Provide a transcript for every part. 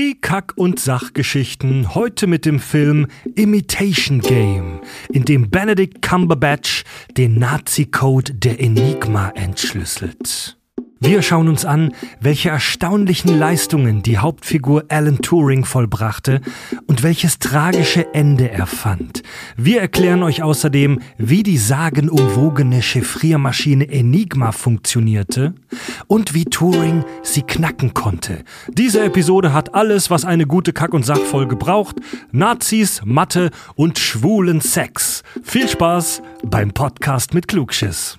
Die Kack- und Sachgeschichten heute mit dem Film Imitation Game, in dem Benedict Cumberbatch den Nazi-Code der Enigma entschlüsselt. Wir schauen uns an, welche erstaunlichen Leistungen die Hauptfigur Alan Turing vollbrachte und welches tragische Ende er fand. Wir erklären euch außerdem, wie die sagenumwogene Chiffriermaschine Enigma funktionierte und wie Turing sie knacken konnte. Diese Episode hat alles, was eine gute Kack- und Sachfolge braucht. Nazis, Mathe und schwulen Sex. Viel Spaß beim Podcast mit Klugschiss.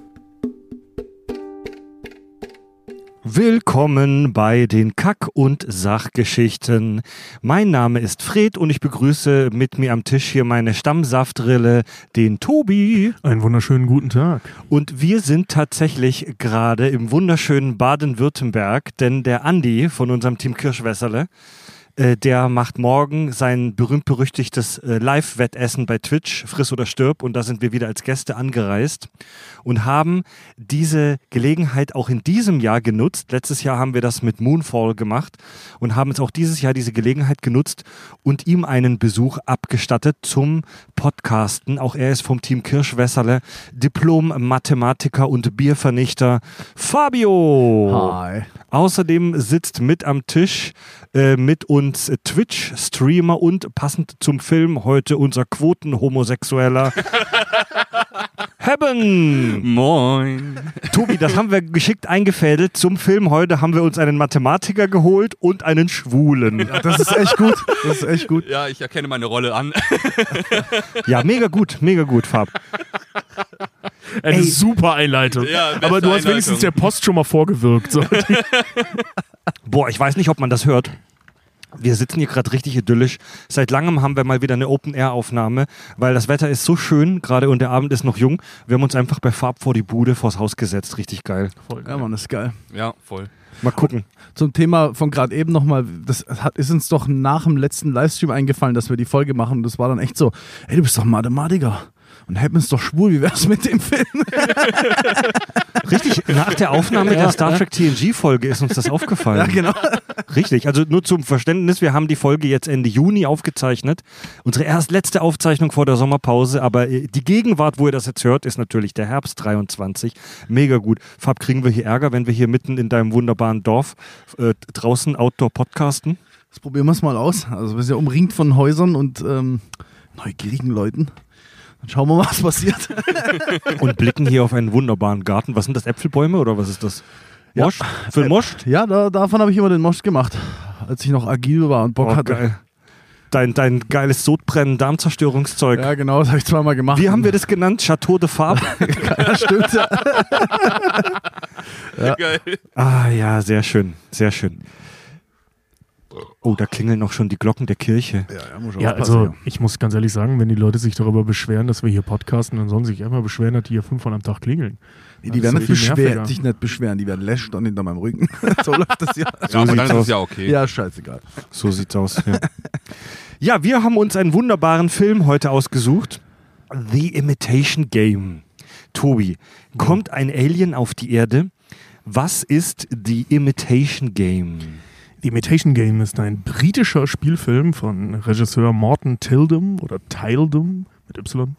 Willkommen bei den Kack- und Sachgeschichten. Mein Name ist Fred und ich begrüße mit mir am Tisch hier meine Stammsaftrille, den Tobi. Einen wunderschönen guten Tag. Und wir sind tatsächlich gerade im wunderschönen Baden-Württemberg, denn der Andi von unserem Team Kirschwässerle, äh, der macht morgen sein berühmt-berüchtigtes äh, Live-Wettessen bei Twitch, Friss oder Stirb. Und da sind wir wieder als Gäste angereist und haben diese Gelegenheit auch in diesem Jahr genutzt. Letztes Jahr haben wir das mit Moonfall gemacht und haben jetzt auch dieses Jahr diese Gelegenheit genutzt und ihm einen Besuch abgestattet zum Podcasten. Auch er ist vom Team Kirschwässerle, Diplom-Mathematiker und Biervernichter Fabio. Hi. Außerdem sitzt mit am Tisch äh, mit uns Twitch-Streamer und passend zum Film heute unser Quoten-Homosexueller Hebben. Moin. Tobi, das haben wir geschickt eingefädelt. Zum Film heute haben wir uns einen Mathematiker geholt und einen Schwulen. Das ist echt gut. Das ist echt gut. Ja, ich erkenne meine Rolle an. Ja, mega gut, mega gut, Fab. Eine Ey. super Einleitung. Ja, Aber du hast Einleitung. wenigstens der Post schon mal vorgewirkt. So. Boah, ich weiß nicht, ob man das hört. Wir sitzen hier gerade richtig idyllisch. Seit langem haben wir mal wieder eine Open-Air-Aufnahme, weil das Wetter ist so schön, gerade und der Abend ist noch jung. Wir haben uns einfach bei Farb vor die Bude vors Haus gesetzt. Richtig geil. Ja, Mann, das ist geil. Ja, voll. Mal gucken. Zum Thema von gerade eben nochmal, das hat, ist uns doch nach dem letzten Livestream eingefallen, dass wir die Folge machen. Und das war dann echt so, ey, du bist doch Mathematiker. Und Happen ist doch schwul, wie wär's mit dem Film? Richtig, nach der Aufnahme der Star Trek TNG-Folge ist uns das aufgefallen. ja, genau. Richtig, also nur zum Verständnis, wir haben die Folge jetzt Ende Juni aufgezeichnet. Unsere erst letzte Aufzeichnung vor der Sommerpause, aber äh, die Gegenwart, wo ihr das jetzt hört, ist natürlich der Herbst 23. Mega gut. Fab, kriegen wir hier Ärger, wenn wir hier mitten in deinem wunderbaren Dorf äh, draußen Outdoor podcasten? Das probieren wir es mal aus. Also wir sind ja umringt von Häusern und ähm, neugierigen Leuten. Dann schauen wir mal, was passiert. Und blicken hier auf einen wunderbaren Garten. Was sind das, Äpfelbäume oder was ist das? Ja. Mosch? Für den Mosch? Ja, da, davon habe ich immer den Mosch gemacht, als ich noch agil war und Bock Oh, hatte. geil. Dein, dein geiles Sodbrennen, Darmzerstörungszeug. Ja, genau, das habe ich zweimal gemacht. Wie haben wir das genannt? Chateau de Farbe? Ja, stimmt, ja. Geil. Ah ja, sehr schön, sehr schön. Oh, da klingeln noch schon die Glocken der Kirche. Ja, ja, muss Ja, also ich muss ganz ehrlich sagen, wenn die Leute sich darüber beschweren, dass wir hier podcasten, dann sollen sie sich einmal beschweren, dass die hier fünfmal am Tag klingeln. Nee, die ist werden so beschwer sich nicht beschweren, die werden lässt dann hinter meinem Rücken. so läuft das ja. Ja, aber dann sieht's ist aus. es ja okay. Ja, scheißegal. So sieht's aus. Ja. ja, wir haben uns einen wunderbaren Film heute ausgesucht. The Imitation Game. Tobi, kommt ein Alien auf die Erde? Was ist The Imitation Game? The Imitation Game ist ein britischer Spielfilm von Regisseur Morton Tildum oder Tildum mit Y.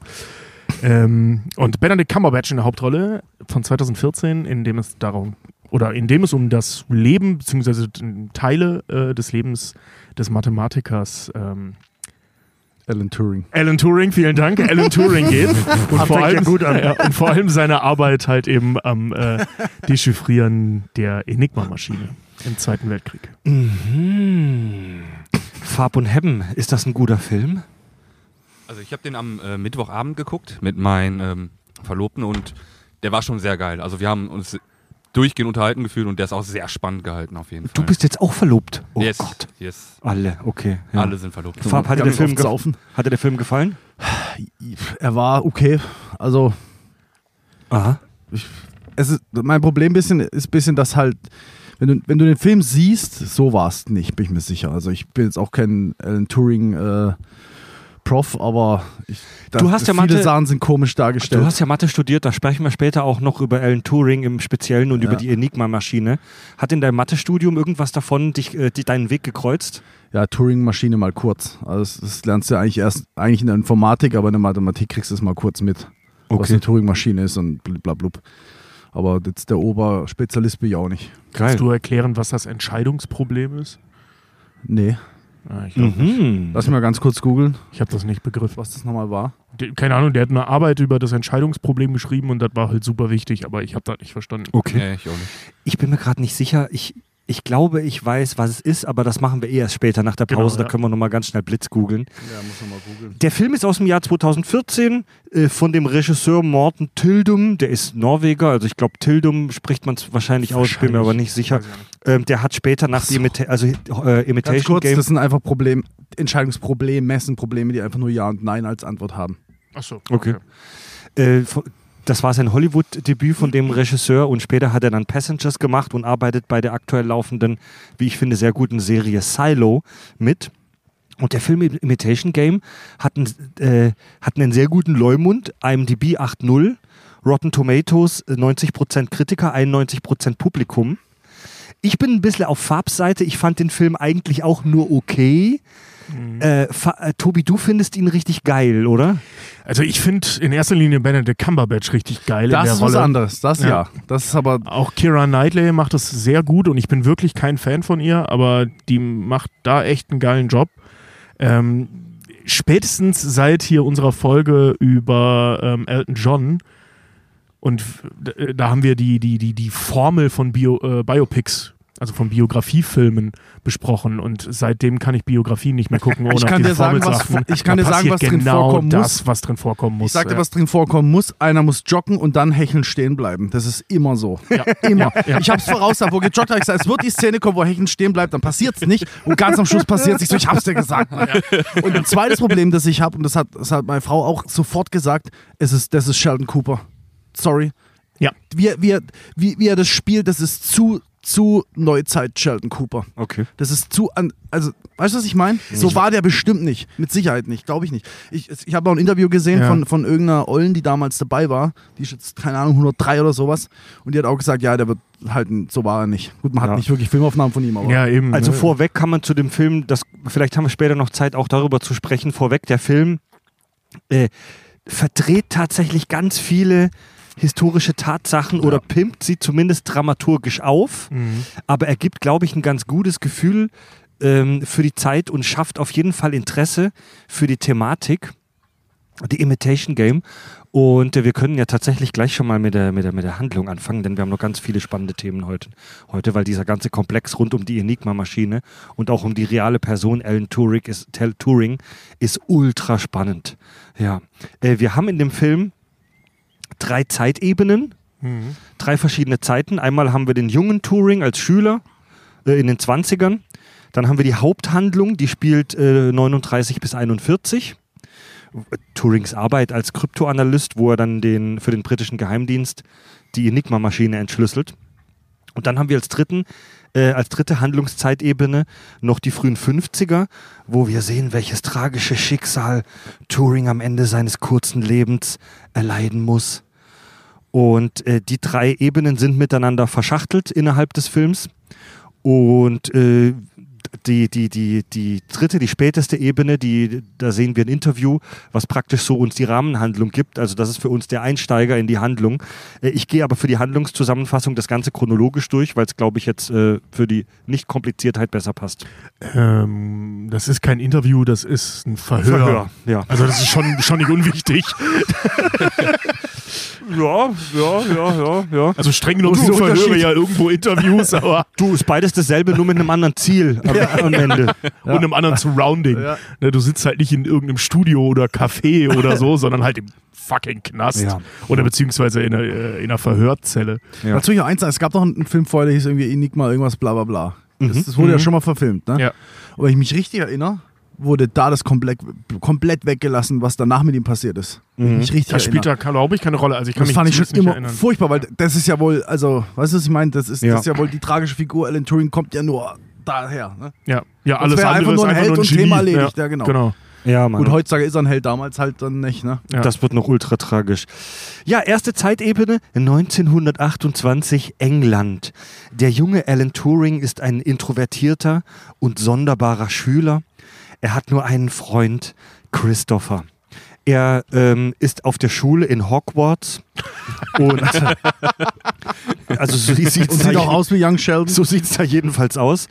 Ähm, und Benedict Cumberbatch in der Hauptrolle von 2014, in dem es darum oder in dem es um das Leben bzw. Teile äh, des Lebens des Mathematikers ähm, Alan Turing. Alan Turing, vielen Dank, Alan Turing geht. Und vor, allem. Ja, und vor allem seine Arbeit halt eben am äh, Dechiffrieren der Enigma-Maschine im Zweiten Weltkrieg. Mhm. Farb und Hebben, ist das ein guter Film? Also ich habe den am äh, Mittwochabend geguckt mit meinen ähm, Verlobten und der war schon sehr geil. Also wir haben uns durchgehend unterhalten gefühlt und der ist auch sehr spannend gehalten auf jeden Fall. Du bist jetzt auch verlobt. Oh yes, Gott. yes. Alle, okay. Ja. Alle sind verlobt. Farb, hat dir der, Film saufen. hat dir der Film gefallen? Er war okay. Also Aha. es es ist, mein Problem bisschen, ist ein bisschen, dass halt, wenn du, wenn du den Film siehst, so war es nicht, bin ich mir sicher. Also ich bin jetzt auch kein Alan Turing äh, Prof, aber ich, da, Du hast ja viele Mathe- Sachen sind komisch dargestellt. Du hast ja Mathe studiert, da sprechen wir später auch noch über Alan Turing im Speziellen und Ja. über die Enigma-Maschine. Hat in deinem Mathestudium irgendwas davon dich, äh, deinen Weg gekreuzt? ja, Turing-Maschine mal kurz. Also das, das lernst du ja eigentlich erst eigentlich in der Informatik, aber in der Mathematik kriegst du es mal kurz mit, was Okay. eine Turing-Maschine ist und blablabla. Aber jetzt der Oberspezialist bin ich auch nicht. Geil. Kannst du erklären, was das Entscheidungsproblem ist? Nee. Ah, ich glaub. Mhm. Lass mich mal ganz kurz googeln, Ich habe das nicht begriffen. was das nochmal war. Keine Ahnung, der hat eine Arbeit über das Entscheidungsproblem geschrieben und das war halt super wichtig, aber ich habe das nicht verstanden. Okay. Nee, ich auch nicht. Ich bin mir gerade nicht sicher. Ich, ich glaube, ich weiß, was es ist, aber das machen wir eh erst später nach der Genau, Pause. Da ja. können wir nochmal ganz schnell Blitz googeln. Ja, muss nochmal googeln. Der Film ist aus dem Jahr 2014 äh, von dem Regisseur Morten Tildum. Der ist Norweger, also ich glaube, Tildum spricht man es wahrscheinlich aus, ich bin mir aber nicht sicher. Ähm, der hat später nach die Imita also, äh, Ganz Imitation kurz, Game. das sind einfach Problem, Entscheidungsprobleme, Messenprobleme, die einfach nur Ja und Nein als Antwort haben. Ach so. Okay. Äh, von- das war sein Hollywood-Debüt von dem Regisseur und später hat er dann Passengers gemacht und arbeitet bei der aktuell laufenden, wie ich finde, sehr guten Serie Silo mit. Und der Film Imitation Game hat einen, äh, hat einen sehr guten Leumund, IMDb 8.0, Rotten Tomatoes äh, 90% Kritiker, 91% Publikum. Ich bin ein bisschen auf Farbseite, ich fand den Film eigentlich auch nur okay. Fa- äh, Tobi, du findest ihn richtig geil, oder? Also ich finde in erster Linie Benedict Cumberbatch richtig geil in Das der ist was Rolle. anderes, das ja. Ja. Das ist aber, Auch Kira Knightley macht das sehr gut und ich bin wirklich kein Fan von ihr, aber die macht da echt einen geilen Job. Ähm, spätestens seit hier unserer Folge über ähm, Elton John und äh, da haben wir die, die, die, die Formel von Bio, äh, Biopics, also von Biografiefilmen besprochen und seitdem kann ich Biografien nicht mehr gucken, ohne Ich kann dir sagen, was- ich kann dir sagen, passiert was drin genau vorkommen das, muss. was drin vorkommen muss. ich sag dir, ja. was drin vorkommen muss. Einer muss joggen und dann hecheln stehen bleiben. Das ist immer so. Ja. Immer. Ja. Ich hab's vorausgesagt, wo gejoggt habe, ich gesagt, es wird die Szene kommen, wo Hecheln stehen bleibt, dann passiert's nicht und ganz am Schluss passiert's nicht so, ich hab's dir gesagt. Und ein zweites Problem, das ich habe, und das hat, das hat meine Frau auch sofort gesagt, es ist, das ist Sheldon Cooper. Sorry. Ja. Wie, wie, wie, wie er das spielt, das ist zu, zu Neuzeit Sheldon Cooper. Okay. Das ist zu an, also, weißt du, was ich meine? So war der bestimmt nicht. Mit Sicherheit nicht, glaube ich nicht. Ich, ich habe auch ein Interview gesehen Ja. von, von irgendeiner Ollen, die damals dabei war. Die ist jetzt, keine Ahnung, 103 oder sowas. Und die hat auch gesagt, ja, der wird halt, so war er nicht. Gut, man hat Ja. nicht wirklich Filmaufnahmen von ihm, aber. ja, eben. Also ne? vorweg kann man zu dem Film, das, vielleicht haben wir später noch Zeit auch darüber zu sprechen, vorweg, der Film äh, verdreht tatsächlich ganz viele historische Tatsachen oder pimpt sie zumindest dramaturgisch auf, Mhm. aber er gibt, glaube ich, ein ganz gutes Gefühl ähm, für die Zeit und schafft auf jeden Fall Interesse für die Thematik, die Imitation Game. Und äh, wir können ja tatsächlich gleich schon mal mit der, mit, der, mit der Handlung anfangen, denn wir haben noch ganz viele spannende Themen heute, heute weil dieser ganze Komplex rund um die Enigma-Maschine und auch um die reale Person Alan Turing ist, Turing ist ultra spannend. Ja. Äh, wir haben in dem Film drei Zeitebenen, Mhm. drei verschiedene Zeiten. Einmal haben wir den jungen Turing als Schüler äh, in den 20ern. Dann haben wir die Haupthandlung, die spielt äh, 39 bis 41. Turings Arbeit als Kryptoanalyst, wo er dann den, für den britischen Geheimdienst die Enigma-Maschine entschlüsselt. Und dann haben wir als, dritten, äh, als dritte Handlungszeitebene noch die frühen 50er, wo wir sehen, welches tragische Schicksal Turing am Ende seines kurzen Lebens erleiden muss. Und äh, die drei Ebenen sind miteinander verschachtelt innerhalb des Films. Und äh, die, die, die, die dritte, die späteste Ebene, die, da sehen wir ein Interview, was praktisch so uns die Rahmenhandlung gibt. Also das ist für uns der Einsteiger in die Handlung. Äh, ich gehe aber für die Handlungszusammenfassung das Ganze chronologisch durch, weil es, glaube ich, jetzt äh, für die Nicht-Kompliziertheit besser passt. Ähm, das ist kein Interview, das ist ein Verhör. Ja. Also das ist schon, schon nicht unwichtig. Ja, ja, ja, ja, ja. Also streng genommen sind Verhöre ja irgendwo Interviews, aber Du, ist beides dasselbe, nur mit einem anderen Ziel am, am Ende. und einem anderen Surrounding. Ne, Du sitzt halt nicht in irgendeinem Studio oder Café oder so, sondern halt im fucking Knast. Ja. Oder beziehungsweise in einer, äh, in einer Verhörzelle. Ja. Dazu noch eins es gab noch einen Film vorher, der hieß irgendwie Enigma, irgendwas bla bla bla. Das, das wurde ja schon mal verfilmt, ne? Ja. Aber wenn ich mich richtig erinnere, wurde da das komplett, komplett weggelassen, was danach mit ihm passiert ist. Ich richtig Das spielt da, glaube ich, keine Rolle. Also ich kann Das mich fand ich schon immer erinnern. furchtbar, weil das ist ja wohl, also, weißt du, was ich meine? Das ist, Ja. das ist ja wohl die tragische Figur. Alan Turing kommt ja nur daher. Ne? Ja, ja alles wäre andere einfach nur ein einfach Held nur ein und Genie. Thema erledigt, ja, genau. genau. Ja, Mann. Gut, heutzutage ist er ein Held, damals halt dann nicht, ne? Ja. Das wird noch ultra tragisch. Ja, erste Zeitebene 1928 England. Der junge Alan Turing ist ein introvertierter und sonderbarer Schüler. Er hat nur einen Freund, Christopher. Er ähm, ist auf der Schule in Hogwarts und also so sieht's Und sieht auch aus wie Young Sheldon. So sieht's da jedenfalls aus.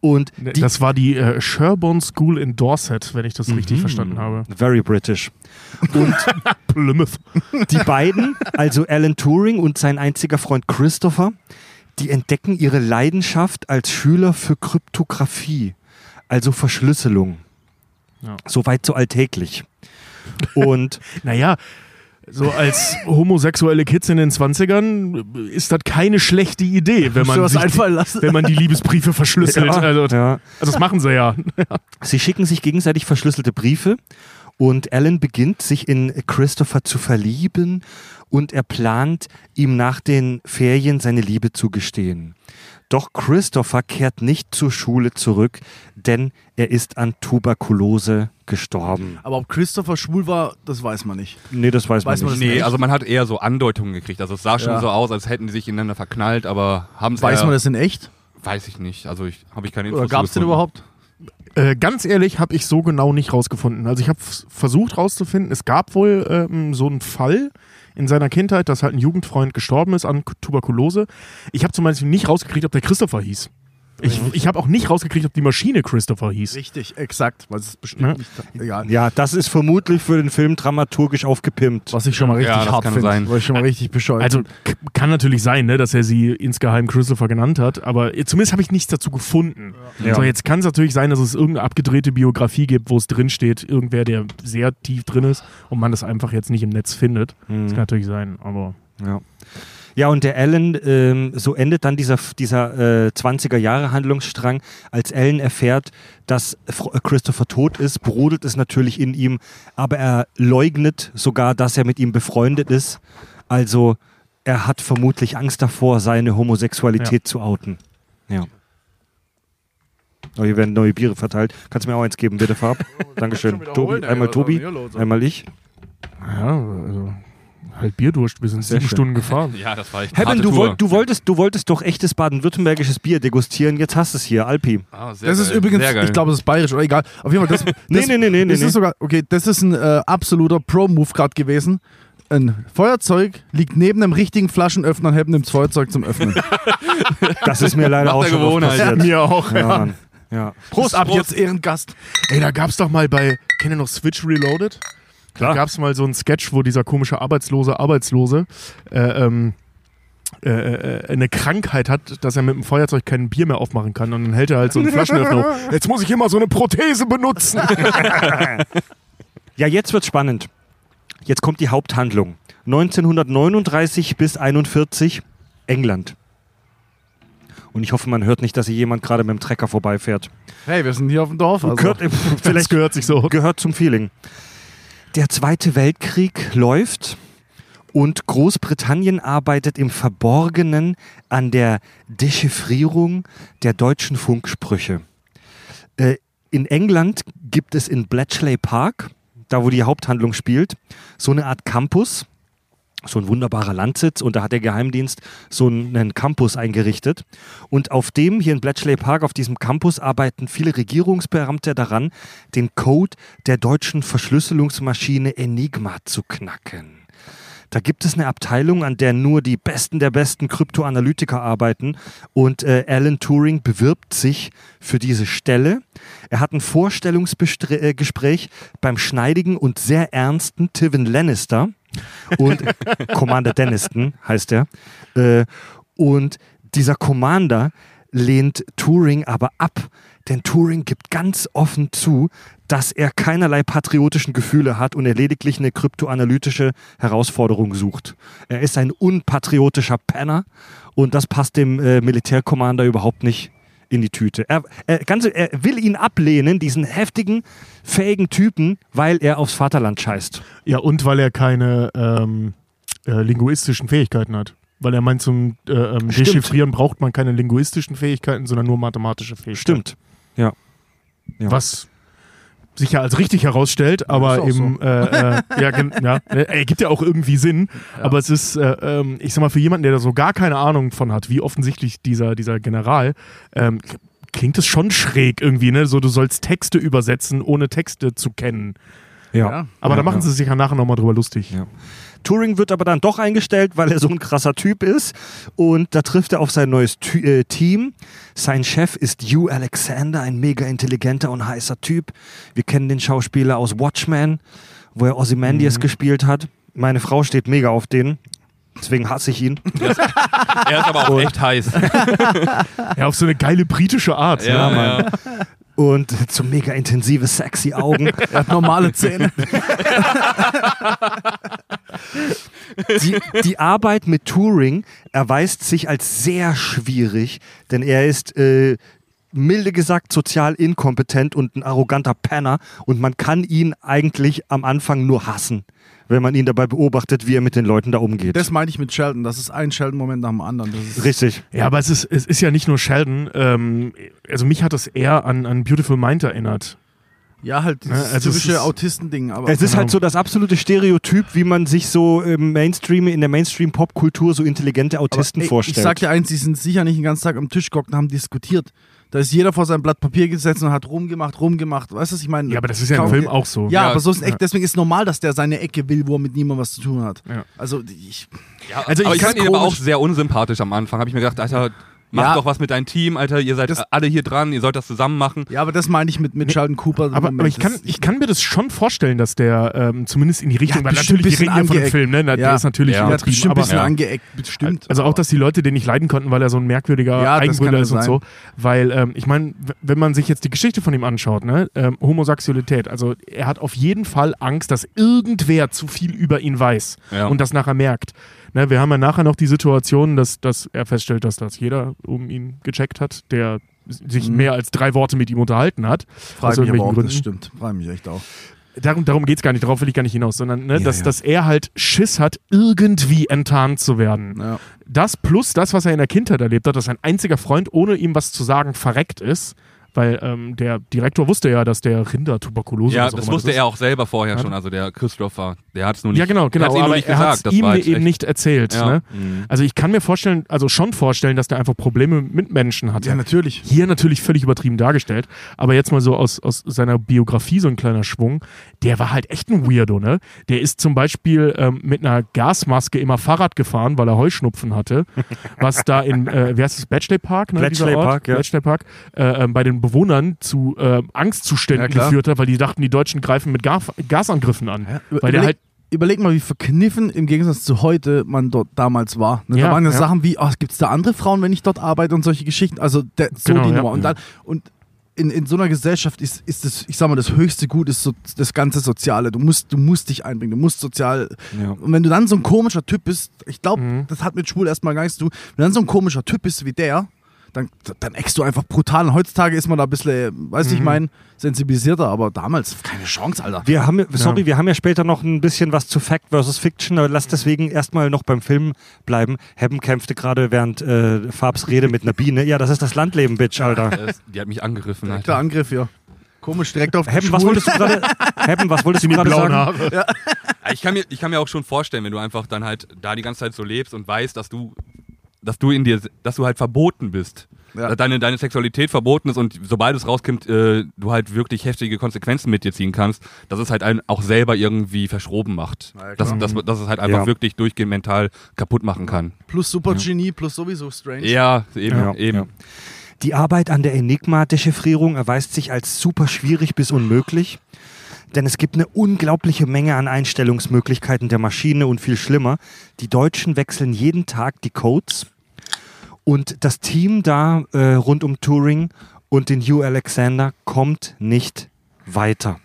Und die, das war die äh, Sherborne School in Dorset, wenn ich das richtig verstanden habe. very British. Und Plymouth. Die beiden, also Alan Turing und sein einziger Freund Christopher, die entdecken ihre Leidenschaft als Schüler für Kryptographie, also Verschlüsselung. Ja. Soweit so alltäglich. Und Naja, so als homosexuelle Kids in den 20ern ist das keine schlechte Idee, wenn man, sich wenn man die Liebesbriefe verschlüsselt. Ja, also, ja. also das machen sie ja. sie schicken sich gegenseitig verschlüsselte Briefe und Alan beginnt sich in Christopher zu verlieben und er plant, ihm nach den Ferien seine Liebe zu gestehen. Doch Christopher kehrt nicht zur Schule zurück, denn er ist an Tuberkulose gestorben. Aber ob Christopher schwul war, das weiß man nicht. Nee, das weiß, Weiß man man nicht. das Nee, also man hat eher so Andeutungen gekriegt. Also es sah schon Ja. so aus, als hätten die sich ineinander verknallt, aber haben sie Weiß man das in echt? Weiß ich nicht. Also ich habe ich keine Infos Oder gab es den überhaupt? Äh, ganz ehrlich, habe ich so genau nicht rausgefunden. Also ich habe versucht rauszufinden, es gab wohl ähm, so einen Fall in seiner Kindheit, dass halt ein Jugendfreund gestorben ist an Tuberkulose. Ich habe zum Beispiel nicht rausgekriegt, ob der Christopher hieß. Ich, ich habe auch nicht rausgekriegt, ob die Maschine Christopher hieß. Richtig, exakt. Was ist bestimmt Ja. nicht. Egal. Ja, das ist vermutlich für den Film dramaturgisch aufgepimpt. Was ich schon mal richtig Ja, das hart kann finde. sein. Was ich schon mal richtig bescheuert Also kann natürlich sein, ne, dass er sie insgeheim Christopher genannt hat, aber zumindest habe ich nichts dazu gefunden. Ja. So, jetzt kann es natürlich sein, dass es irgendeine abgedrehte Biografie gibt, wo es drin steht, irgendwer, der sehr tief drin ist und man das einfach jetzt nicht im Netz findet. Mhm. Das kann natürlich sein, aber Ja. Ja, und der Alan, ähm, so endet dann dieser, dieser äh, 20er-Jahre-Handlungsstrang. Als Alan erfährt, dass äh, Christopher tot ist, brodelt es natürlich in ihm, aber er leugnet sogar, dass er mit ihm befreundet ist. Also er hat vermutlich Angst davor, seine Homosexualität zu outen. Ja. Oh, hier werden neue Biere verteilt. Kannst du mir auch eins geben, bitte, Farb? Dankeschön. Tobi, einmal Tobi, einmal ich. ja, also halt Bierdurst, wir sind Sehr sieben schön. Stunden gefahren. Ja, das war echt harte du, Tour. woll, du, wolltest, du wolltest doch echtes baden-württembergisches Bier degustieren. Jetzt hast du es hier, Alpi. Ah, sehr Das ist geil, übrigens, sehr geil. ich glaube, es ist bayerisch oder egal. Auf jeden Fall, das, Nee, das, nee, nee, nee, nee. das ist sogar, okay, das ist ein äh, absoluter Pro-Move gerade gewesen. Ein Feuerzeug liegt neben einem richtigen Flaschenöffner und hebt nimmt das Feuerzeug zum Öffnen. Das ist mir leider auch schon Gewohnheit. passiert. Mir auch. Ja, Mann. Ja. Prost, ab jetzt Ehrengast. Ey, da gab's doch mal bei, kennt ihr noch Switch Reloaded? Klar. Da gab's mal so einen Sketch, wo dieser komische Arbeitslose Arbeitslose äh, ähm, äh, äh, eine Krankheit hat, dass er mit dem Feuerzeug kein Bier mehr aufmachen kann und dann hält er halt so einen Flaschenöffner. Jetzt muss ich immer so eine Prothese benutzen. ja, jetzt wird's spannend. Jetzt kommt die Haupthandlung. 1939 bis 41 England. Und ich hoffe, man hört nicht, dass hier jemand gerade mit dem Trecker vorbeifährt. Hey, wir sind hier auf dem Dorf. Also. Gehört, äh, Vielleicht vielleicht gehört sich so. gehört zum Feeling. Der Zweite Weltkrieg läuft und Großbritannien arbeitet im Verborgenen an der Dechiffrierung der deutschen Funksprüche. Äh, in England gibt es in Bletchley Park, da wo die Haupthandlung spielt, so eine Art Campus, so ein wunderbarer Landsitz und da hat der Geheimdienst so einen Campus eingerichtet. Und auf dem, hier in Bletchley Park, auf diesem Campus arbeiten viele Regierungsbeamte daran, den Code der deutschen Verschlüsselungsmaschine Enigma zu knacken. Da gibt es eine Abteilung, an der nur die Besten der besten Kryptoanalytiker arbeiten und äh, Alan Turing bewirbt sich für diese Stelle. Er hat ein Vorstellungsgespräch beim schneidigen und sehr ernsten Tivin Lannister und Commander Denniston heißt er. Äh, und dieser Commander lehnt Turing aber ab, denn Turing gibt ganz offen zu, dass er keinerlei patriotischen Gefühle hat und er lediglich eine kryptoanalytische Herausforderung sucht. Er ist ein unpatriotischer Penner und das passt dem äh, Militärkommander überhaupt nicht in die Tüte. Er, er, ganz, er will ihn ablehnen, diesen heftigen, fähigen Typen, weil er aufs Vaterland scheißt. Ja, und weil er keine ähm, äh, linguistischen Fähigkeiten hat. Weil er meint, zum äh, ähm. Dechiffrieren braucht man keine linguistischen Fähigkeiten, sondern nur mathematische Fähigkeiten. Stimmt. Ja. Ja. Was sich ja als richtig herausstellt, aber eben, äh, äh, ja, ja, äh, ergibt ja auch irgendwie Sinn. Aber es ist, äh, ähm, ich sag mal, für jemanden, der da so gar keine Ahnung von hat, wie offensichtlich dieser, dieser General, ähm, klingt es schon schräg irgendwie, ne? So, du sollst Texte übersetzen, ohne Texte zu kennen. Ja. Ja. Aber Ja, da machen ja. sie sich ja nachher nochmal drüber lustig. Ja. Turing wird aber dann doch eingestellt, weil er so ein krasser Typ ist. Und da trifft er auf sein neues Ty äh, Team. Sein Chef ist Hugh Alexander, ein mega intelligenter und heißer Typ. Wir kennen den Schauspieler aus Watchmen, wo er Ozymandias gespielt hat. Meine Frau steht mega auf den. Deswegen hasse ich ihn. Er ist aber auch echt heiß. Ja, auf so eine geile britische Art. Ja, ne? Mann. Und so mega intensive, sexy Augen. Er hat normale Zähne. die, die Arbeit mit Turing erweist sich als sehr schwierig, denn er ist äh, milde gesagt sozial inkompetent und ein arroganter Penner und man kann ihn eigentlich am Anfang nur hassen, wenn man ihn dabei beobachtet, wie er mit den Leuten da umgeht. Das meine ich mit Sheldon. Das ist ein Sheldon-Moment nach dem anderen. Das ist Richtig. Ja, aber es ist, es ist ja nicht nur Sheldon. Ähm, also mich hat das eher an, an Beautiful Mind erinnert. ja, halt dieses Ja, also es typische ist- Autistending. Aber Es ist Genau. halt so das absolute Stereotyp, wie man sich so im Mainstream, in der Mainstream-Popkultur so intelligente Autisten Aber, ey, vorstellt. Ich sag dir eins, die sind sicher nicht den ganzen Tag am Tisch gehockt und haben diskutiert. Da ist jeder vor sein Blatt Papier gesetzt und hat rumgemacht, rumgemacht. Weißt du, was ich meine? Ja, aber das ist ja im Film auch so. Ja, Ja, aber so ist es echt. ja. Deswegen ist normal, dass der seine Ecke will, wo er mit niemandem was zu tun hat. Ja. Also ich, Ja, Also aber ich ich kann fand ihn aber auch sehr unsympathisch am Anfang. Habe ich mir gedacht, Alter, mach Ja. doch was mit deinem Team, Alter. Ihr seid Das- alle hier dran, ihr sollt das zusammen machen. ja, aber das meine ich mit, mit Sheldon Cooper. Aber, aber ich, kann, ich kann mir das schon vorstellen, dass der ähm, zumindest in die Richtung, Ja, weil bestimmt natürlich, bisschen reden hier von dem angeeckt. Film, ne? Na, Der Ja. ist natürlich Ja. er übertrieben. bestimmt ein Aber, bisschen ja. angeeckt, bestimmt. also auch, dass die Leute den nicht leiden konnten, weil er so ein merkwürdiger Ja, kann ist und sein. so. Weil, ähm, ich meine, wenn man sich jetzt die Geschichte von ihm anschaut, ne? Ähm, Homosexualität, also er hat auf jeden Fall Angst, dass irgendwer zu viel über ihn weiß Ja. und das nachher merkt. Ne, wir haben ja nachher noch die Situation, dass, dass er feststellt, dass das jeder um ihn gecheckt hat, der sich Mhm. mehr als drei Worte mit ihm unterhalten hat. Frage aus mich irgendwelchen auch, Gründen. das stimmt. Frage mich echt auch. Darum, darum geht es gar nicht, darauf will ich gar nicht hinaus, sondern ne, Ja, dass, ja. dass er halt Schiss hat, irgendwie enttarnt zu werden. Ja. Das plus das, was er in der Kindheit erlebt hat, dass sein einziger Freund, ohne ihm was zu sagen, verreckt ist. Weil ähm, der Direktor wusste ja, dass der Rindertuberkulose Ja, was auch das wusste ist. er auch selber vorher Ja. schon. Also der Christopher, der hat es nur nicht. Ja, genau, genau. ihm Aber nicht er hat. Das ihm eben echt- nicht erzählt. Ja. Ne? Also ich kann mir vorstellen, also schon vorstellen, dass der einfach Probleme mit Menschen hatte. ja, natürlich. Hier natürlich völlig übertrieben dargestellt, aber jetzt mal so aus, aus seiner Biografie so ein kleiner Schwung. Der war halt echt ein Weirdo, ne? Der ist zum Beispiel ähm, mit einer Gasmaske immer Fahrrad gefahren, weil er Heuschnupfen hatte. was da in, äh, wie heißt das, Bletchley Park? Ne, Bletchley dieser Ort? Park, ja. Bletchley Park, äh, ähm, bei den Bewohnern zu äh, Angstzuständen Ja, geführt hat, weil die dachten, die Deutschen greifen mit Gar Gasangriffen an. Über- Weil der überleg, halt, überleg mal, wie verkniffen im Gegensatz zu heute man dort damals war. Ne, Ja, da waren ja, ja. Sachen wie, oh, gibt es da andere Frauen, wenn ich dort arbeite und solche Geschichten. Also der, so Genau, die ja. Nummer. Und, dann, und in, in so einer Gesellschaft ist, ist das, ich sag mal, das höchste Gut ist so das ganze Soziale. Du musst, du musst dich einbringen, du musst sozial. Ja. Und wenn du dann so ein komischer Typ bist, ich glaube, Mhm. das hat mit schwul erstmal gar nichts zu tun. Wenn du dann so ein komischer Typ bist wie der, dann, dann eckst du einfach brutal. Und heutzutage ist man da ein bisschen, weißt du, Mhm. ich meine, sensibilisierter, aber damals keine Chance, Alter. Wir haben, sorry, wir haben ja später noch ein bisschen was zu Fact versus Fiction, aber lass deswegen erstmal noch beim Film bleiben. Hebben kämpfte gerade während äh, Farbs Rede mit einer Biene. Ja, das ist das Landleben, Bitch, Alter. Äh, Die hat mich angegriffen, Alter. Angriff, ja. Komisch, direkt auf die Hebben, was wolltest du gerade? Hebben, was wolltest du gerade sagen? Haare. Ich kann, mir, ich kann mir auch schon vorstellen, wenn du einfach dann halt da die ganze Zeit so lebst und weißt, dass du, dass du in dir, dass du halt verboten bist. Ja. Dass deine, deine Sexualität verboten ist und sobald es rauskommt, äh, du halt wirklich heftige Konsequenzen mit dir ziehen kannst, dass es halt einen auch selber irgendwie verschroben macht. Ja, dass, dass, dass es halt einfach Ja. wirklich durchgehend mental kaputt machen kann. Plus Supergenie, plus sowieso Strange. Ja, eben, Ja, eben. ja. Die Arbeit an der Enigma-Dechiffrierung erweist sich als super schwierig bis unmöglich, denn es gibt eine unglaubliche Menge an Einstellungsmöglichkeiten der Maschine und viel schlimmer. Die Deutschen wechseln jeden Tag die Codes und das Team da äh, rund um Turing und den Hugh Alexander kommt nicht weiter.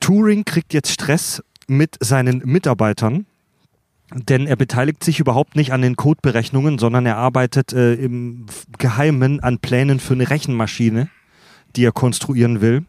Turing kriegt jetzt Stress mit seinen Mitarbeitern, denn er beteiligt sich überhaupt nicht an den Codeberechnungen, sondern er arbeitet äh, im Geheimen an Plänen für eine Rechenmaschine, die er konstruieren will.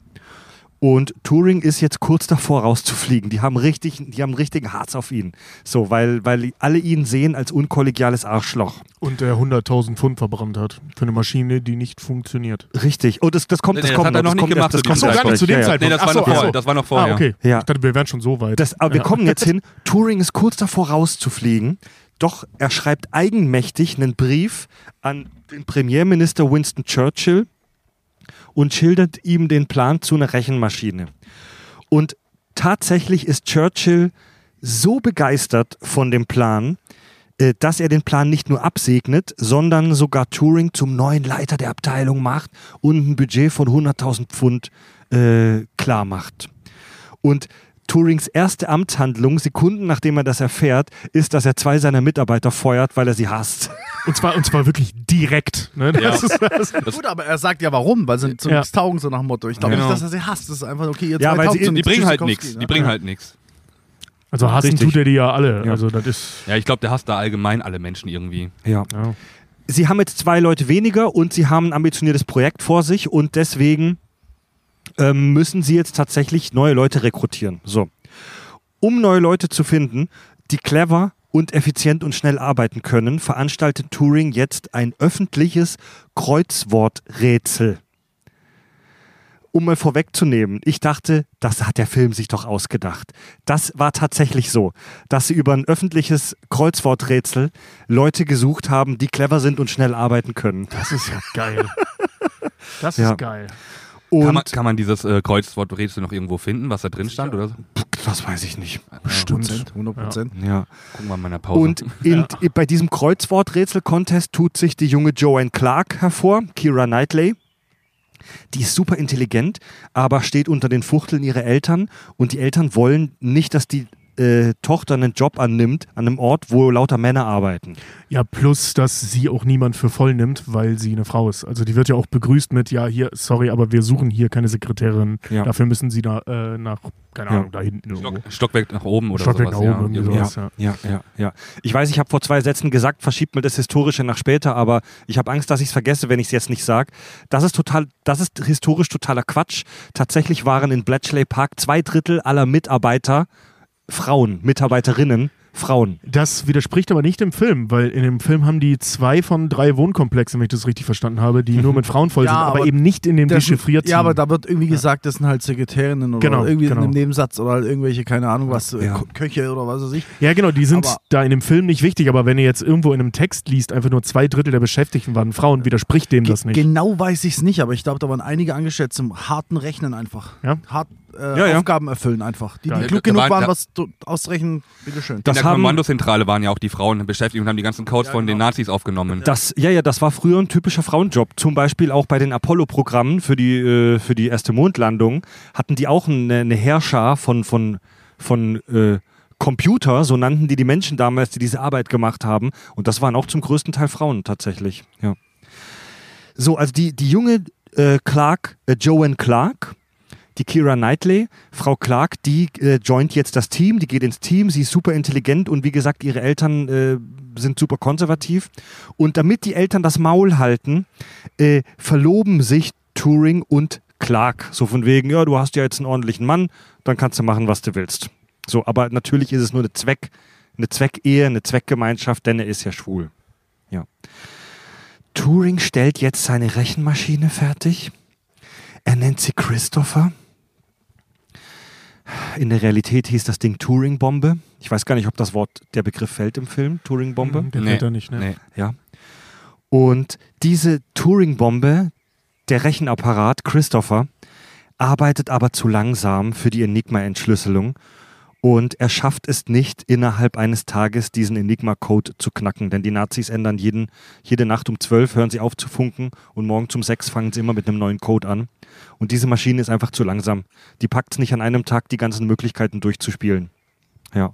Und Turing ist jetzt kurz davor rauszufliegen. Die haben richtig, die haben richtigen Harz auf ihn. So, weil, weil alle ihn sehen als unkollegiales Arschloch. Und der 100.000 Pfund verbrannt hat für eine Maschine, die nicht funktioniert. Richtig. Oh, das, das kommt, Nee, das das kommt hat er noch das nicht gemacht das diesem kommt gar nicht zu dem Ja. Zeitpunkt. Nee, das Ach war, so, noch vorher, so. das war noch vorher. Ah, okay. Ja. Ich dachte, wir wären schon so weit. Das, aber wir Ja. kommen jetzt hin. Turing ist kurz davor rauszufliegen. Doch er schreibt eigenmächtig einen Brief an den Premierminister Winston Churchill und schildert ihm den Plan zu einer Rechenmaschine. Und tatsächlich ist Churchill so begeistert von dem Plan, äh, dass er den Plan nicht nur absegnet, sondern sogar Turing zum neuen Leiter der Abteilung macht und ein Budget von 100.000 Pfund äh, klar macht. Und Turings erste Amtshandlung, Sekunden nachdem er das erfährt, ist, dass er zwei seiner Mitarbeiter feuert, weil er sie hasst. Und zwar, und zwar wirklich direkt. Ne? Das Ja. ist das. Gut, aber er sagt ja warum, weil sie Ja. nichts taugen, so nach dem Motto. Ich glaube Genau. nicht, dass er sie hasst. Das ist einfach, okay, ihr Ja, zwei weil sie- Die bringen halt nichts. ne? Die bringen halt nichts. Also hassen Richtig. tut er die ja alle. Ja. Also das ist. Ja, ich glaube, der hasst da allgemein alle Menschen irgendwie. Ja. Ja. Sie haben jetzt zwei Leute weniger und sie haben ein ambitioniertes Projekt vor sich und deswegen ähm, müssen sie jetzt tatsächlich neue Leute rekrutieren. So. Um neue Leute zu finden, die clever und effizient und schnell arbeiten können, veranstaltet Turing jetzt ein öffentliches Kreuzworträtsel. Um mal vorwegzunehmen, ich dachte, das hat der Film sich doch ausgedacht. Das war tatsächlich so, dass sie über ein öffentliches Kreuzworträtsel Leute gesucht haben, die clever sind und schnell arbeiten können. Das ist ja geil. Das Ja. ist geil. Und Kann man, kann man dieses äh, Kreuzworträtsel noch irgendwo finden, was da drin stand oder so? das weiß ich nicht. Stimmt. 100 Prozent. Ja. Gucken wir mal in der Pause. Und in, bei diesem Kreuzworträtsel-Contest tut sich die junge Joanne Clark hervor, Kira Knightley. Die ist super intelligent, aber steht unter den Fuchteln ihrer Eltern und die Eltern wollen nicht, dass die äh, Tochter einen Job annimmt an einem Ort, wo lauter Männer arbeiten. Ja, plus, dass sie auch niemand für voll nimmt, weil sie eine Frau ist. Also die wird ja auch begrüßt mit, ja, hier, sorry, aber wir suchen hier keine Sekretärin. Ja. Dafür müssen sie da äh, nach, keine Ja. Ahnung, da hinten irgendwo. Stock, Stockwerk nach oben oder Stockwerk sowas. nach oben, ja, sowas. Ja, ja, ja. Ich weiß, ich habe vor zwei Sätzen gesagt, verschiebt mal das Historische nach später, aber ich habe Angst, dass ich es vergesse, wenn ich es jetzt nicht sage. Das ist total, das ist historisch totaler Quatsch. Tatsächlich waren in Bletchley Park zwei Drittel aller Mitarbeiter Frauen, Mitarbeiterinnen, Frauen. Das widerspricht aber nicht dem Film, weil in dem Film haben die zwei von drei Wohnkomplexen, wenn ich das richtig verstanden habe, die nur mit Frauen voll Ja, sind, aber, aber eben nicht in dem dechiffrierten. Ja, aber da wird irgendwie gesagt, das sind halt Sekretärinnen oder Genau, irgendwie in genau. einem Nebensatz oder halt irgendwelche, keine Ahnung was, äh, Ja. Köche oder was weiß ich. Ja, genau, die sind Aber- da in dem Film nicht wichtig, aber wenn ihr jetzt irgendwo in einem Text liest, einfach nur zwei Drittel der Beschäftigten waren Frauen, widerspricht dem das nicht. Genau weiß ich es nicht, aber ich glaube, da waren einige angestellt zum harten Rechnen einfach. Ja? Hart äh, Ja, ja. Aufgaben erfüllen einfach. Die, die Geil. klug Da genug waren- waren, da- was auszurechnen, bitteschön. In Das der haben- Kommandozentrale waren ja auch die Frauen beschäftigt und haben die ganzen Codes von den Nazis aufgenommen. Das, ja, ja, das war früher ein typischer Frauenjob. Zum Beispiel auch bei den Apollo-Programmen für die, äh, für die erste Mondlandung hatten die auch eine, eine Heerschar von, von, von äh, Computer, so nannten die die Menschen damals, die diese Arbeit gemacht haben. Und das waren auch zum größten Teil Frauen tatsächlich. Ja. So, also die, die junge äh, Clark, äh, Joanne Clark, die Kira Knightley, Frau Clark, die äh, joint jetzt das Team, die geht ins Team, sie ist super intelligent und wie gesagt, ihre Eltern äh, sind super konservativ. Und damit die Eltern das Maul halten, äh, verloben sich Turing und Clark. So von wegen, ja, du hast ja jetzt einen ordentlichen Mann, dann kannst du machen, was du willst. So, aber natürlich ist es nur eine Zweck, eine Zweckehe, eine Zweckgemeinschaft, denn er ist ja schwul. Ja. Turing stellt jetzt seine Rechenmaschine fertig. Er nennt sie Christopher. In der Realität hieß das Ding Turing-Bombe. Ich weiß gar nicht, ob das Wort, der Begriff fällt im Film, Turing-Bombe. Mhm, Der Nee. fällt da nicht, ne? Nee. Ja. Und diese Turing-Bombe, der Rechenapparat Christopher, arbeitet aber zu langsam für die Enigma-Entschlüsselung und er schafft es nicht, innerhalb eines Tages diesen Enigma-Code zu knacken. Denn die Nazis ändern jeden, jede Nacht um 12, hören sie auf zu funken und morgen um 6 fangen sie immer mit einem neuen Code an. Und diese Maschine ist einfach zu langsam. Die packt es nicht an einem Tag, die ganzen Möglichkeiten durchzuspielen. Ja.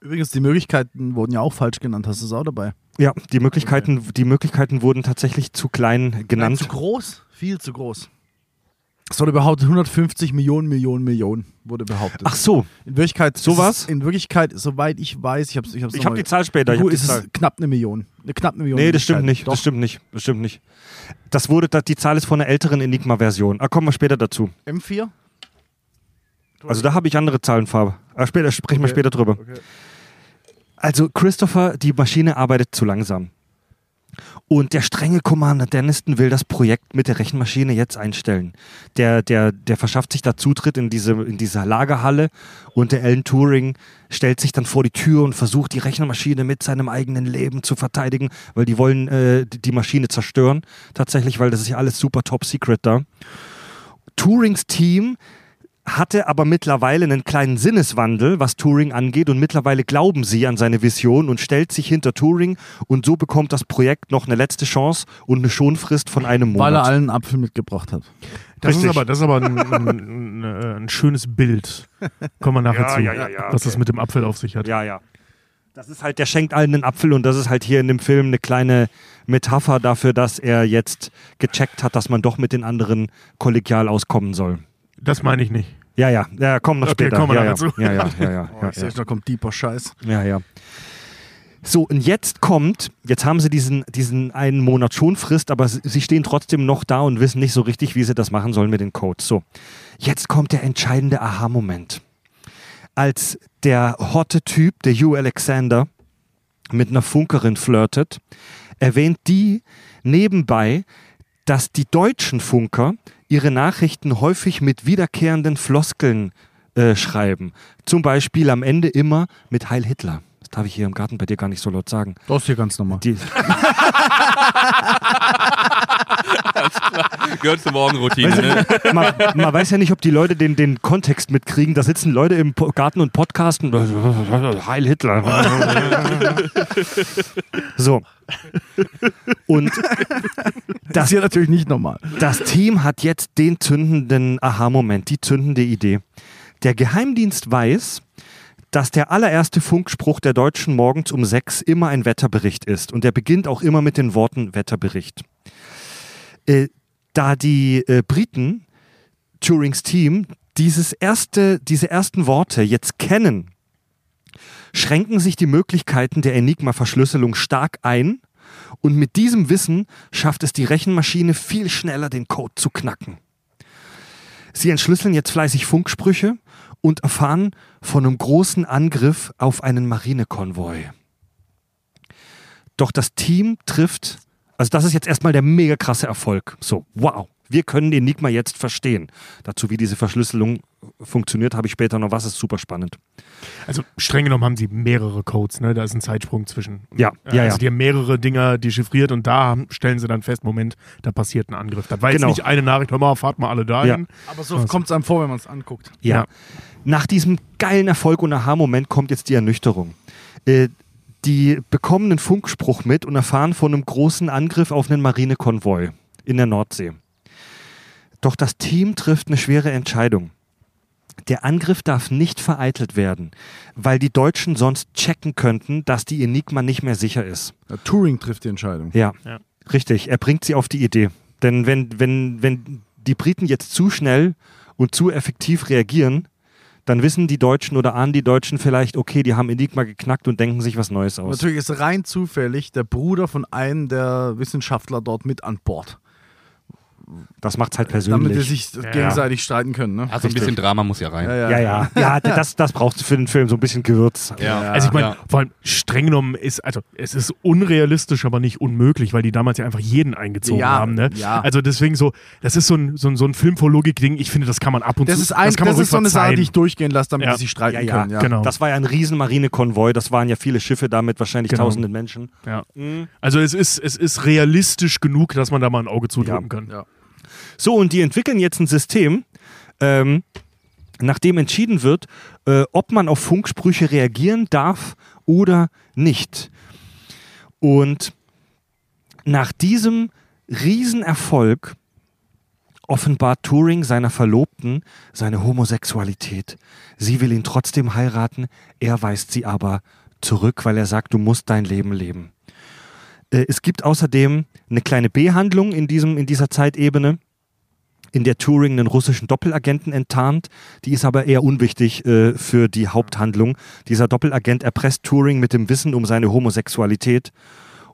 Übrigens, die Möglichkeiten wurden ja auch falsch genannt. Hast du es auch dabei? Ja, die Möglichkeiten, die Möglichkeiten wurden tatsächlich zu klein genannt. Nein, zu groß? Viel zu groß. Es wurde behauptet, 150 Millionen, Millionen, Millionen wurde behauptet. Ach so, in Wirklichkeit, so ist was? es- In Wirklichkeit, soweit ich weiß, ich habe ich hab's ich habe die Zahl später. Gut, die ist Zahl. es knapp eine Million. Eine knapp eine Million. Nee, das stimmt nicht. Doch. Das stimmt nicht. Das stimmt nicht. Das wurde, die Zahl ist von einer älteren Enigma-Version. Ah, kommen wir später dazu. M4? Also da habe ich andere Zahlenfarbe. Aber später sprechen wir Okay. später drüber. Okay. Also Christopher, die Maschine arbeitet zu langsam. Und der strenge Commander Denniston will das Projekt mit der Rechenmaschine jetzt einstellen. Der, der, der verschafft sich da Zutritt in diese, in diese Lagerhalle und der Alan Turing stellt sich dann vor die Tür und versucht die Rechenmaschine mit seinem eigenen Leben zu verteidigen, weil die wollen äh, die die Maschine zerstören. Tatsächlich, weil das ist ja alles super top secret da. Turings Team hatte aber mittlerweile einen kleinen Sinneswandel, was Turing angeht, und mittlerweile glauben sie an seine Vision und stellt sich hinter Turing und so bekommt das Projekt noch eine letzte Chance und eine Schonfrist von einem Weil er Monat. allen Apfel mitgebracht hat. Das ist Richtig. aber, das ist aber ein, ein, ein, äh, ein schönes Bild. Kommen wir nachher Ja, zu, ja, ja, ja, was das okay. mit dem Apfel auf sich hat. Ja, ja. Das ist halt, der schenkt allen einen Apfel und das ist halt hier in dem Film eine kleine Metapher dafür, dass er jetzt gecheckt hat, dass man doch mit den anderen kollegial auskommen soll. Das meine ich nicht. Ja, ja, ja, kommen noch Okay, später. kommen wir ja, ja. nachher zu. ja, ja, ja, ja, Oh, ja, ja. da kommt deeper Scheiß. Ja, ja. So, und jetzt kommt, jetzt haben sie diesen, diesen einen Monat Schonfrist, aber sie sie stehen trotzdem noch da und wissen nicht so richtig, wie sie das machen sollen mit den Codes. So, jetzt kommt der entscheidende Aha-Moment. Als der hotte Typ, der Hugh Alexander, mit einer Funkerin flirtet, erwähnt die nebenbei, dass die deutschen Funker ihre Nachrichten häufig mit wiederkehrenden Floskeln äh, schreiben. Zum Beispiel am Ende immer mit Heil Hitler. Das darf ich hier im Garten bei dir gar nicht so laut sagen. Das ist hier ganz normal. Die, Gehört zur Morgenroutine. Ne? man, man weiß ja nicht, ob die Leute den, den Kontext mitkriegen. Da sitzen Leute im Garten und podcasten. Heil Hitler. So. Und Das ist hier natürlich nicht normal. Das Team hat jetzt den zündenden Aha-Moment, die zündende Idee. Der Geheimdienst weiß, dass der allererste Funkspruch der Deutschen morgens um sechs immer ein Wetterbericht ist. Und der beginnt auch immer mit den Worten Wetterbericht. Äh, da die äh, Briten, Turings Team, dieses erste, diese ersten Worte jetzt kennen, schränken sich die Möglichkeiten der Enigma-Verschlüsselung stark ein und mit diesem Wissen schafft es die Rechenmaschine viel schneller, den Code zu knacken. Sie entschlüsseln jetzt fleißig Funksprüche und erfahren von einem großen Angriff auf einen Marinekonvoi. Doch das Team trifft, also das ist jetzt erstmal der mega krasse Erfolg. So, wow, wir können Enigma jetzt verstehen. Dazu, wie diese Verschlüsselung funktioniert, habe ich später noch was, ist super spannend. Also streng genommen haben sie mehrere Codes, ne? Da ist ein Zeitsprung zwischen. Ja, Äh, ja, Also ja. die haben mehrere Dinger dechiffriert und da stellen sie dann fest, Moment, da passiert ein Angriff. Das war Genau. jetzt nicht eine Nachricht, hör mal, fahrt mal alle dahin. Aber so kommt es einem vor, wenn man es anguckt. Ja. Ja. Nach diesem geilen Erfolg und Aha-Moment kommt jetzt die Ernüchterung. Äh, die bekommen einen Funkspruch mit und erfahren von einem großen Angriff auf einen Marinekonvoi in der Nordsee. Doch das Team trifft eine schwere Entscheidung. Der Angriff darf nicht vereitelt werden, weil die Deutschen sonst checken könnten, dass die Enigma nicht mehr sicher ist. Ja, Turing trifft die Entscheidung. Ja, Ja. richtig. Er bringt sie auf die Idee. Denn wenn, wenn, wenn die Briten jetzt zu schnell und zu effektiv reagieren, dann wissen die Deutschen oder ahnen die Deutschen vielleicht, okay, die haben Enigma geknackt und denken sich was Neues aus. Natürlich ist rein zufällig der Bruder von einem der Wissenschaftler dort mit an Bord. Das macht's halt Damit sie persönlich. sich gegenseitig streiten können. Ne? Also ein bisschen Drama muss ja rein. ja, Ja, ja. Ja, das, das brauchst du für den Film, so ein bisschen Gewürz. Ja. Also ich meine, Ja. vor allem streng genommen ist, also es ist unrealistisch, aber nicht unmöglich, weil die damals ja einfach jeden eingezogen Ja, haben. Ne? ja. Also deswegen so, das ist so ein, so ein, so ein Film vor Logik-Ding. Ich finde, das kann man ab und Das zu, ist, ein, das kann man das ist so eine Sache, die ich durchgehen lasse, damit Ja. sie sich streiten Ja, ja, können. Ja. genau. Das war ja ein riesen Marinekonvoi, das waren ja viele Schiffe da mit wahrscheinlich Genau. tausenden Menschen. Ja. Also es ist, es ist realistisch genug, dass man da mal ein Auge zudrücken kann. Ja. So, und die entwickeln jetzt ein System, ähm, nachdem entschieden wird, äh, ob man auf Funksprüche reagieren darf oder nicht. Und nach diesem Riesenerfolg offenbart Turing seiner Verlobten seine Homosexualität. Sie will ihn trotzdem heiraten, er weist sie aber zurück, weil er sagt, du musst dein Leben leben. Äh, es gibt außerdem eine kleine B-Handlung in, diesem, in dieser Zeitebene. In der Turing einen russischen Doppelagenten enttarnt. Die ist aber eher unwichtig äh, für die Haupthandlung. Dieser Doppelagent erpresst Turing mit dem Wissen um seine Homosexualität.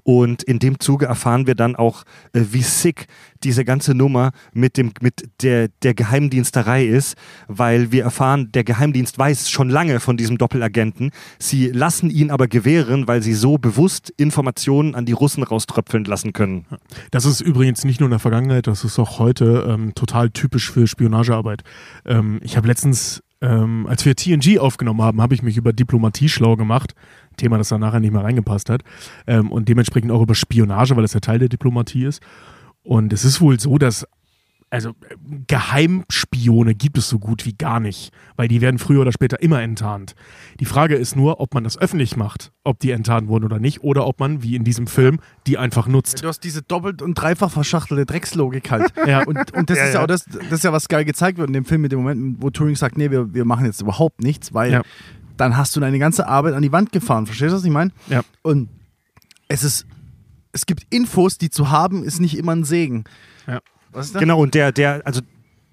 Und in dem Zuge erfahren wir dann auch, äh, wie sick diese ganze Nummer mit, dem, mit der, der Geheimdiensterei ist, weil wir erfahren, der Geheimdienst weiß schon lange von diesem Doppelagenten. Sie lassen ihn aber gewähren, weil sie so bewusst Informationen an die Russen rauströpfeln lassen können. Das ist übrigens nicht nur in der Vergangenheit, das ist auch heute ähm, total typisch für Spionagearbeit. Ähm, ich habe letztens, ähm, als wir TNG aufgenommen haben, habe ich mich über Diplomatie schlau gemacht. Thema, das da nachher nicht mehr reingepasst hat. Ähm, und dementsprechend auch über Spionage, weil das ja Teil der Diplomatie ist. Und es ist wohl so, dass also Geheimspione gibt es so gut wie gar nicht, weil die werden früher oder später immer enttarnt. Die Frage ist nur, ob man das öffentlich macht, ob die enttarnt wurden oder nicht, oder ob man, wie in diesem Film, die einfach nutzt. Du hast diese doppelt und dreifach verschachtelte Dreckslogik halt. Ja. Und, und das Ja, ist ja ja. auch das, das ist ja was geil gezeigt wird in dem Film mit dem Moment, wo Turing sagt, nee, wir, wir machen jetzt überhaupt nichts, weil Ja. Dann hast du deine ganze Arbeit an die Wand gefahren. Verstehst du, was ich meine? Ja. Und es ist, es gibt Infos, die zu haben, ist nicht immer ein Segen. Ja. Was ist das? Genau, und der, der, also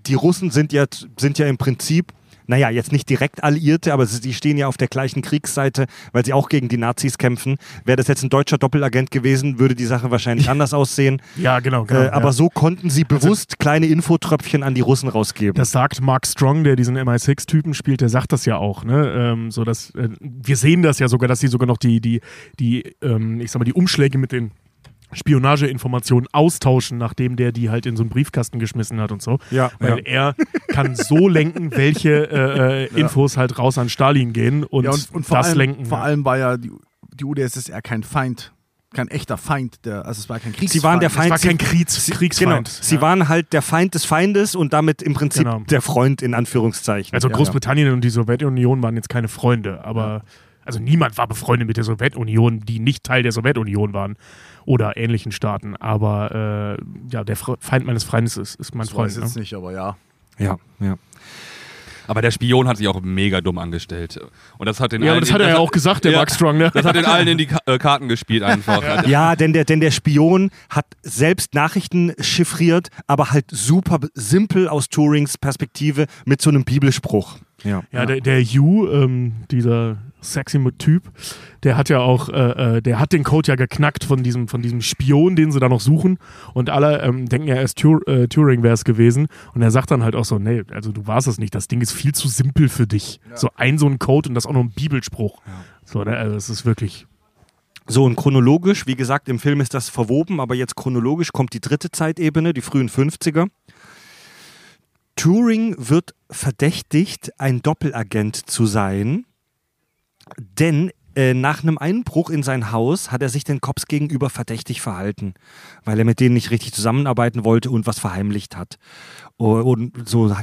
die Russen sind ja, sind ja im Prinzip, naja, jetzt nicht direkt Alliierte, aber sie stehen ja auf der gleichen Kriegsseite, weil sie auch gegen die Nazis kämpfen. Wäre das jetzt ein deutscher Doppelagent gewesen, würde die Sache wahrscheinlich anders aussehen. Ja, genau, genau. Äh, aber ja. so konnten sie bewusst kleine Infotröpfchen an die Russen rausgeben. Das sagt Mark Strong, der diesen MI6-Typen spielt, der sagt das ja auch, ne? Ähm, so dass, äh, wir sehen das ja sogar, dass sie sogar noch die, die, die, ähm, ich sag mal, die Umschläge mit den Spionageinformationen austauschen, nachdem der die halt in so einen Briefkasten geschmissen hat und so. Ja, Weil er kann so lenken, welche äh, äh, Infos halt raus an Stalin gehen und, ja, und, und vor, das allem, lenken. vor ja. allem war ja die, die UdSSR kein Feind, kein echter Feind. Der, also es war kein Kriegsfeind. Sie waren der Es Feind. war kein Kriegs sie, Kriegsfeind. Genau, sie ja. waren halt der Feind des Feindes und damit im Prinzip Genau. der Freund in Anführungszeichen. Also Ja, Großbritannien und die Sowjetunion waren jetzt keine Freunde, aber also niemand war befreundet mit der Sowjetunion, die nicht Teil der Sowjetunion waren oder ähnlichen Staaten. Aber äh, ja, der Feind meines Freundes ist, ist mein Das Freund. weiß ich jetzt Ne? nicht, aber ja. ja, ja. Aber der Spion hat sich auch mega dumm angestellt. Und das hat den Ja, aber allen, das hat er ja auch gesagt, der Ja. Mark Strong. Ne? Das hat den allen in die Ka äh, Karten gespielt einfach. Ja, denn der, denn der Spion hat selbst Nachrichten chiffriert, aber halt super simpel aus Turings Perspektive mit so einem Bibelspruch. Ja, Ja, der, der Hugh, ähm, dieser sexy Typ, der hat ja auch, äh, äh, der hat den Code ja geknackt von diesem, von diesem Spion, den sie da noch suchen. Und alle ähm, denken ja erst Tur äh, Turing wäre es gewesen. Und er sagt dann halt auch so, nee, also du warst es nicht. Das Ding ist viel zu simpel für dich. So ein so ein Code und das auch noch ein Bibelspruch. So, ne, also es ist wirklich. So, und chronologisch, wie gesagt, im Film ist das verwoben, aber jetzt chronologisch kommt die dritte Zeitebene, die frühen 50er. Turing wird verdächtigt, ein Doppelagent zu sein, denn äh, nach einem Einbruch in sein Haus hat er sich den Cops gegenüber verdächtig verhalten, weil er mit denen nicht richtig zusammenarbeiten wollte und was verheimlicht hat und so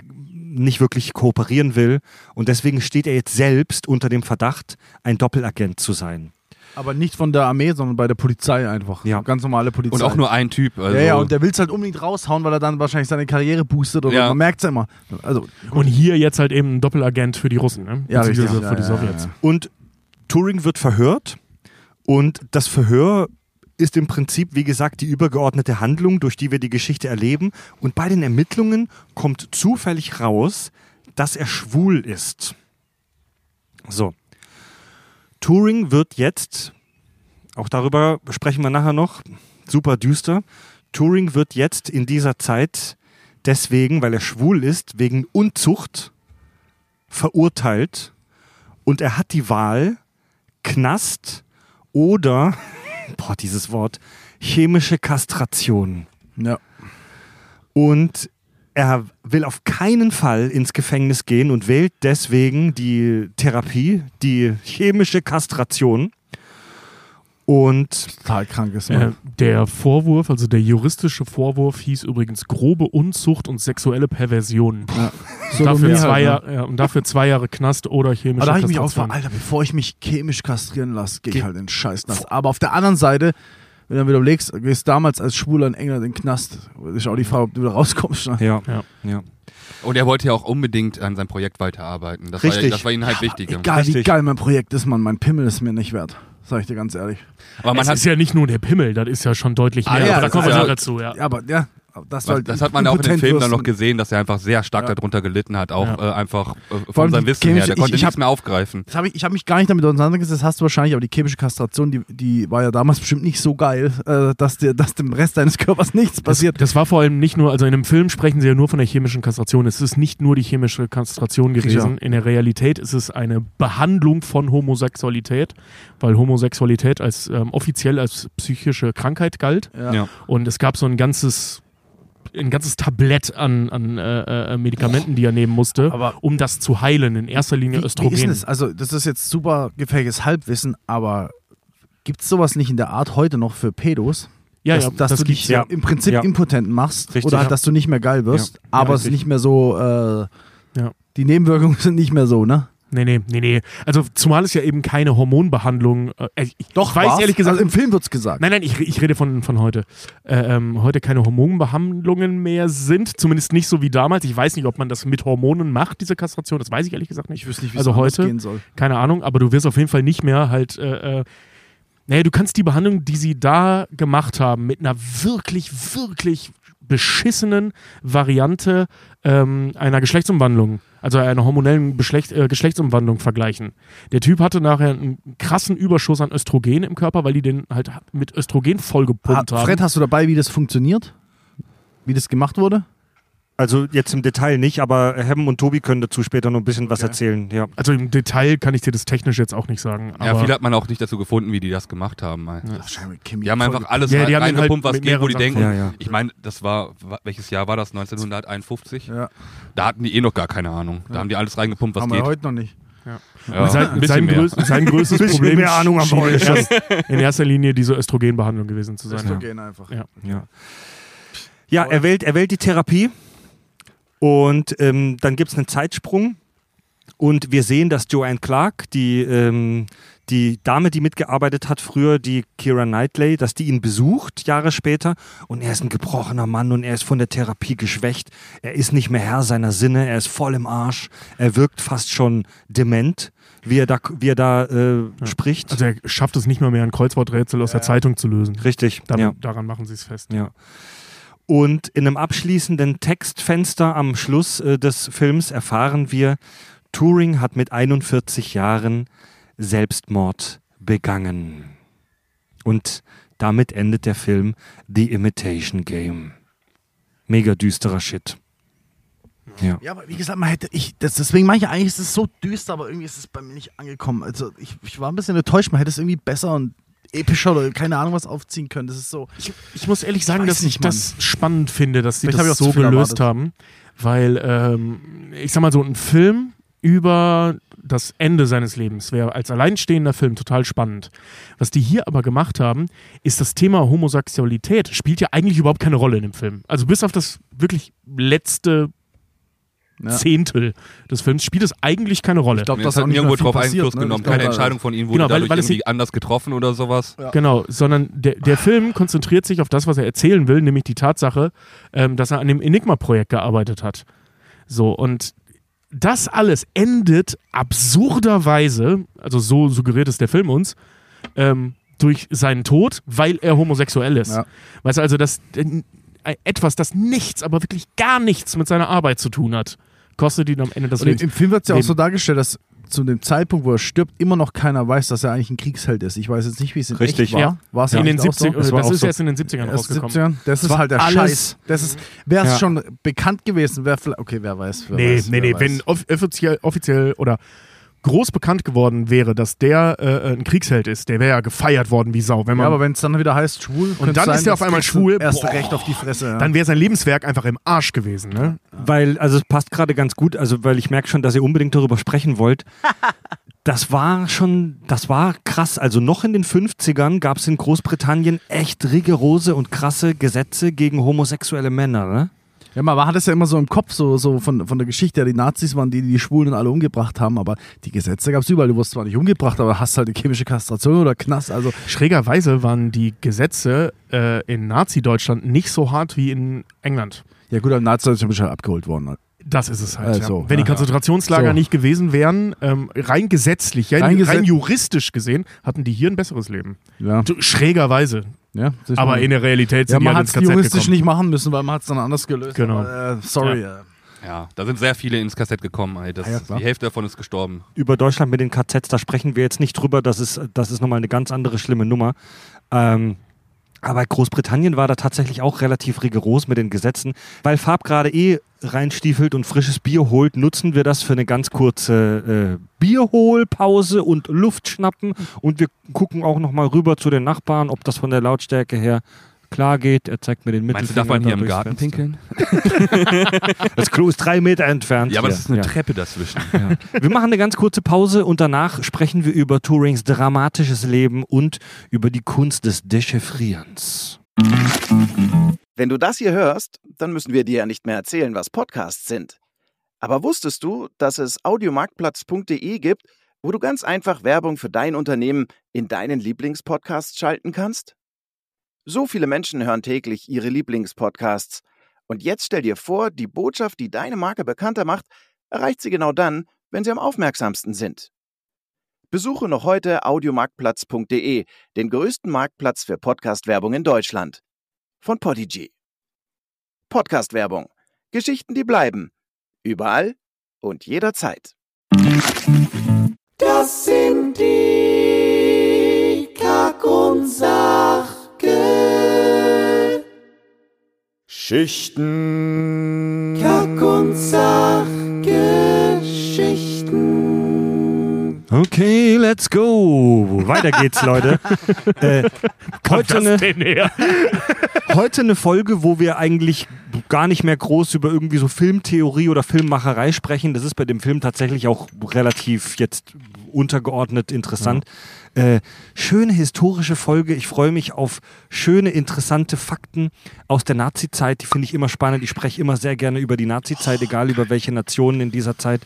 nicht wirklich kooperieren will. Und deswegen steht er jetzt selbst unter dem Verdacht, ein Doppelagent zu sein. Aber nicht von der Armee, sondern bei der Polizei einfach. Ja. Ganz normale Polizei. Und auch nur ein Typ. Also ja, ja, und der will es halt unbedingt raushauen, weil er dann wahrscheinlich seine Karriere boostet oder Ja. man merkt es immer. Also, Und hier jetzt halt eben ein Doppelagent für die Russen, ne? Ja, richtig. für die Ja, ja, Sowjets. ja. Und Turing wird verhört und das Verhör ist im Prinzip, wie gesagt, die übergeordnete Handlung, durch die wir die Geschichte erleben. Und bei den Ermittlungen kommt zufällig raus, dass er schwul ist. So. Turing wird jetzt, auch darüber sprechen wir nachher noch, super düster. Turing wird jetzt in dieser Zeit deswegen, weil er schwul ist, wegen Unzucht verurteilt und er hat die Wahl Knast oder, boah, dieses Wort, chemische Kastration. ja. Und er will auf keinen Fall ins Gefängnis gehen und wählt deswegen die Therapie, die chemische Kastration. Und Total krankes Äh, Mann. der Vorwurf, also der juristische Vorwurf, hieß übrigens grobe Unzucht und sexuelle Perversion. ja. Und dafür, zwei halt, ne? Jahre, ja, und dafür zwei Jahre Knast oder chemische Aber da ich mich auch Alter, bevor ich mich chemisch kastrieren lasse, gehe ich halt in den Scheiß nass. Aber auf der anderen Seite, wenn du dann wieder überlegst, du gehst damals als Schwuler in England in den Knast, ist auch die Frage, ob du wieder rauskommst. Ne? ja, Ja. ja. Und er wollte ja auch unbedingt an seinem Projekt weiterarbeiten. Das, war, Richtig. das war ihm halt wichtig. Egal wie Richtig. geil mein Projekt ist, Mann, mein Pimmel ist mir nicht wert. Sag ich dir ganz ehrlich. Aber man es hat ist ja nicht nur der Pimmel, das ist ja schon deutlich Ah, mehr. ja, aber da das kommen wir noch ja- dazu, ja. Ja, aber ja, das, Was, das hat man ja auch in dem Film dann noch gesehen, dass er einfach sehr stark Ja. darunter gelitten hat, auch Ja. äh, einfach äh, von seinem Wissen her. chemische- Der ich- konnte ich nichts hab- mehr aufgreifen. Das hab ich ich habe mich gar nicht damit auseinandergesetzt, das hast du wahrscheinlich, aber die chemische Kastration, die, die war ja damals bestimmt nicht so geil, äh, dass, dir, dass dem Rest deines Körpers nichts Das, passiert. das war vor allem nicht nur, also in einem Film sprechen sie ja nur von der chemischen Kastration. Es ist nicht nur die chemische Kastration gewesen. In der Realität ist es eine Behandlung von Homosexualität, weil Homosexualität als ähm, offiziell als psychische Krankheit galt. Ja. Ja. Und es gab so ein ganzes ein ganzes Tablett an, an äh, äh, Medikamenten, die er nehmen musste, Aber- um das zu heilen. In erster Linie Wie, wie ist Östrogen. das? Also, das ist jetzt super gefährliches Halbwissen, aber gibt es sowas nicht in der Art heute noch für Pedos? ja, dass, ja, dass das du dich ja. im Prinzip Ja. impotent machst Richtig, oder halt, dass du nicht mehr geil wirst, aber es richtig. nicht mehr so, äh, die Nebenwirkungen sind nicht mehr so, ne? Nee, nee, nee, nee. Also zumal es ja eben keine Hormonbehandlung. Äh, ich ich weiß war's? ehrlich gesagt. Also im Film wird's gesagt. Nein, nein, ich, ich rede von, von heute. Äh, ähm, heute keine Hormonbehandlungen mehr sind. Zumindest nicht so wie damals. Ich weiß nicht, ob man das mit Hormonen macht, diese Kastration. Das weiß ich ehrlich gesagt nicht. Ich wüsste nicht, wie Also es heute? gehen soll. Keine Ahnung, aber du wirst auf jeden Fall nicht mehr halt. Äh, äh, naja, du kannst die Behandlung, die sie da gemacht haben, mit einer wirklich, wirklich beschissenen Variante ähm, einer Geschlechtsumwandlung, also einer hormonellen Beschlecht, äh, Geschlechtsumwandlung vergleichen. Der Typ hatte nachher einen krassen Überschuss an Östrogen im Körper, weil die den halt mit Östrogen vollgepumpt Ha, haben. Fred, hast du dabei, wie das funktioniert? Wie das gemacht wurde? Also jetzt im Detail nicht, aber Hem und Tobi können dazu später noch ein bisschen was Okay. erzählen. Ja. also im Detail kann ich dir das technisch jetzt auch nicht sagen. Ja, viel hat man auch nicht dazu gefunden, wie die das gemacht haben. Chemie. die haben einfach alles Ja, haben den reingepumpt, halt was geht, wo die denken. Ja, ja. Ich meine, das war, wa- welches Jahr war das? 1951? Ja, Da hatten die eh noch gar keine Ahnung. Da haben die alles reingepumpt, was haben wir geht. heute noch nicht. Ja, Und sein, ein bisschen sein, mehr. größ, sein größtes Problem mehr Ahnung haben schon. erst in erster Linie diese Östrogenbehandlung gewesen zu sein. Östrogen einfach. Ja. Ja, ja er, wählt, er wählt die Therapie und ähm, dann gibt es einen Zeitsprung und wir sehen, dass Joanne Clark, die, ähm, die Dame, die mitgearbeitet hat früher, die Kira Knightley, dass die ihn besucht Jahre später und er ist ein gebrochener Mann und er ist von der Therapie geschwächt. Er ist nicht mehr Herr seiner Sinne, er ist voll im Arsch, er wirkt fast schon dement, wie er da, wie er da äh, spricht. Also er schafft es nicht mal mehr, ein Kreuzworträtsel aus der Zeitung zu lösen. Richtig, Damit, ja. Daran machen sie es fest. Ja. Und in einem abschließenden Textfenster am Schluss äh, des Films erfahren wir, Turing hat mit 41 Jahren Selbstmord begangen. Und damit endet der Film The Imitation Game. Mega düsterer Shit. Ja. Ja, aber wie gesagt, man hätte, ich, das, deswegen meine ich eigentlich, ist es so düster, aber irgendwie ist es bei mir nicht angekommen. Also ich, ich war ein bisschen enttäuscht, man hätte es irgendwie besser und epischer oder keine Ahnung was aufziehen können. Das ist so. Ich, ich muss ehrlich sagen, weiß dass ich nicht, Mann. das spannend finde, dass sie Vielleicht ich das so gelöst erwartet. haben. Weil, ähm, ich sag mal so, ein Film über das Ende seines Lebens wäre als alleinstehender Film total spannend. Was die hier aber gemacht haben, ist das Thema Homosexualität spielt ja eigentlich überhaupt keine Rolle in dem Film. Also bis auf das wirklich letzte Ja. Zehntel des Films spielt es eigentlich keine Rolle. Ich glaube, das ist hat nirgendwo drauf passiert, Einfluss ne? genommen. Glaub, Keine Entscheidung von ihnen wurde Genau, weil- dadurch weil es irgendwie anders getroffen oder sowas. Genau, sondern der, der Film konzentriert sich auf das, was er erzählen will, nämlich die Tatsache, ähm, dass er an dem Enigma-Projekt gearbeitet hat. So, und das alles endet absurderweise, also so suggeriert es der Film uns, ähm, durch seinen Tod, weil er homosexuell ist. Ja. Weißt du, also das äh, etwas, das nichts, aber wirklich gar nichts mit seiner Arbeit zu tun hat, kostet ihn am Ende des Und im, Lebens. im Film wird es ja auch so dargestellt, dass zu dem Zeitpunkt, wo er stirbt, immer noch keiner weiß, dass er eigentlich ein Kriegsheld ist. Ich weiß jetzt nicht, wie es in Richtig. echt war. Ja. War es in den echt auch 70 so? das, war auch ist so. erst in den 70ern Erst rausgekommen. 70ern? Das ist war halt der alles- Scheiß. Das ist, wäre es Ja. schon bekannt gewesen, wäre vielleicht. Okay, wer weiß. Wer Nee, weiß, nee, wer nee. weiß. Wenn off offiziell, offiziell oder groß bekannt geworden wäre, dass der äh, ein Kriegsheld ist, der wäre ja gefeiert worden wie Sau. Wenn Ja, man, aber wenn es dann wieder heißt, schwul. könnte dann sein, ist er auf einmal schwul. Erst Boah. recht auf die Fresse. Ja. dann wäre sein Lebenswerk einfach im Arsch gewesen. Ne? Weil, also es passt gerade ganz gut, also weil ich merke schon, dass ihr unbedingt darüber sprechen wollt. Das war schon, das war krass. Also noch in den 50ern gab es in Großbritannien echt rigorose und krasse Gesetze gegen homosexuelle Männer, ne? Ja, man hat es ja immer so im Kopf, so, so von, von der Geschichte, die Nazis waren die, die die Schwulen alle umgebracht haben, aber die Gesetze gab es überall. Du wurdest zwar nicht umgebracht, aber hast halt eine chemische Kastration oder Knast. Also, Schrägerweise waren die Gesetze äh, in Nazi-Deutschland nicht so hart wie in England. ja gut, am Nazi-Deutschland bist du halt abgeholt worden. Das ist es halt. Also, ja. Wenn die. Konzentrationslager So. nicht gewesen wären, ähm, rein gesetzlich, Rein rein, gesetz- juristisch gesehen, hatten die hier ein besseres Leben. Ja. Schrägerweise. Ja, Aber in der Realität ja, sind die man halt hat ins es KZ juristisch gekommen. nicht machen müssen, weil man hat es dann anders gelöst. Genau. Aber, äh, sorry. äh. Ja, da sind sehr viele ins Kassett gekommen. Ey. Das, Ah ja, die Hälfte davon ist gestorben. über Deutschland mit den KZs, da sprechen wir jetzt nicht drüber, das ist, das ist nochmal eine ganz andere schlimme Nummer. Ähm, aber Großbritannien war da tatsächlich auch relativ rigoros mit den Gesetzen. Weil Farb gerade eh reinstiefelt und frisches Bier holt, nutzen wir das für eine ganz kurze äh, Bierholpause und Luft schnappen. Und wir gucken auch nochmal rüber zu den Nachbarn, ob das von der Lautstärke her klar geht. Er zeigt mir den Meinst du, Mittelfinger. darf man hier im Garten Fenster. pinkeln? Das Klo ist drei Meter entfernt. Ja, aber das ist eine Ja. Treppe dazwischen. Ja. Wir machen eine ganz kurze Pause und danach sprechen wir über Turings dramatisches Leben und über die Kunst des Dechiffrierens. Wenn du das hier hörst, dann müssen wir dir ja nicht mehr erzählen, was Podcasts sind. Aber wusstest du, dass es audiomarktplatz.de gibt, wo du ganz einfach Werbung für dein Unternehmen in deinen Lieblingspodcasts schalten kannst? So viele Menschen hören täglich ihre Lieblingspodcasts. Und jetzt stell dir vor, die Botschaft, die deine Marke bekannter macht, erreicht sie genau dann, wenn sie am aufmerksamsten sind. Besuche noch heute audiomarktplatz.de, den größten Marktplatz für Podcast-Werbung in Deutschland von Podigy. Podcast-Werbung. Geschichten, die bleiben. Überall und jederzeit. Das sind die Kack- und Sachgeschichten. Kack- und Sachgeschichten. Okay, let's go. Weiter geht's, Leute. äh, heute, eine, heute eine Folge, wo wir eigentlich gar nicht mehr groß über irgendwie so Filmtheorie oder Filmmacherei sprechen. Das ist bei dem Film tatsächlich auch relativ jetzt untergeordnet interessant. Äh, schöne historische Folge. Ich freue mich auf schöne, interessante Fakten aus der Nazi-Zeit. Die finde ich immer spannend. Ich spreche immer sehr gerne über die Nazi-Zeit, egal über welche Nationen in dieser Zeit.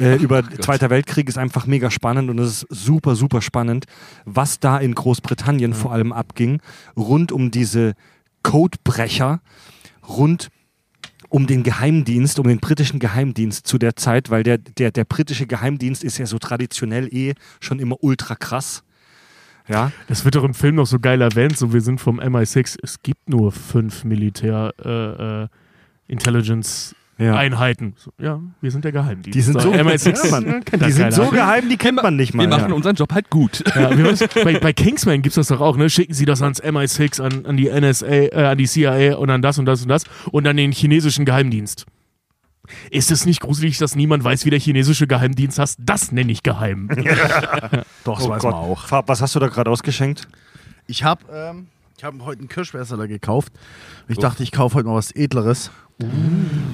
Äh, über Zweiter Weltkrieg ist einfach mega spannend und es ist super, super spannend, was da in Großbritannien vor allem abging, rund um diese Codebrecher, rund um den Geheimdienst, um den britischen Geheimdienst zu der Zeit, weil der, der, der britische Geheimdienst ist ja so traditionell eh schon immer ultra krass. Ja, Das wird doch im Film noch so geil erwähnt, so wir sind vom MI6, es gibt nur fünf Militär äh, äh, Intelligence ja. Einheiten. So, ja, wir sind der Geheimdienst. Die sind so- MI6 Ja, kennt Die sind so geheim, die kennt man nicht mal. Wir machen ja. unseren Job halt gut. Das? bei, bei Kingsman gibt es das doch auch, ne? Schicken sie das ans MI6, an, an die NSA, äh, an die CIA und an das und das und das und an den chinesischen Geheimdienst. Ist es nicht gruselig, dass niemand weiß, wie der chinesische Geheimdienst heißt? Das nenne ich geheim. Doch, das Oh weiß Gott. man auch. Farb, was hast du da gerade ausgeschenkt? Ich habe ähm, ich hab heute einen Kirschwässerler gekauft. Ich dachte, ich kaufe heute mal was Edleres.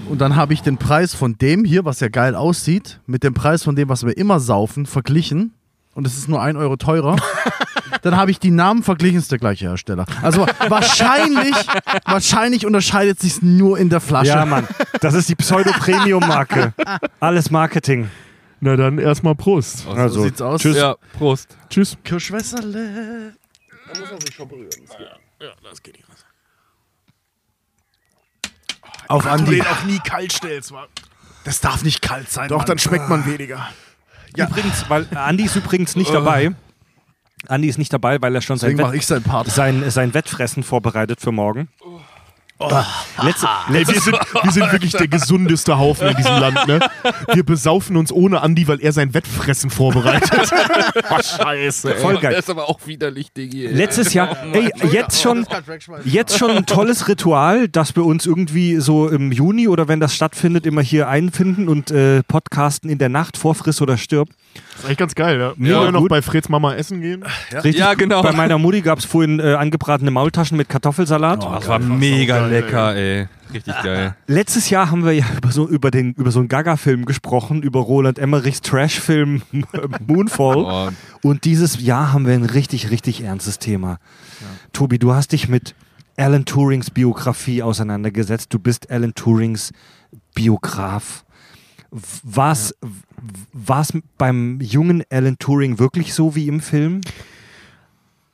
Und dann habe ich den Preis von dem hier, was ja geil aussieht, mit dem Preis von dem, was wir immer saufen, verglichen. Und es ist nur ein Euro teurer. dann habe ich die Namen verglichen, ist der gleiche Hersteller. Also wahrscheinlich, wahrscheinlich unterscheidet sich nur in der Flasche. Ja, Mann, das ist die Pseudo-Premium-Marke. Alles Marketing. Na dann erstmal Prost. Also, so sieht's aus. Tschüss. Ja, Prost. Tschüss. Kirschwässerle. Auf Andi. auch nie kalt stellst, wa? Das darf nicht kalt sein. Doch, Mann. dann schmeckt man weniger. Übrigens, weil Andi ist übrigens nicht dabei. Andi ist nicht dabei, weil er schon sein, Deswegen Wett, Part. sein, sein Wettfressen vorbereitet für morgen. Letzte, Ey, wir, sind, wir sind wirklich der gesundeste Haufen in diesem Land, ne? Wir besaufen uns ohne Andi, weil er sein Wettfressen vorbereitet. oh, scheiße, ey. voll Der geil. ist aber auch widerlich, Diggi. ey. Letztes Jahr, ey, jetzt schon, jetzt schon ein tolles Ritual, dass wir uns irgendwie so im Juni oder wenn das stattfindet, immer hier einfinden und äh, podcasten in der Nacht vor Friss oder stirb. Das ist echt ganz geil, ja. Mega Vorher noch gut. bei Freds Mama essen gehen. Richtig Ja, genau. Bei meiner Mutti gab es vorhin äh, angebratene Maultaschen mit Kartoffelsalat. Das war mega lecker, ey. Richtig geil. Letztes Jahr haben wir ja über so, über den, über so einen Gaga-Film gesprochen, über Roland Emmerichs Trash-Film Moonfall. Oh, Und dieses Jahr haben wir ein richtig, richtig ernstes Thema. Tobi, du hast dich mit Alan Turings Biografie auseinandergesetzt. Du bist Alan Turings Biograf. War es beim jungen Alan Turing wirklich so wie im Film?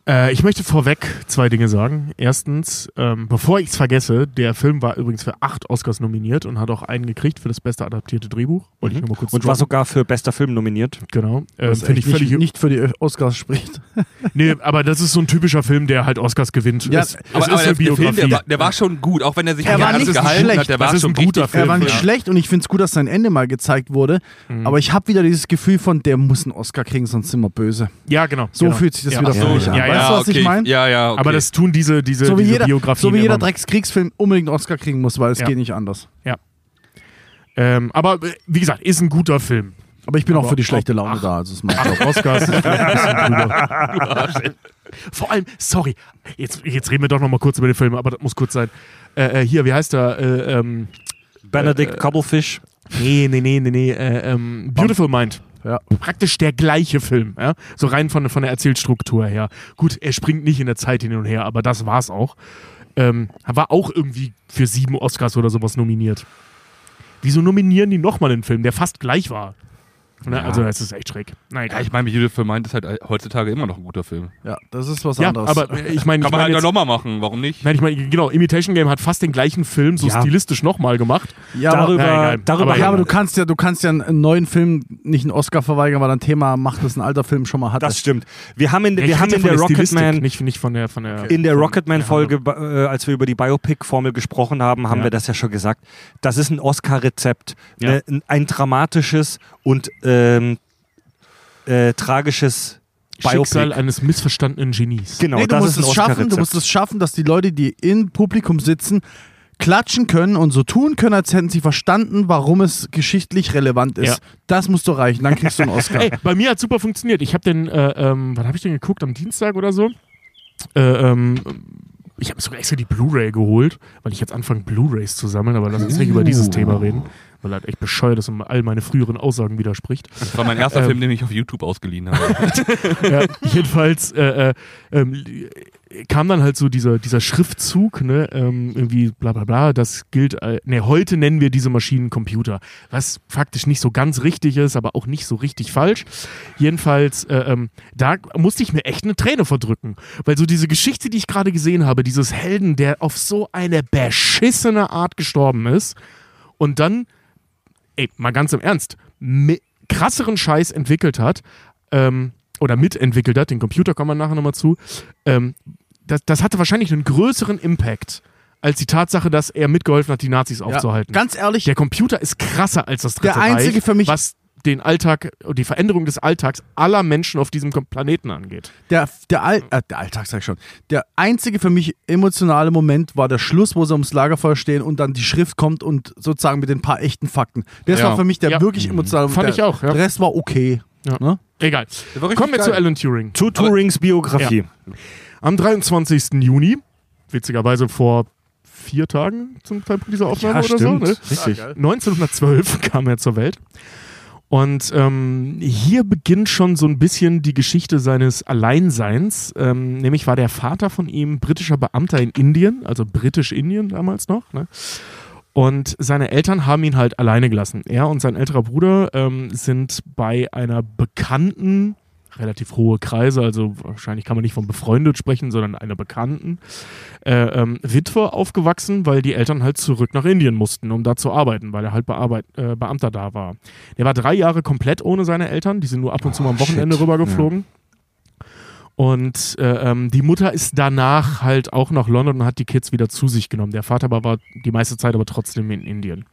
Äh, ich möchte vorweg zwei Dinge sagen. Erstens, ähm, bevor ich es vergesse, der Film war übrigens für acht Oscars nominiert und hat auch einen gekriegt für das beste adaptierte Drehbuch. Wollte ich nur mal kurz Mhm. Und war droppen. sogar für bester Film nominiert. Genau. Ähm, Finde ich völlig. nicht, nicht für die Oscars spricht. Nee, aber das ist so ein typischer Film, der halt Oscars gewinnt. Ja, es, es Aber, ist aber eine der, Film, der war, der war schon gut, auch wenn er sich Er nicht war alles nicht gehalten schlecht. hat. Der Das war ist schon ein guter Film. Er war nicht ja. schlecht und ich finde es gut, dass sein Ende mal gezeigt wurde. Mhm. Aber ich habe wieder dieses Gefühl von, der muss einen Oscar kriegen, sonst sind wir böse. ja, genau. So genau. fühlt sich das ja. wieder für so, mich an. Ja, weißt ja, du, was ich okay. meine? Ja, ja, okay. Aber das tun diese, diese, So wie diese jeder, Biografien so wie jeder. Dreckskriegsfilm unbedingt einen Oscar kriegen muss, weil es Ja. geht nicht anders. Ähm, aber äh, wie gesagt, ist ein guter Film. Aber ich bin auch Aber für die schlechte Laune ach. da. Also es macht Ach, Oscars. Vor allem, sorry, jetzt, jetzt reden wir doch noch mal kurz über den Film, aber das muss kurz sein. Äh, äh, hier, wie heißt er? Äh, ähm, Benedict Cobblefish. nee, nee, nee, nee, nee. Äh, ähm, Beautiful Mind. Ja. Praktisch der gleiche Film, ja? so rein von, von der Erzählstruktur her. Gut, er springt nicht in der Zeit hin und her, aber das war's auch. Ähm, war auch irgendwie für sieben Oscars oder sowas nominiert. Wieso nominieren die nochmal einen Film, der fast gleich war? Ne? Ja. Also, das ist echt schräg. Na Ja, ich meine, Beautiful Mind ist halt heutzutage immer noch ein guter Film. Ja, das ist was Ja, anderes. aber äh, ich meine, ich Kann man mein halt jetzt, nochmal machen, warum nicht? nein, ich meine, genau, Imitation Game hat fast den gleichen Film so Ja. stilistisch nochmal gemacht. ja, aber, darüber, Ja, egal. darüber Aber ja, aber du kannst ja, du kannst ja einen neuen Film nicht einen Oscar verweigern, weil ein Thema macht, das ein alter Film schon mal hatte. Das stimmt. Wir haben in, Ja, ich wir haben in der Stilistik, Rocketman nicht, nicht von der, von der in der von- Rocketman-Folge, äh, als wir über die Biopic-Formel gesprochen haben, haben Ja. wir das ja schon gesagt. Das ist ein Oscar-Rezept. Ja. Ne? Ein, ein dramatisches und ähm, äh, tragisches Schicksal Biopic. eines missverstandenen Genies. Genau, nee, du das musst ist es schaffen, du musst es schaffen, dass die Leute, die im Publikum sitzen, klatschen können und so tun können, als hätten sie verstanden, warum es geschichtlich relevant ist. Ja. Das musst du reichen, dann kriegst du einen Oscar. Ey, bei mir hat super funktioniert. Ich habe den, äh, ähm, wann habe ich den geguckt? Am Dienstag oder so? Äh, ähm, ich habe sogar extra die Blu-ray geholt, weil ich jetzt anfange, Blu-rays zu sammeln, aber lass uns nicht über dieses Thema reden, weil halt echt bescheuert ist und all meine früheren Aussagen widerspricht. Das war mein erster Ähm. Film, den ich auf YouTube ausgeliehen habe. ja, jedenfalls äh, äh, ähm, kam dann halt so dieser, dieser Schriftzug, ne, ähm, irgendwie bla bla bla, das gilt, äh, ne, heute nennen wir diese Maschinen Computer, was faktisch nicht so ganz richtig ist, aber auch nicht so richtig falsch. Jedenfalls, äh, ähm, da musste ich mir echt eine Träne verdrücken, weil so diese Geschichte, die ich gerade gesehen habe, dieses Helden, der auf so eine beschissene Art gestorben ist und dann, ey, mal ganz im Ernst, krasseren Scheiß entwickelt hat, ähm, oder mitentwickelt hat, den Computer kommen wir nachher nochmal zu, ähm, das, das hatte wahrscheinlich einen größeren Impact als die Tatsache, dass er mitgeholfen hat, die Nazis aufzuhalten. Ganz ehrlich, Der Computer ist krasser als das Dritte Der einzige Reich, für mich- was den Alltag, die Veränderung des Alltags aller Menschen auf diesem Planeten angeht. der, der, All, äh, der Alltag, sag ich schon. Der einzige für mich emotionale Moment war der Schluss, wo sie ums Lagerfeuer stehen und dann die Schrift kommt und sozusagen mit den paar echten Fakten. Das Ja. war für mich der Ja. wirklich emotionale Fand der, ich auch, ja. Der Rest war okay. Ja. Ne? Egal. War Kommen wir geil. zu Alan Turing. Zu Turings Biografie. Am 23. Juni, witzigerweise vor vier Tagen zum Zeitpunkt dieser Aufnahme oder so, ne? Richtig. 1912 kam er zur Welt. Und ähm, hier beginnt schon so ein bisschen die Geschichte seines Alleinseins. Ähm, nämlich war der Vater von ihm britischer Beamter in Indien, also britisch-Indien damals noch. Ne? Und seine Eltern haben ihn halt alleine gelassen. Er und sein älterer Bruder ähm, sind bei einer bekannten, relativ hohe Kreise, also wahrscheinlich kann man nicht von befreundet sprechen, sondern einer bekannten äh, ähm, Witwe aufgewachsen, weil die Eltern halt zurück nach Indien mussten, um da zu arbeiten, weil er halt Bearbeit äh, Beamter da war. Der war drei Jahre komplett ohne seine Eltern, die sind nur ab und zu mal am Wochenende shit. rübergeflogen. Und äh, ähm, die Mutter ist danach halt auch nach London und hat die Kids wieder zu sich genommen. Der Vater aber war die meiste Zeit aber trotzdem in Indien.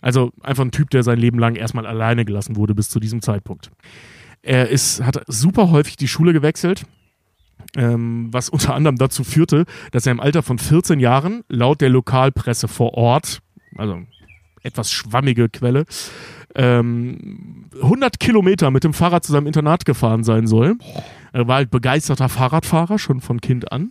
Also einfach ein Typ, der sein Leben lang erstmal alleine gelassen wurde bis zu diesem Zeitpunkt. Er ist, hat super häufig die Schule gewechselt, ähm, was unter anderem dazu führte, dass er im Alter von 14 Jahren laut der Lokalpresse vor Ort, also etwas schwammige Quelle, ähm, 100 Kilometer mit dem Fahrrad zu seinem Internat gefahren sein soll. Er war halt begeisterter Fahrradfahrer, schon von Kind an.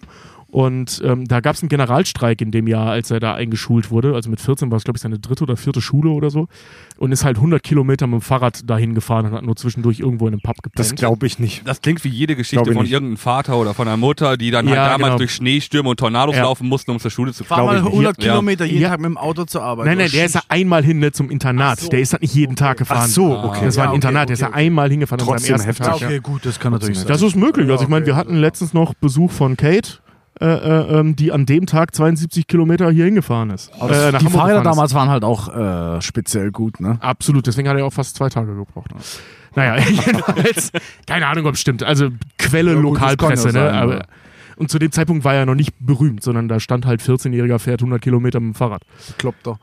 Und ähm, da gab es einen Generalstreik in dem Jahr, als er da eingeschult wurde. Also mit 14 war es, glaube ich, seine dritte oder vierte Schule oder so. Und ist halt 100 Kilometer mit dem Fahrrad dahin gefahren und hat nur zwischendurch irgendwo in einem Pub gepennt. Das glaube ich nicht. Das klingt wie jede Geschichte von irgendeinem Vater oder von einer Mutter, die dann Ja, halt damals genau. durch Schneestürme und Tornados Ja. laufen mussten, um zur Schule zu Fahr fahren. mal ich nicht. 100 Ja. Kilometer jeden Ja. Tag mit dem Auto zur Arbeit. Nein, nein, der ist ja einmal hin ne, zum Internat. So, der ist halt nicht jeden Tag gefahren. Ach so, okay. Das war ein okay, Internat, der ist ja okay, okay. einmal hingefahren Trotzdem heftig. Okay, gut, das kann natürlich sein. Das ist möglich. Also ich meine, wir okay. hatten letztens noch Besuch von Kate, äh, äh, ähm, die an dem Tag 72 Kilometer hier hingefahren ist. Äh, die Fahrräder damals waren halt auch äh, speziell gut, ne? Absolut, deswegen hat er auch fast zwei Tage gebraucht. Naja, jedenfalls, keine Ahnung, ob es stimmt. Also Quelle Ja, gut, Lokalpresse, kann ja ne? sein, Aber, ja. und zu dem Zeitpunkt war er noch nicht berühmt, sondern da stand halt 14-Jähriger fährt 100 Kilometer mit dem Fahrrad. Kloppt doch.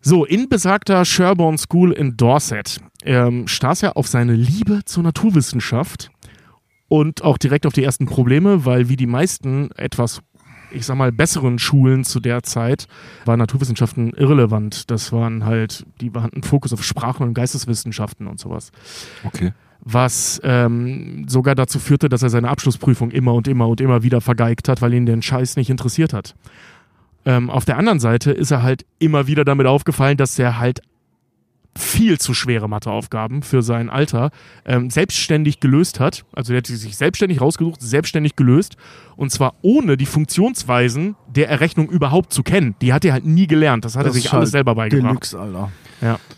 So, in besagter Sherborne School in Dorset ähm, stieß er auf seine Liebe zur Naturwissenschaft und auch direkt auf die ersten Probleme, weil wie die meisten etwas, ich sag mal, besseren Schulen zu der Zeit waren Naturwissenschaften irrelevant. Das waren halt, die hatten Fokus auf Sprachen und Geisteswissenschaften und sowas. Okay. Was ähm, sogar dazu führte, dass er seine Abschlussprüfung immer und immer und immer wieder vergeigt hat, weil ihn den Scheiß nicht interessiert hat. Ähm, auf der anderen Seite ist er halt immer wieder damit aufgefallen, dass er halt viel zu schwere Matheaufgaben für sein Alter ähm, selbstständig gelöst hat. Also er hat sie sich selbstständig rausgesucht, selbstständig gelöst. Und zwar ohne die Funktionsweisen der Errechnung überhaupt zu kennen. Die hat er halt nie gelernt. Das hat er Das sich ist alles halt selber beigebracht. Deluxe, Alter.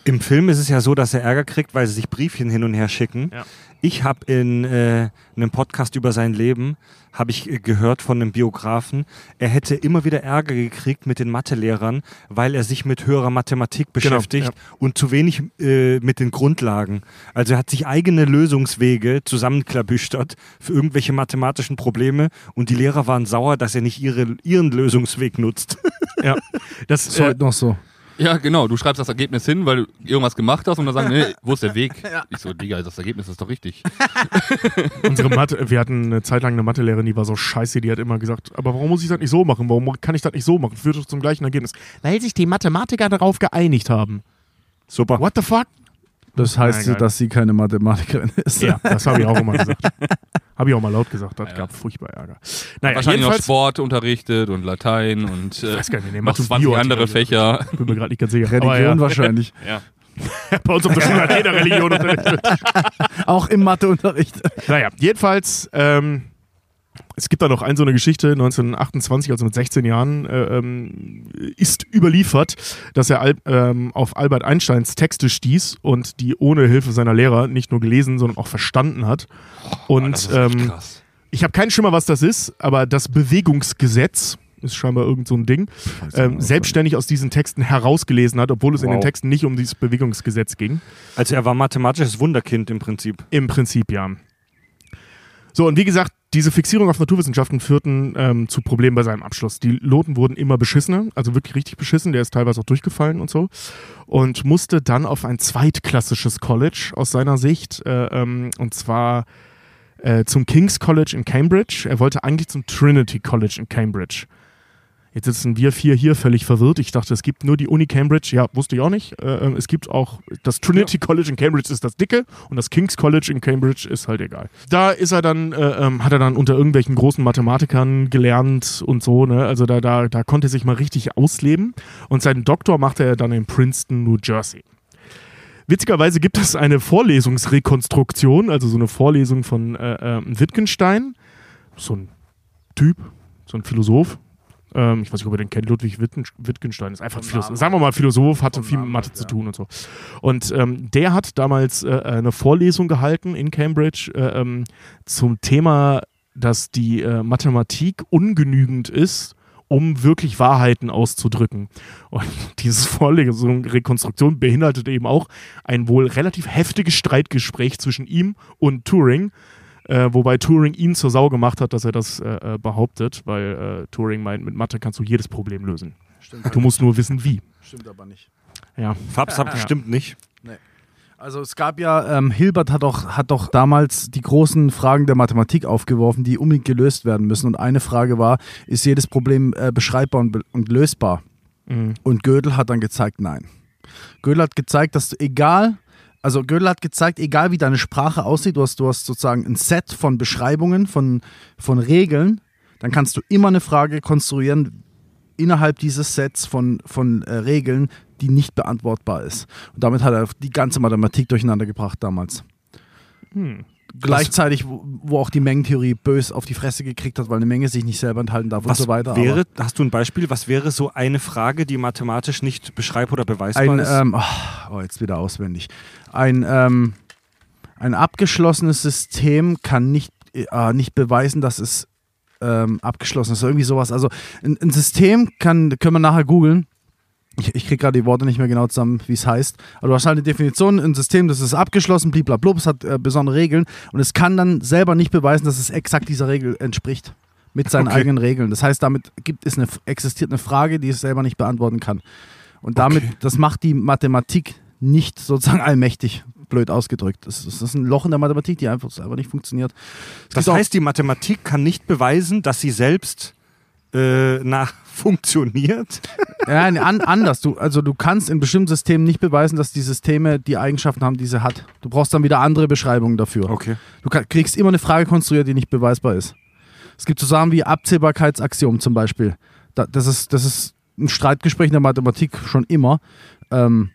Im Film ist es ja so, dass er Ärger kriegt, weil sie sich Briefchen hin und her schicken. Ja. Ich habe in äh, einem Podcast über sein Leben habe ich äh, gehört von einem Biografen, er hätte immer wieder Ärger gekriegt mit den Mathelehrern, weil er sich mit höherer Mathematik beschäftigt ja. und zu wenig äh, mit den Grundlagen. Also er hat sich eigene Lösungswege zusammenklabüstert für irgendwelche mathematischen Probleme und die Lehrer waren sauer, dass er nicht ihre, ihren Lösungsweg nutzt. Ja. Das, Ist äh, heute noch so. Ja, genau. Du schreibst das Ergebnis hin, weil du irgendwas gemacht hast und dann sagen, nee, wo ist der Weg? Ich so, Digga, das Ergebnis ist doch richtig. Unsere Mathe, wir hatten eine Zeit lang eine Mathelehrerin, die war so scheiße, die hat immer gesagt, aber warum muss ich das nicht so machen? Warum kann ich das nicht so machen? Führt doch zum gleichen Ergebnis. Weil sich die Mathematiker darauf geeinigt haben. Super. What the fuck? Das heißt, egal. dass sie keine Mathematikerin ist. Ja, das habe ich auch immer gesagt. Habe ich auch mal laut gesagt, das Ja. gab furchtbar Ärger. Naja, Wahrscheinlich noch jedenfalls, Sport unterrichtet und Latein und äh, ich weiß gar nicht, nee, noch Mathe und 20 Bio andere die- Fächer. Bin mir gerade nicht ganz sicher. Religion Aber wahrscheinlich. Ja. ja, bei uns auf der Schule hat jeder Religion unterrichtet. Auch im Matheunterricht. Naja, jedenfalls, ähm, es gibt da noch ein so eine Geschichte, 1928, also mit 16 Jahren, äh, ähm, ist überliefert, dass er Al ähm, auf Albert Einsteins Texte stieß und die ohne Hilfe seiner Lehrer nicht nur gelesen, sondern auch verstanden hat. Und echt ähm, ich habe keinen Schimmer, was das ist, aber das Bewegungsgesetz ist scheinbar irgend so ein Ding, ähm, selbstständig aus diesen Texten herausgelesen hat, obwohl es in den Wow. Texten nicht um dieses Bewegungsgesetz ging. Also er war mathematisches Wunderkind im Prinzip. Im Prinzip ja. So, und wie gesagt, diese Fixierung auf Naturwissenschaften führten ähm, zu Problemen bei seinem Abschluss. Die Noten wurden immer beschissener, also wirklich richtig beschissen. Der ist teilweise auch durchgefallen und so. Und musste dann auf ein zweitklassisches College aus seiner Sicht, äh, ähm, und zwar äh, zum King's College in Cambridge. Er wollte eigentlich zum Trinity College in Cambridge. Jetzt sitzen wir vier hier völlig verwirrt. Ich dachte, es gibt nur die Uni Cambridge. Ja, wusste ich auch nicht. Äh, ähm, es gibt auch das Trinity College in Cambridge ist das dicke und das King's College in Cambridge ist halt egal. Da ist er dann, äh, ähm, hat er dann unter irgendwelchen großen Mathematikern gelernt und so. Ne? Also da, da, da konnte er sich mal richtig ausleben. Und seinen Doktor machte er dann in Princeton, New Jersey. Witzigerweise gibt es eine Vorlesungsrekonstruktion, also so eine Vorlesung von äh, äh, Wittgenstein. So ein Typ, so ein Philosoph. Ähm, ich weiß nicht, ob ihr den kennt, Ludwig Wittgen- Wittgenstein ist einfach ein Philosoph. Sagen wir mal Philosoph, hatte viel mit Mathe zu tun und so. Und ähm, der hat damals äh, eine Vorlesung gehalten in Cambridge äh, ähm, zum Thema, dass die äh, Mathematik ungenügend ist, um wirklich Wahrheiten auszudrücken. Und diese Vorlesung, Rekonstruktion beinhaltete eben auch ein wohl relativ heftiges Streitgespräch zwischen ihm und Turing, äh, wobei Turing ihn zur Sau gemacht hat, dass er das äh, äh, behauptet, weil äh, Turing meint, mit Mathe kannst du jedes Problem lösen. Stimmt, Du musst nur wissen, wie. stimmt aber nicht. Ja. Fabs hat bestimmt nicht. Also es gab ja, ähm, Hilbert hat doch, hat doch damals die großen Fragen der Mathematik aufgeworfen, die unbedingt gelöst werden müssen. Und eine Frage war, ist jedes Problem äh, beschreibbar und, be und lösbar? Mhm. Und Gödel hat dann gezeigt, nein. Gödel hat gezeigt, dass du egal, also Gödel hat gezeigt, egal wie deine Sprache aussieht, du hast, du hast sozusagen ein Set von Beschreibungen, von, von Regeln, dann kannst du immer eine Frage konstruieren innerhalb dieses Sets von, von äh, Regeln, die nicht beantwortbar ist. Und damit hat er die ganze Mathematik durcheinander gebracht damals. Hm. Gleichzeitig, wo, wo auch die Mengentheorie bös auf die Fresse gekriegt hat, weil eine Menge sich nicht selber enthalten darf und Was so weiter. wäre, hast du ein Beispiel, was wäre so eine Frage, die mathematisch nicht beschreibbar oder beweisbar ein, ist? ähm, oh, jetzt wieder auswendig. Ein, ähm, ein abgeschlossenes System kann nicht, äh, nicht beweisen, dass es ähm, abgeschlossen ist. Irgendwie sowas. Also ein, ein System kann, können wir nachher googeln. Ich, ich kriege gerade die Worte nicht mehr genau zusammen, wie es heißt. Aber du hast halt eine Definition, ein System, das ist abgeschlossen, blablabla, es hat äh, besondere Regeln und es kann dann selber nicht beweisen, dass es exakt dieser Regel entspricht. Mit seinen Okay. eigenen Regeln. Das heißt, damit gibt es eine, existiert eine Frage, die es selber nicht beantworten kann. Und damit, Okay. das macht die Mathematik nicht sozusagen allmächtig, blöd ausgedrückt. Das, das ist ein Loch in der Mathematik, die einfach selber nicht funktioniert. Es das heißt, die Mathematik kann nicht beweisen, dass sie selbst äh, nach funktioniert. Ja, an, anders. Du, also du kannst in bestimmten Systemen nicht beweisen, dass die Systeme die Eigenschaften haben, die sie hat. Du brauchst dann wieder andere Beschreibungen dafür. Okay. Du kann, kriegst immer eine Frage konstruiert, die nicht beweisbar ist. Es gibt so Sachen wie Abzählbarkeitsaxiom zum Beispiel. Da, das, ist, das ist ein Streitgespräch in der Mathematik schon immer. Ähm,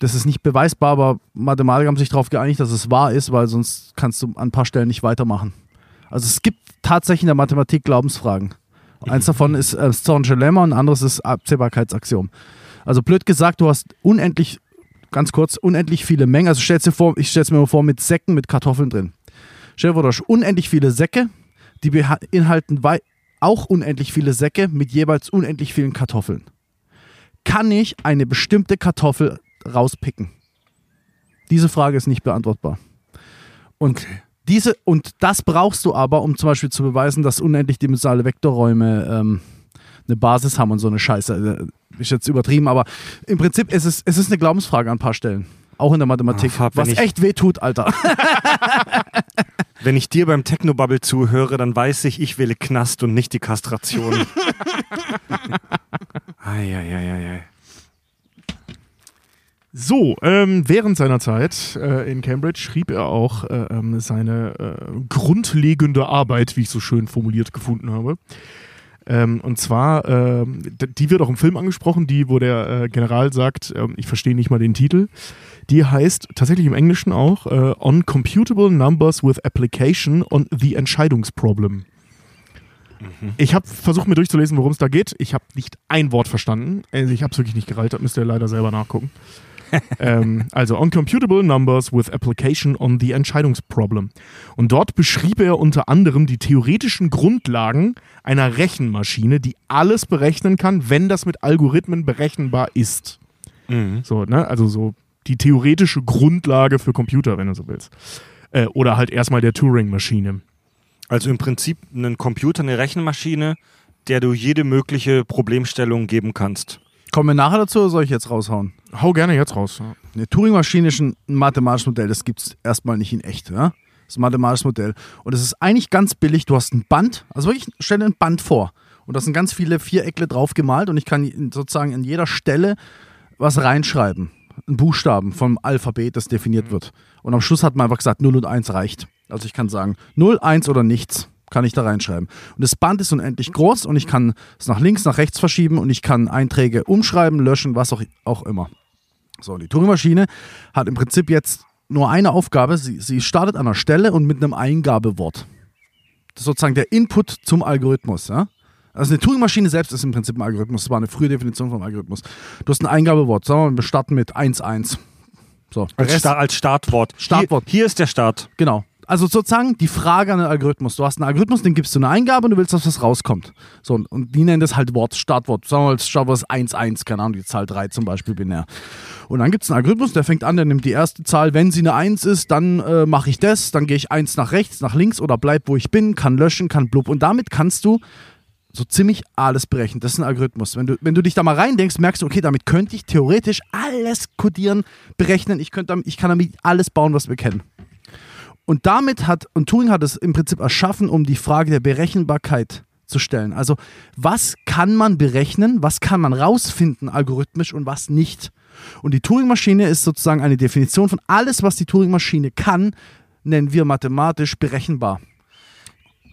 das ist nicht beweisbar, aber Mathematiker haben sich darauf geeinigt, dass es wahr ist, weil sonst kannst du an ein paar Stellen nicht weitermachen. Also es gibt tatsächlich in der Mathematik Glaubensfragen. Eins davon ist äh, Zorn'sche Lemma und ein anderes ist Abzählbarkeitsaxiom. Also blöd gesagt, du hast unendlich, ganz kurz, unendlich viele Mengen. Also stellst dir vor, ich stelle es mir mal vor mit Säcken mit Kartoffeln drin. Stell dir vor, du hast unendlich viele Säcke, die beinhalten auch unendlich viele Säcke mit jeweils unendlich vielen Kartoffeln. Kann ich eine bestimmte Kartoffel rauspicken? Diese Frage ist nicht beantwortbar. Und diese, und das brauchst du aber, um zum Beispiel zu beweisen, dass unendlich dimensionale Vektorräume ähm, eine Basis haben und so eine Scheiße. Äh, Ist jetzt übertrieben, aber im Prinzip ist es, es ist eine Glaubensfrage an ein paar Stellen. Auch in der Mathematik. Fab, wenn was ich- echt weh tut, Alter. Wenn ich dir beim Technobubble zuhöre, dann weiß ich, ich wähle Knast und nicht die Kastration. Eieieiei. So, ähm, während seiner Zeit äh, in Cambridge schrieb er auch äh, ähm, seine äh, grundlegende Arbeit, wie ich so schön formuliert gefunden habe. Ähm, und zwar, ähm, die wird auch im Film angesprochen, die, wo der äh, General sagt, ähm, ich verstehe nicht mal den Titel. Die heißt tatsächlich im Englischen auch äh, On Computable Numbers with Application on the Entscheidungsproblem. Ich habe versucht mir durchzulesen, worum es da geht. Ich habe nicht ein Wort verstanden. Also ich habe es wirklich nicht gereilt, müsst ihr leider selber nachgucken. ähm, also on computable numbers with application on the Entscheidungsproblem. Und dort beschrieb er unter anderem die theoretischen Grundlagen einer Rechenmaschine, die alles berechnen kann, wenn das mit Algorithmen berechenbar ist. Mhm. So, ne? Also so die theoretische Grundlage für Computer, wenn du so willst. Äh, oder halt erstmal der Turing-Maschine. Also im Prinzip ein Computer, eine Rechenmaschine, der du jede mögliche Problemstellung geben kannst. Kommen wir nachher dazu oder soll ich jetzt raushauen? Hau gerne jetzt raus. Ja. Eine Turing-Maschine ist ein mathematisches Modell, das gibt es erstmal nicht in echt. Ja? Das ist ein mathematisches Modell. Und es ist eigentlich ganz billig. Du hast ein Band, also wirklich, stell dir ein Band vor. Und da sind ganz viele Viereckle drauf gemalt und ich kann sozusagen an jeder Stelle was reinschreiben. Ein Buchstaben vom Alphabet, das definiert wird. Und am Schluss hat man einfach gesagt, 0 und 1 reicht. Also ich kann sagen, 0, 1 oder nichts kann ich da reinschreiben. Und das Band ist unendlich groß und ich kann es nach links, nach rechts verschieben und ich kann Einträge umschreiben, löschen, was auch, auch immer. So, die Turing-Maschine hat im Prinzip jetzt nur eine Aufgabe. Sie, sie startet an einer Stelle und mit einem Eingabewort. Das ist sozusagen der Input zum Algorithmus. Ja? Also eine Turing-Maschine selbst ist im Prinzip ein Algorithmus. Das war eine frühe Definition vom Algorithmus. Du hast ein Eingabewort. Sagen wir mal, wir starten mit 1,1. So, Als, Sta als Startwort. Startwort. Hier, hier ist der Start. Genau. Also sozusagen die Frage an den Algorithmus. Du hast einen Algorithmus, den gibst du eine Eingabe und du willst, dass was rauskommt. So, und- die nennen das halt Wort, Startwort. Sagen wir mal, das Startwort ist 1,1, keine Ahnung, die Zahl 3 zum Beispiel binär. Und dann gibt es einen Algorithmus, der fängt an, der nimmt die erste Zahl, wenn sie eine 1 ist, dann äh, mache ich das, dann gehe ich 1 nach rechts, nach links oder bleib, wo ich bin, kann löschen, kann blub. Und damit kannst du so ziemlich alles berechnen. Das ist ein Algorithmus. Wenn du, wenn du dich da mal reindenkst, merkst du, okay, damit könnte ich theoretisch alles codieren, berechnen. Ich, könnte, ich kann damit alles bauen, was wir kennen. Und damit hat, und Turing hat es im Prinzip erschaffen, um die Frage der Berechenbarkeit zu stellen. Also, was kann man berechnen, was kann man rausfinden algorithmisch und was nicht? Und die Turing-Maschine ist sozusagen eine Definition von alles, was die Turing-Maschine kann, nennen wir mathematisch berechenbar.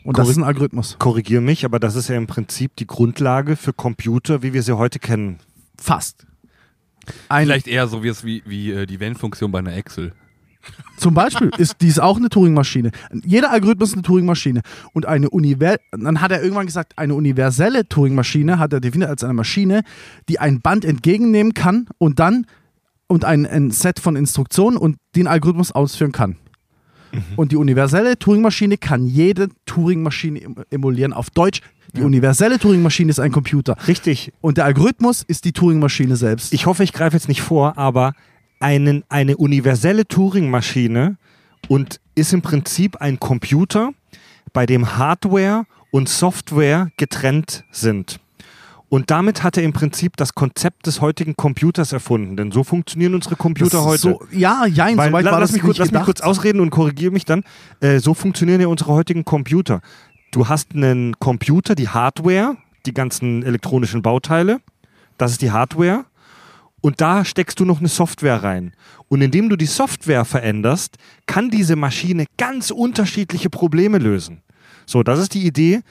Und das Korrekt. ist ein Algorithmus. Korrigier mich, aber das ist ja im Prinzip die Grundlage für Computer, wie wir sie heute kennen. Fast. Ein, Vielleicht eher so wie, es wie, wie äh, die Wenn-Funktion bei einer Excel. Zum Beispiel ist dies auch eine Turing-Maschine. Jeder Algorithmus ist eine Turing-Maschine. Und eine Univer dann hat er irgendwann gesagt, eine universelle Turing-Maschine hat er definiert als eine Maschine, die ein Band entgegennehmen kann und dann und ein, ein Set von Instruktionen und den Algorithmus ausführen kann. Und die universelle Turing-Maschine kann jede Turing-Maschine em- emulieren. Auf Deutsch, die universelle Turing-Maschine ist ein Computer. Richtig. Und der Algorithmus ist die Turing-Maschine selbst. Ich hoffe, ich greife jetzt nicht vor, aber einen, eine universelle Turing-Maschine und ist im Prinzip ein Computer, bei dem Hardware und Software getrennt sind. Und damit hat er im Prinzip das Konzept des heutigen Computers erfunden, denn so funktionieren unsere Computer heute. So, ja, jein, Weil, soweit la- war lass, das mich kurz, lass mich kurz ausreden und korrigiere mich dann. Äh, so funktionieren ja unsere heutigen Computer. Du hast einen Computer, die Hardware, die ganzen elektronischen Bauteile. Das ist die Hardware. Und da steckst du noch eine Software rein. Und indem du die Software veränderst, kann diese Maschine ganz unterschiedliche Probleme lösen. So, das ist die Idee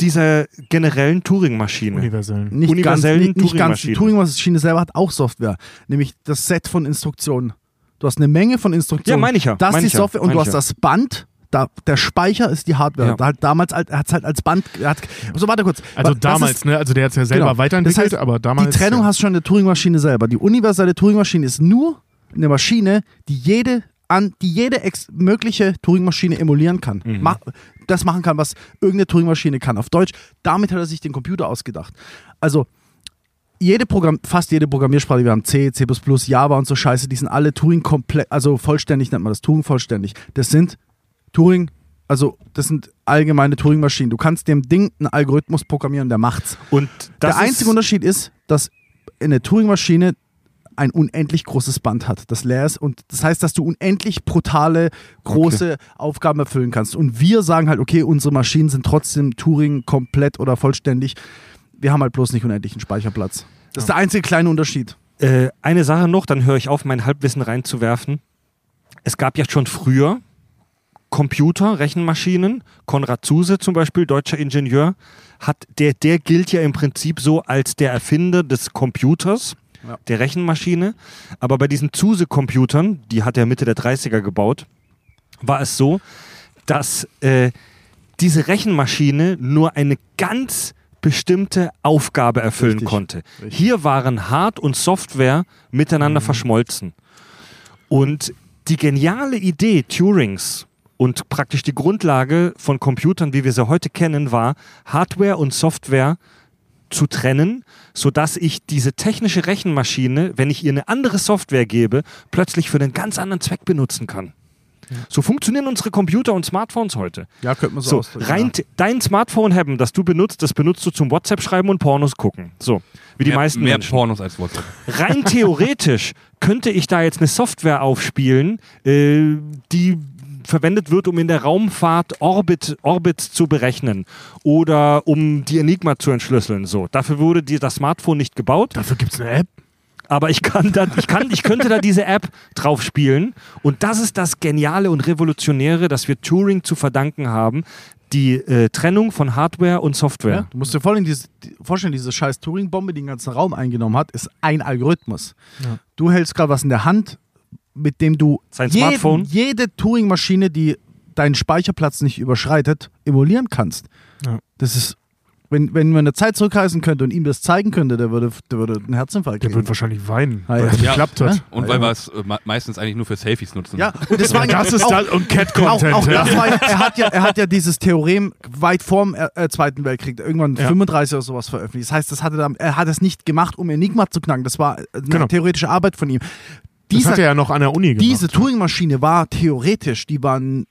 dieser generellen Turing-Maschine. Universellen. nicht universellen ganz, nicht, nicht ganz. Die Turing-Maschine. Turing-Maschine selber hat auch Software, nämlich das Set von Instruktionen. Du hast eine Menge von Instruktionen. Ja, meine ich ja, Das ist die ich ja, Software und du hast ja. das Band. Da, der Speicher ist die Hardware. Ja. Da hat damals alt- er hat es halt als Band. Hat, so, warte kurz. Also Was damals, ist- ne? Also der hat es ja selber Genau. weiterentwickelt, Das heißt, aber damals. Die Trennung ja. hast du schon in der Turing-Maschine selber. Die universelle Turing-Maschine ist nur eine Maschine, die jede, an, die jede mögliche Turing-Maschine emulieren kann. Mhm. Ma das machen kann, was irgendeine Turing-Maschine kann. Auf Deutsch, damit hat er sich den Computer ausgedacht. Also, jede Programm, fast jede Programmiersprache, wir haben C, C++, Java und so Scheiße, die sind alle Turing komplett, also vollständig nennt man das, Turing vollständig. Das sind Turing, also das sind allgemeine Turing-Maschinen. Du kannst dem Ding einen Algorithmus programmieren, der macht's. Und Der einzige Unterschied ist, dass eine Turing-Maschine ein unendlich großes Band hat, das leer ist. Und das heißt, dass du unendlich brutale, große Aufgaben erfüllen kannst. Und wir sagen halt, okay, unsere Maschinen sind trotzdem Turing komplett oder vollständig. Wir haben halt bloß nicht unendlichen Speicherplatz. Das ist der einzige kleine Unterschied. Äh, eine Sache noch, dann höre ich auf, mein Halbwissen reinzuwerfen. Es gab ja schon früher Computer, Rechenmaschinen. Konrad Zuse zum Beispiel, deutscher Ingenieur, hat, der, der gilt ja im Prinzip so als der Erfinder des Computers, Ja. der Rechenmaschine. Aber bei diesen Zuse-Computern, die hat er Mitte der 30er gebaut, war es so, dass äh, diese Rechenmaschine nur eine ganz bestimmte Aufgabe erfüllen Richtig. konnte. Richtig. Hier waren Hard- und Software miteinander verschmolzen. Und die geniale Idee Turings und praktisch die Grundlage von Computern, wie wir sie heute kennen, war, Hardware und Software zu trennen, sodass ich diese technische Rechenmaschine, wenn ich ihr eine andere Software gebe, plötzlich für einen ganz anderen Zweck benutzen kann. So funktionieren unsere Computer und Smartphones heute. Ja, könnte man so, So, ausdrücken. rein t- dein Smartphone haben, das du benutzt, das benutzt du zum WhatsApp schreiben und Pornos gucken. So, wie die mehr, meisten mehr Menschen. Pornos als WhatsApp. Rein theoretisch könnte ich da jetzt eine Software aufspielen, äh, die verwendet wird, um in der Raumfahrt Orbit, Orbits zu berechnen oder um die Enigma zu entschlüsseln. So, dafür wurde die, das Smartphone nicht gebaut. Dafür gibt es eine App. Aber ich kann da, ich kann, ich könnte da diese App drauf spielen. Und das ist das Geniale und Revolutionäre, das wir Turing zu verdanken haben. Die äh, Trennung von Hardware und Software. Ja, du musst dir vorstellen, diese, die, vorstellen, diese scheiß Turing-Bombe, die den ganzen Raum eingenommen hat, ist ein Algorithmus. Ja. Du hältst gerade was in der Hand, mit dem du Sein jeden, Smartphone. jede Turing-Maschine, die deinen Speicherplatz nicht überschreitet, emulieren kannst. Ja. Das ist, wenn, wenn man eine Zeit zurückreisen könnte und ihm das zeigen könnte, der würde, der würde einen Herzinfarkt Der kriegen. wird wahrscheinlich weinen, Ah, weil ja. es Ja. geklappt hat. Und weil wir es äh, me- meistens eigentlich nur für Selfies nutzen. ja, und das war Das ist auch, das und auch, Cat-Content. auch ja. das war, er, hat ja, er hat ja dieses Theorem weit vorm äh, äh, Zweiten Weltkrieg, irgendwann Ja. 35 oder sowas veröffentlicht. Das heißt, das hat er, dann, er hat es nicht gemacht, um Enigma zu knacken. Das war eine Genau. theoretische Arbeit von ihm. Das Dieser, hat er ja noch an der Uni gemacht. diese Turing-Maschine war theoretisch, die war n-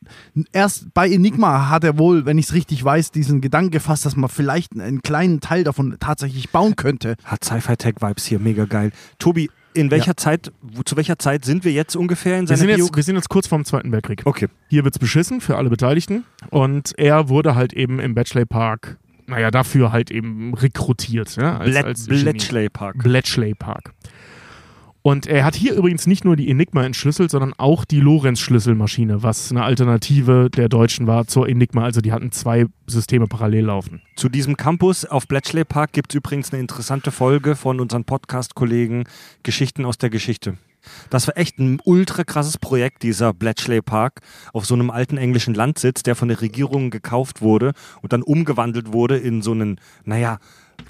erst bei Enigma hat er wohl, wenn ich es richtig weiß, diesen Gedanken gefasst, dass man vielleicht einen kleinen Teil davon tatsächlich bauen könnte. Hat Sci-Fi-Tech-Vibes hier, mega geil. Tobi, in welcher Zeit, wo, zu welcher Zeit sind wir jetzt ungefähr in wir, seiner sind Bio? jetzt, wir sind jetzt kurz vorm Zweiten Weltkrieg. Okay. Hier wird's beschissen für alle Beteiligten. Und er wurde halt eben im Bletchley Park, naja, dafür halt eben rekrutiert. Ja, als, Blet- als. Bletchley Park. Bletchley Park. Und er hat hier übrigens nicht nur die Enigma entschlüsselt, sondern auch die Lorenz-Schlüsselmaschine, was eine Alternative der Deutschen war zur Enigma. Also die hatten zwei Systeme parallel laufen. Zu diesem Campus auf Bletchley Park gibt es übrigens eine interessante Folge von unseren Podcast-Kollegen Geschichten aus der Geschichte. Das war echt ein ultra krasses Projekt, dieser Bletchley Park, auf so einem alten englischen Landsitz, der von der Regierung gekauft wurde und dann umgewandelt wurde in so einen, naja,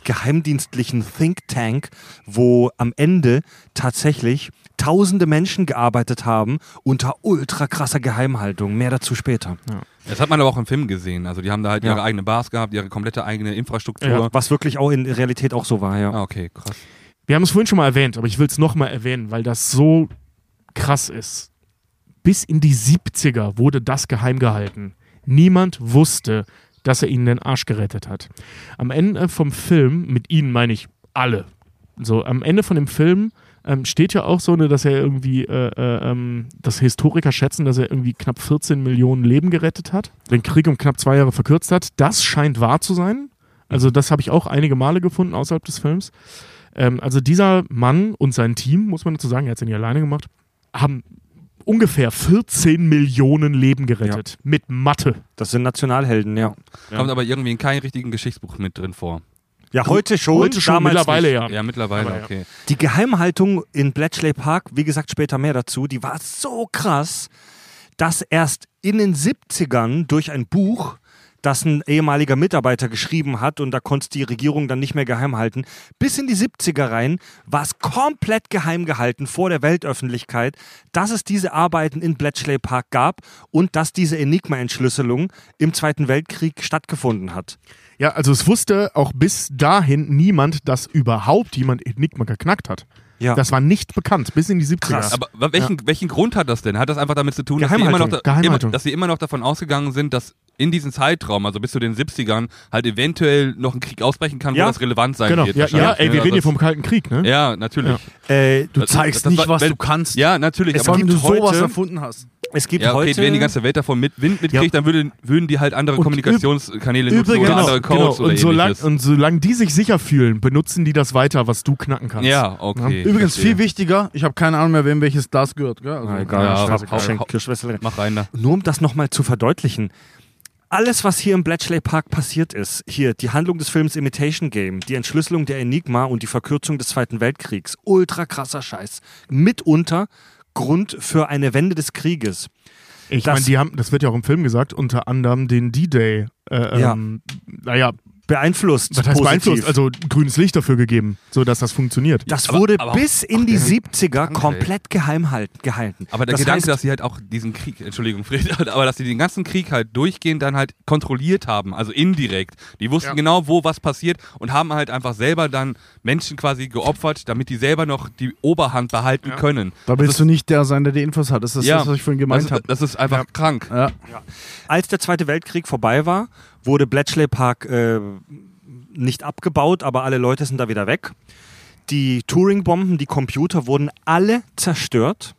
geheimdienstlichen Think Tank, wo am Ende tatsächlich tausende Menschen gearbeitet haben unter ultra krasser Geheimhaltung. Mehr dazu später. Das hat man aber auch im Film gesehen. Also die haben da halt Ja. ihre eigene Bars gehabt, ihre komplette eigene Infrastruktur. Ja. Was wirklich auch in Realität auch so war, ja. Ah, okay, krass. Wir haben es vorhin schon mal erwähnt, aber ich will es nochmal erwähnen, weil das so krass ist. Bis in die 70er wurde das geheim gehalten. Niemand wusste, dass er ihnen den Arsch gerettet hat. Am Ende vom Film, mit ihnen meine ich alle, so am Ende von dem Film ähm, steht ja auch so, ne, dass er irgendwie, äh, äh, ähm, dass Historiker schätzen, dass er irgendwie knapp 14 Millionen Leben gerettet hat, den Krieg um knapp zwei Jahre verkürzt hat. Das scheint wahr zu sein. Also das habe ich auch einige Male gefunden außerhalb des Films. Ähm, also dieser Mann und sein Team, muss man dazu sagen, er hat es ja nie alleine gemacht, haben ungefähr 14 Millionen Leben gerettet. Mit Mathe. Das sind Nationalhelden, ja. Kommt aber irgendwie in keinem richtigen Geschichtsbuch mit drin vor. Ja, heute schon. Heute schon, mittlerweile nicht. ja. Ja, mittlerweile, Aber ja. okay. Die Geheimhaltung in Bletchley Park, wie gesagt, später mehr dazu, die war so krass, dass erst in den 70ern durch ein Buch, das ein ehemaliger Mitarbeiter geschrieben hat und da konnte die Regierung dann nicht mehr geheim halten, bis in die 70er rein war es komplett geheim gehalten vor der Weltöffentlichkeit, dass es diese Arbeiten in Bletchley Park gab und dass diese Enigma-Entschlüsselung im Zweiten Weltkrieg stattgefunden hat. Ja, also es wusste auch bis dahin niemand, dass überhaupt jemand Enigma geknackt hat. Ja. Das war nicht bekannt, bis in die 70er. Krass. Aber welchen, welchen Grund hat das denn? Hat das einfach damit zu tun, dass sie, immer noch, da, immer, dass sie immer noch davon ausgegangen sind, dass in diesem Zeitraum, also bis zu den 70ern, halt eventuell noch ein Krieg ausbrechen kann, Ja. wo das relevant sein genau. wird. Ja, ja, ey, ne? wir reden hier Also vom Kalten Krieg, ne? das- Ja, natürlich. Äh, Du Das- zeigst das nicht, war- was wenn- du kannst. Ja, natürlich. Es aber Wenn gibt du sowas heute- erfunden hast. Es gibt ja, okay, heute... wenn die ganze Welt davon mit, Wind mitkriegt, Ja. dann würden, würden die halt andere Und Kommunikationskanäle nutzen übrigens- oder genau, andere Codes genau. oder Und, solang, ähnliches. und solange die sich sicher fühlen, benutzen die das weiter, was du knacken kannst. ja, okay. Übrigens verstehe. viel wichtiger, ich habe keine Ahnung mehr, wem welches Glas gehört. Gell? Also, Na, egal, Ja, Strauß- hau-. Mach rein da. Nur um das nochmal zu verdeutlichen. Alles, was hier im Bletchley Park passiert ist, hier die Handlung des Films Imitation Game, die Entschlüsselung der Enigma und die Verkürzung des Zweiten Weltkriegs, ultra krasser Scheiß. Mitunter Grund für eine Wende des Krieges. Ich meine, die haben, das wird ja auch im Film gesagt, unter anderem den D-Day, äh, Ja. ähm, naja, Beeinflusst. was heißt positiv. beeinflusst? Also grünes Licht dafür gegeben, sodass das funktioniert. Das Aber- wurde aber bis in die 70er Krankheit. komplett geheim halten, gehalten. Aber der das Gedanke, heißt, dass sie halt auch diesen Krieg, Entschuldigung, Fred, aber dass sie den ganzen Krieg halt durchgehend dann halt kontrolliert haben, also indirekt. Die wussten Ja. genau, wo was passiert und haben halt einfach selber dann Menschen quasi geopfert, damit die selber noch die Oberhand behalten Ja. können. Da willst du nicht der sein, der die Infos hat. Das ist Ja. das, was ich vorhin gemeint habe. das ist einfach krank. Ja. als der Zweite Weltkrieg vorbei war, wurde Bletchley Park äh, nicht abgebaut, aber alle Leute sind da wieder weg. Die Turing-Bomben, die Computer wurden alle zerstört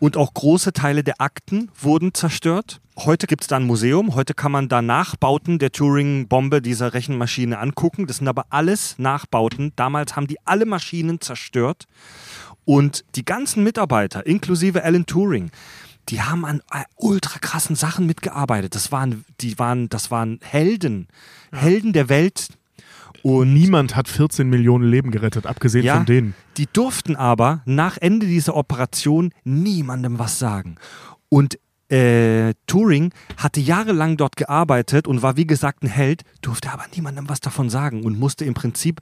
und auch große Teile der Akten wurden zerstört. Heute gibt es da ein Museum, heute kann man da Nachbauten der Turing-Bombe dieser Rechenmaschine angucken. Das sind aber alles Nachbauten. Damals haben die alle Maschinen zerstört und die ganzen Mitarbeiter, inklusive Alan Turing, die haben an äh, ultra krassen Sachen mitgearbeitet. Das waren, die waren, das waren Helden, Helden der Welt. Und Niemand hat 14 Millionen Leben gerettet, abgesehen Ja. von denen. die durften aber nach Ende dieser Operation niemandem was sagen. Und äh, Turing hatte jahrelang dort gearbeitet und war wie gesagt ein Held, durfte aber niemandem was davon sagen und musste im Prinzip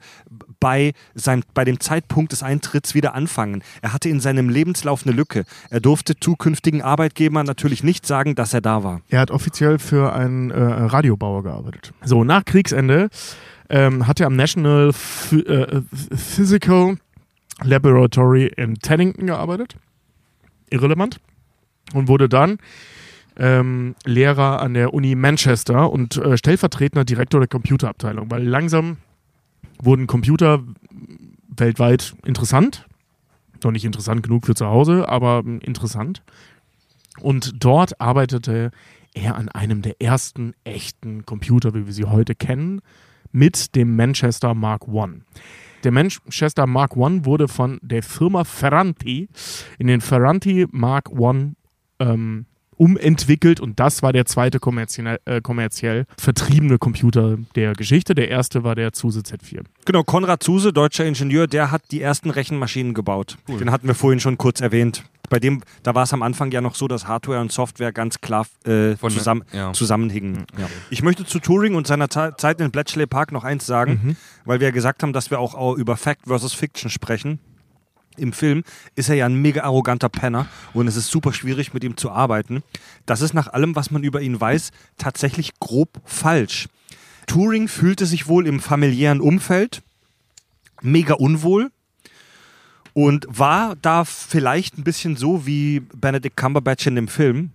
bei, seinem, bei dem Zeitpunkt des Eintritts wieder anfangen. Er hatte in seinem Lebenslauf eine Lücke. Er durfte zukünftigen Arbeitgebern natürlich nicht sagen, dass er da war. Er hat offiziell für einen äh, Radiobauer gearbeitet. So, nach Kriegsende ähm, hat er am National Ph äh, Physical Laboratory in Teddington gearbeitet. Irrelevant. Und wurde dann ähm, Lehrer an der Uni Manchester und äh, stellvertretender Direktor der Computerabteilung, weil langsam wurden Computer weltweit interessant. Noch nicht interessant genug für zu Hause, aber ähm, interessant. Und dort arbeitete er an einem der ersten echten Computer, wie wir sie heute kennen, mit dem Manchester Mark I. Der Manchester Mark I wurde von der Firma Ferranti in den Ferranti Mark I ähm, umentwickelt und das war der zweite kommerziell, äh, kommerziell vertriebene Computer der Geschichte. Der erste war der Zuse Z4. Genau, Konrad Zuse, deutscher Ingenieur, der hat die ersten Rechenmaschinen gebaut. Den hatten wir vorhin schon kurz erwähnt. Bei dem, da war es am Anfang ja noch so, dass Hardware und Software ganz klar äh, Von- zusammen, ja. zusammenhingen. Ich möchte zu Turing und seiner Ze- Zeit in Bletchley Park noch eins sagen, weil wir ja gesagt haben, dass wir auch, auch über Fact versus Fiction sprechen. Im Film ist er ja ein mega arroganter Penner und es ist super schwierig, mit ihm zu arbeiten. Das ist nach allem, was man über ihn weiß, tatsächlich grob falsch. Turing fühlte sich wohl im familiären Umfeld mega unwohl und war da vielleicht ein bisschen so wie Benedict Cumberbatch in dem Film.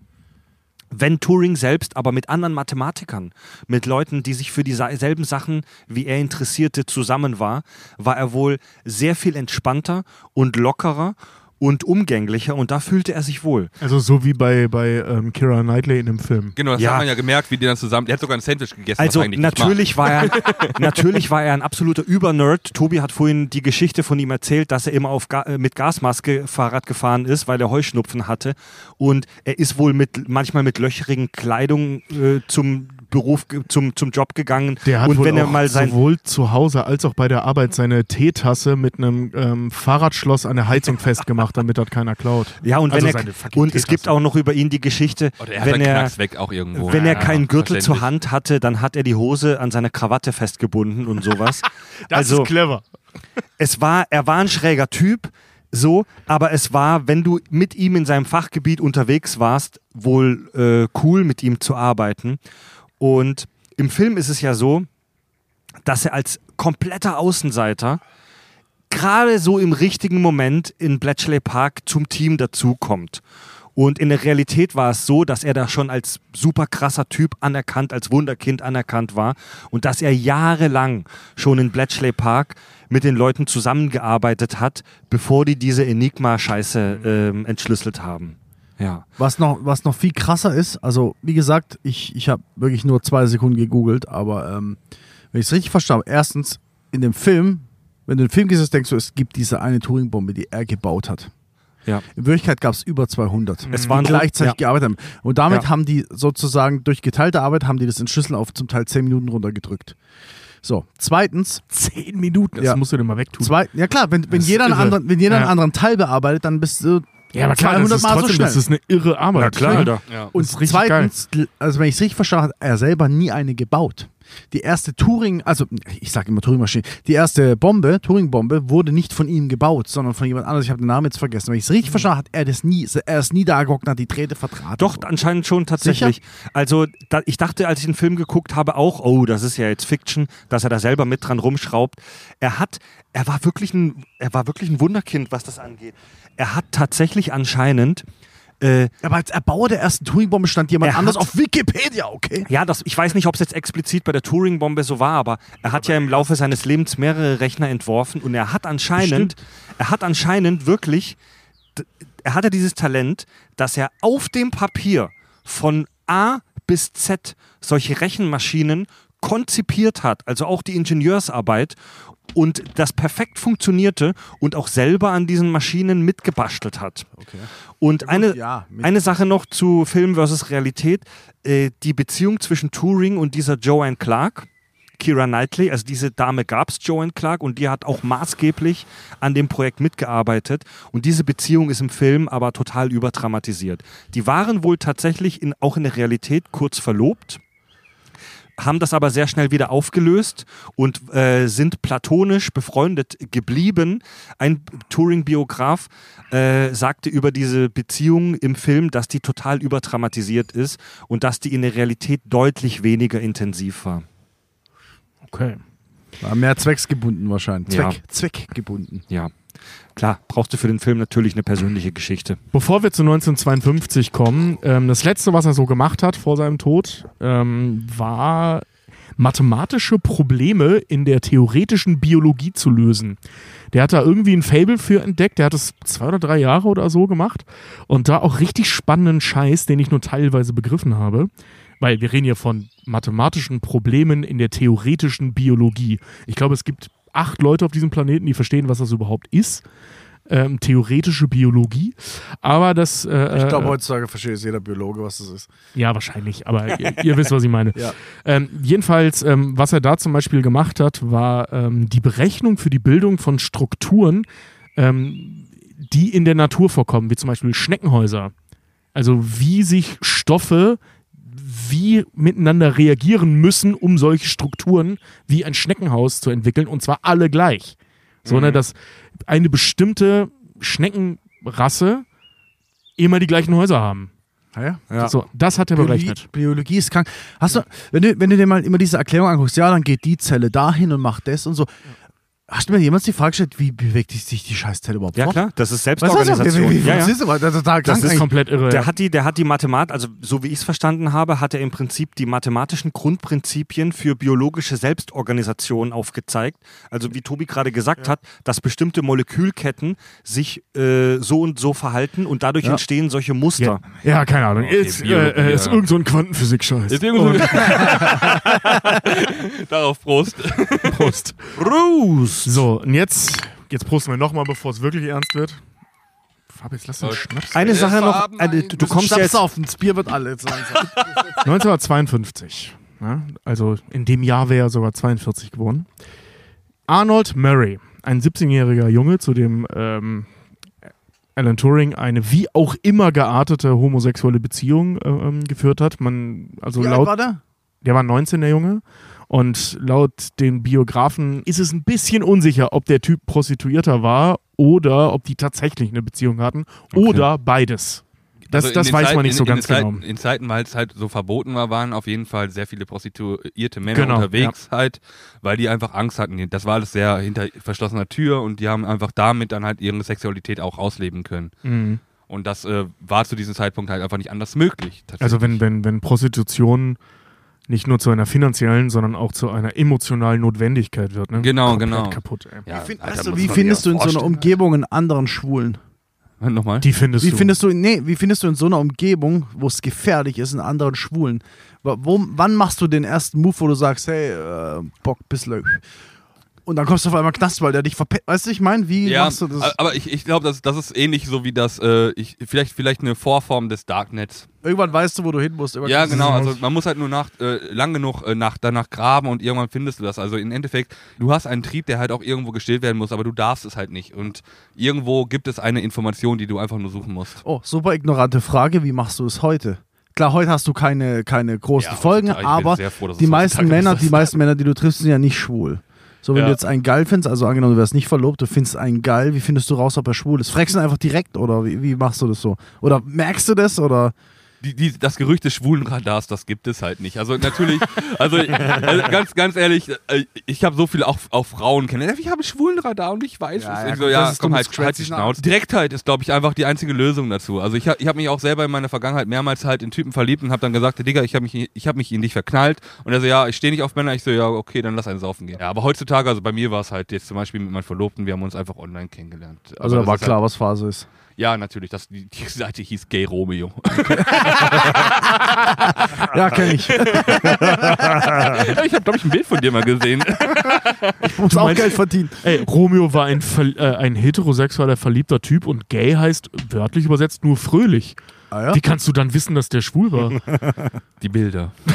Wenn Turing selbst aber mit anderen Mathematikern, mit Leuten, die sich für dieselben Sachen wie er interessierte, zusammen war, war er wohl sehr viel entspannter und lockerer und umgänglicher und da fühlte er sich wohl. Also so wie bei, bei ähm, Kira Knightley in dem Film. Genau, das Ja. hat man ja gemerkt, wie die dann zusammen. Der hat sogar ein Sandwich gegessen. Also was eigentlich nicht natürlich war, er, natürlich war er ein absoluter Übernerd. Tobi hat vorhin die Geschichte von ihm erzählt, dass er immer auf Ga äh, mit Gasmaske Fahrrad gefahren ist, weil er Heuschnupfen hatte. Und er ist wohl mit manchmal mit löcherigen Kleidung äh, zum Beruf, zum, zum Job gegangen. Der hat und wohl wenn er auch mal sein sowohl zu Hause als auch bei der Arbeit seine Teetasse mit einem ähm, Fahrradschloss an der Heizung festgemacht, damit das keiner klaut. ja und Also wenn er und es gibt auch noch über ihn die Geschichte, Oder er wenn er weg auch irgendwo. wenn er Ja, keinen Gürtel zur. Hand hatte, dann hat er die Hose an seine Krawatte festgebunden und sowas. also clever. es war, er war ein schräger Typ, so, aber es war, wenn du mit ihm in seinem Fachgebiet unterwegs warst, wohl äh, cool, mit ihm zu arbeiten. Und im Film ist es ja so, dass er als kompletter Außenseiter gerade so im richtigen Moment in Bletchley Park zum Team dazukommt. Und in der Realität war es so, dass er da schon als super krasser Typ anerkannt, als Wunderkind anerkannt war und dass er jahrelang schon in Bletchley Park mit den Leuten zusammengearbeitet hat, bevor die diese Enigma-Scheiße ähm, entschlüsselt haben. Ja. Was noch, was noch viel krasser ist, also wie gesagt, ich, ich habe wirklich nur zwei Sekunden gegoogelt, aber ähm, wenn ich es richtig verstanden habe, erstens, in dem Film, wenn du den Film siehst, denkst du, es gibt diese eine Turing-Bombe, die er gebaut hat. Ja. In Wirklichkeit gab es über 200, Es waren die gleichzeitig ja. gearbeitet haben. Und damit Ja. haben die sozusagen durch geteilte Arbeit, haben die das entschlüsseln auf zum Teil 10 Minuten runtergedrückt. So, zweitens, Zehn Minuten, das Ja. musst du dir mal wegtun. zwei, ja klar, wenn, wenn Das jeder, einen anderen, wenn jeder einen anderen Teil bearbeitet, dann bist du ja, aber klar, 200 das ist Mal so trotzdem, schnell. das ist eine irre Arbeit. Na klar, Alter. Ja. Und Das ist richtig zweitens, also wenn ich es richtig verstanden habe, hat er selber nie eine gebaut. Die erste Turing, also ich sage immer Turing-Maschine, die erste Bombe, Turing-Bombe, wurde nicht von ihm gebaut, sondern von jemand anderem. Ich habe den Namen jetzt vergessen. Wenn ich es richtig verstanden habe, hat er das nie, er ist nie da gehockt hat die Drähte vertraten. Doch, anscheinend schon tatsächlich. Also da, ich dachte, als ich den Film geguckt habe, auch, oh, das ist ja jetzt Fiction, dass er da selber mit dran rumschraubt. Er hat, er war wirklich ein, er war wirklich ein Wunderkind, was das angeht. Er hat tatsächlich anscheinend, äh, Aber als Erbauer der ersten Turing-Bombe stand jemand Er anders hat- auf Wikipedia, okay? ja, das, ich weiß nicht, ob es jetzt explizit bei der Turing-Bombe so war, aber er hat ja im Laufe seines Lebens mehrere Rechner entworfen und er hat anscheinend, er hat anscheinend wirklich, er hatte dieses Talent, dass er auf dem Papier von A bis Z solche Rechenmaschinen konzipiert hat, also auch die Ingenieursarbeit und das perfekt funktionierte und auch selber an diesen Maschinen mitgebastelt hat. Und eine, ja, eine Sache noch zu Film versus Realität. Äh, die Beziehung zwischen Turing und dieser Joanne Clark, Kira Knightley, also diese Dame gab es, Joanne Clark, und die hat auch maßgeblich an dem Projekt mitgearbeitet. Und diese Beziehung ist im Film aber total überdramatisiert. Die waren wohl tatsächlich in, auch in der Realität kurz verlobt haben das aber sehr schnell wieder aufgelöst und äh, sind platonisch befreundet geblieben. Ein Turing-Biograf äh, sagte über diese Beziehung im Film, dass die total überdramatisiert ist und dass die in der Realität deutlich weniger intensiv war. Okay. War mehr zwecksgebunden wahrscheinlich. Ja. Zweck, zweckgebunden. Ja, klar, brauchst du für den Film natürlich eine persönliche Geschichte. Bevor wir zu 1952 kommen, ähm, das letzte, was er so gemacht hat vor seinem Tod, ähm, war mathematische Probleme in der theoretischen Biologie zu lösen. Der hat da irgendwie ein Fable für entdeckt. Der hat es zwei oder drei Jahre oder so gemacht und da auch richtig spannenden Scheiß, den ich nur teilweise begriffen habe. Weil wir reden hier von mathematischen Problemen in der theoretischen Biologie. Ich glaube, es gibt acht Leute auf diesem Planeten, die verstehen, was das überhaupt ist. Ähm, theoretische Biologie. Aber das. Äh, Ich glaube, äh, heutzutage versteht es jeder Biologe, was das ist. ja, wahrscheinlich, aber ihr, ihr wisst, was ich meine. Ja. Ähm, jedenfalls, ähm, was er da zum Beispiel gemacht hat, war ähm, die Berechnung für die Bildung von Strukturen, ähm, die in der Natur vorkommen, wie zum Beispiel Schneckenhäuser. Also wie sich Stoffe wie miteinander reagieren müssen, um solche Strukturen wie ein Schneckenhaus zu entwickeln, und zwar alle gleich. Ne, dass eine bestimmte Schneckenrasse immer die gleichen Häuser haben. Ja, ja. So, das hat er Biologie, berechnet. Biologie ist krank. Hast du, wenn du, wenn du dir mal immer diese Erklärung anguckst, ja, dann geht die Zelle dahin und macht das und so. Hast du mir jemals die Frage gestellt, wie bewegt sich die Scheißzelle überhaupt Ja fort? klar, das ist Selbstorganisation. wie, wie, wie ja, ja. funktioniert das? aber? Das ist total krank Das ist komplett irre. Der hat die, der hat die Mathematik, also so wie ich es verstanden habe, hat er im Prinzip die mathematischen Grundprinzipien für biologische Selbstorganisation aufgezeigt. Also wie Tobi gerade gesagt hat, dass bestimmte Molekülketten sich äh, so und so verhalten und dadurch Ja. entstehen solche Muster. ja, ja, keine Ahnung. Okay, ist, äh, äh, ist ja. irgend so ein Quantenphysik-Scheiß. Ist irgendwo Darauf Prost. Prost. Ruß! So, und jetzt, jetzt prosten wir nochmal, bevor es wirklich ernst wird. Fabi, jetzt lass den Schnaps. Eine Sache noch, ein du, du kommst ja Schnaps jetzt, auf, das Bier wird alle jetzt langsam. 1952. Ja, also in dem Jahr wäre er sogar 42 geworden. Arnold Murray, ein 17-jähriger Junge, zu dem ähm, Alan Turing eine wie auch immer geartete homosexuelle Beziehung äh, ähm, geführt hat. Man, also Wie alt laut, war der? der war 19, der Junge. Und laut den Biografen ist es ein bisschen unsicher, ob der Typ Prostituierter war oder ob die tatsächlich eine Beziehung hatten oder beides. Das, Also das weiß Zeiten- man nicht so in, in ganz genau. In Zeiten, weil es halt so verboten war, waren auf jeden Fall sehr viele prostituierte Männer Genau, unterwegs halt, weil die einfach Angst hatten. Das war alles sehr hinter verschlossener Tür und die haben einfach damit dann halt ihre Sexualität auch ausleben können. Mhm. Und das äh, war zu diesem Zeitpunkt halt einfach nicht anders möglich. Also wenn, wenn, wenn Prostitution nicht nur zu einer finanziellen, sondern auch zu einer emotionalen Notwendigkeit wird. Ne? Genau, Komplett genau. kaputt. Ey. ja, Find, Alter, muss wie findest du in so einer. Umgebung einen anderen Schwulen? Nochmal? Die findest Wie du. findest du, nee, wie findest du in so einer Umgebung, wo es gefährlich ist, einen anderen Schwulen? Wo, wo, wann machst du den ersten Move, wo du sagst, hey, äh, Bock, bisschen. Und dann kommst du auf einmal Knast, weil der dich verpetzt. Weißt du, ich meine, wie Ja, machst du das? aber ich, ich glaube, das, das ist ähnlich so wie das, äh, ich, vielleicht, vielleicht eine Vorform des Darknets. Irgendwann weißt du, wo du hin musst. Ja, genau. Also man muss halt nur nach, äh, lang genug äh, nach, danach graben und irgendwann findest du das. Also im Endeffekt, du hast einen Trieb, der halt auch irgendwo gestillt werden muss, aber du darfst es halt nicht. Und irgendwo gibt es eine Information, die du einfach nur suchen musst. Oh, super ignorante Frage. Wie machst du es heute? Klar, heute hast du keine, keine großen Ja, Folgen, aber froh, die meisten Männer, die meisten Männer, die du triffst, sind ja nicht schwul. So, wenn Ja. du jetzt einen geil findest, also angenommen, du wärst nicht verlobt, du findest einen geil, wie findest du raus, ob er schwul ist? Fragst du ihn einfach direkt oder wie, wie machst du das so? Oder merkst du das oder? Die, die, das Gerücht des schwulen Radars, das gibt es halt nicht. Also natürlich, also, also ganz, ganz ehrlich, äh, ich habe so viel auch, auch Frauen kennengelernt. Ich habe einen schwulen Radar und ich weiß Ja, es. ja, ich so, ja, das ist komm, halt, halt die. Schnauze. Direktheit ist, glaube ich, einfach die einzige Lösung dazu. Also ich habe ich hab mich auch selber in meiner Vergangenheit mehrmals halt in Typen verliebt und habe dann gesagt, Digga, ich habe mich, ich hab mich in dich verknallt. Und er so, ja, ich stehe nicht auf Männer. Ich so, ja, okay, dann lass einen saufen gehen. Ja, aber heutzutage, also bei mir war es halt jetzt zum Beispiel mit meinem Verlobten, wir haben uns einfach online kennengelernt. Also Aber da war ist klar, was Phase ist. Ja, natürlich, das, die, die Seite hieß Gay Romeo. Ja, kenn ich. ich habe, glaube ich, ein Bild von dir mal gesehen. Muss Du auch meinst- Geld verdienen. Ey, Romeo war ein, äh, ein heterosexueller, verliebter Typ und gay heißt wörtlich übersetzt nur fröhlich. Ah, ja? Wie kannst du dann wissen, dass der schwul war? Die Bilder.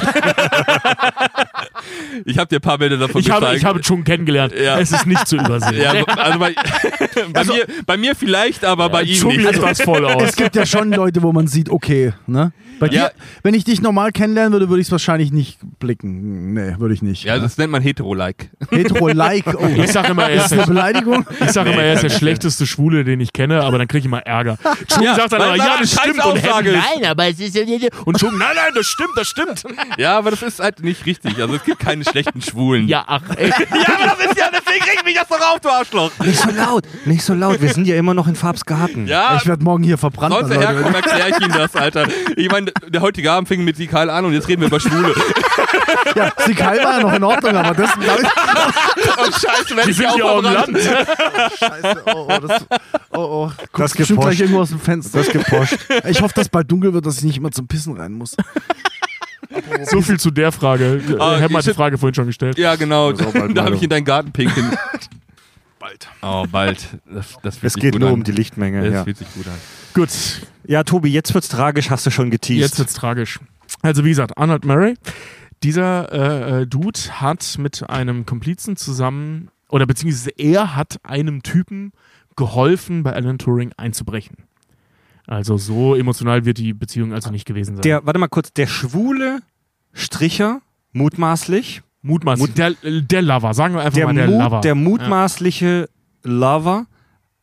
ich habe dir ein paar Bilder davon Ich habe, gezeigt. ich habe schon kennengelernt. Ja. Es ist nicht zu übersehen. ja, also bei, bei, mir, bei mir vielleicht, aber bei ihm Schumi nicht. ist das voll aus. Es gibt ja schon Leute, wo man sieht, okay, ne? Bei Ja. dir, wenn ich dich normal kennenlernen würde, würde ich es wahrscheinlich nicht blicken. Nee, würde ich nicht. Ja, das nennt man Hetero-like. Hetero-like, oh. Ich sage immer, er Ist eine der, Beleidigung? ich sag immer, er ist der schlechteste Schwule, den ich kenne, aber dann kriege ich immer Ärger. Ja, sagt dann weil ja, das stimmt. Und Aussage ist. nein, aber es ist ja nicht. Und Schumi, nein, nein, das stimmt, das stimmt. Ja, aber das ist halt nicht richtig. Also es gibt keine schlechten Schwulen. Ja, ach, ey. ja aber das ist ja, deswegen regt mich das doch auf, du Arschloch. Nicht so laut, nicht so laut. Wir sind ja immer noch in Farbsgarten. Ja, Ich werde morgen hier verbrannt. sonst Leute. herkommen, erkläre ich Ihnen das, Alter. Ich meine, der heutige Abend fing mit Sikal an und jetzt reden wir über Schwule. Ja, sie war ja noch in Ordnung, aber das. Oh, scheiße, wenn Die ich sind auch verbrannt. Land. Scheiße, oh, oh, das. Oh, oh. Guckst Das bestimmt gleich geposcht. irgendwo aus dem Fenster. Das geposcht. Ich hoffe, dass bald dunkel wird, dass ich nicht immer zum Pissen rein muss. So viel zu der Frage. Ah, Ah, Herr hat die shit. Frage vorhin schon gestellt. Ja, genau. Bald Da habe mal ich in deinen Garten pinkeln. Bald. Oh, bald. Das, das Es geht gut nur an. um die Lichtmenge. Das Ja. fühlt sich gut an. Gut, ja, Tobi, jetzt wird's tragisch, hast du schon geteased. Jetzt wird's tragisch. Also wie gesagt, Arnold Murray, dieser äh, äh, Dude hat mit einem Komplizen zusammen, oder beziehungsweise er hat einem Typen geholfen, bei Alan Turing einzubrechen. Also so emotional wird die Beziehung also nicht gewesen sein. der, warte mal kurz, der schwule Stricher, mutmaßlich, Mutmaßlich. der, der Lover, sagen wir einfach der, mal der Mut, Lover. der mutmaßliche Lover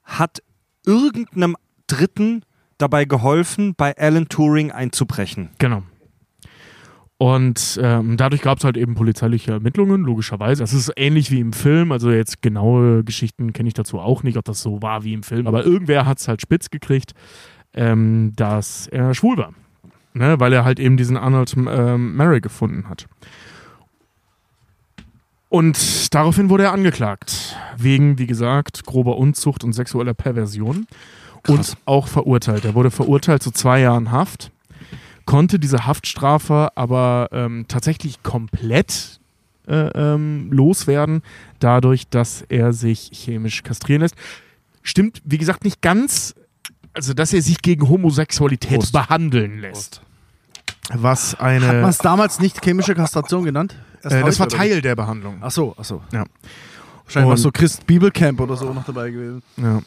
hat irgendeinem Dritten dabei geholfen, bei Alan Turing einzubrechen. Genau. Und ähm, dadurch gab es halt eben polizeiliche Ermittlungen, logischerweise. Das ist ähnlich wie im Film. Also jetzt genaue Geschichten kenne ich dazu auch nicht, ob das so war wie im Film. Aber irgendwer hat es halt spitz gekriegt, ähm, dass er schwul war. Ne? Weil er halt eben diesen Arnold ähm, Murray gefunden hat. Und daraufhin wurde er angeklagt. Wegen, wie gesagt, grober Unzucht und sexueller Perversion. Und auch verurteilt. Er wurde verurteilt zu zwei Jahren Haft konnte diese Haftstrafe aber ähm, tatsächlich komplett äh, ähm, loswerden, dadurch, dass er sich chemisch kastrieren lässt. Stimmt, wie gesagt, nicht ganz, also dass er sich gegen Homosexualität Prost. behandeln lässt. Was Hat man eine. es damals nicht chemische Kastration genannt? Äh, das war oder? Teil der Behandlung. Ach so, ach so. Ja. Wahrscheinlich war so Christ Bibelcamp oder so noch dabei gewesen. Ja.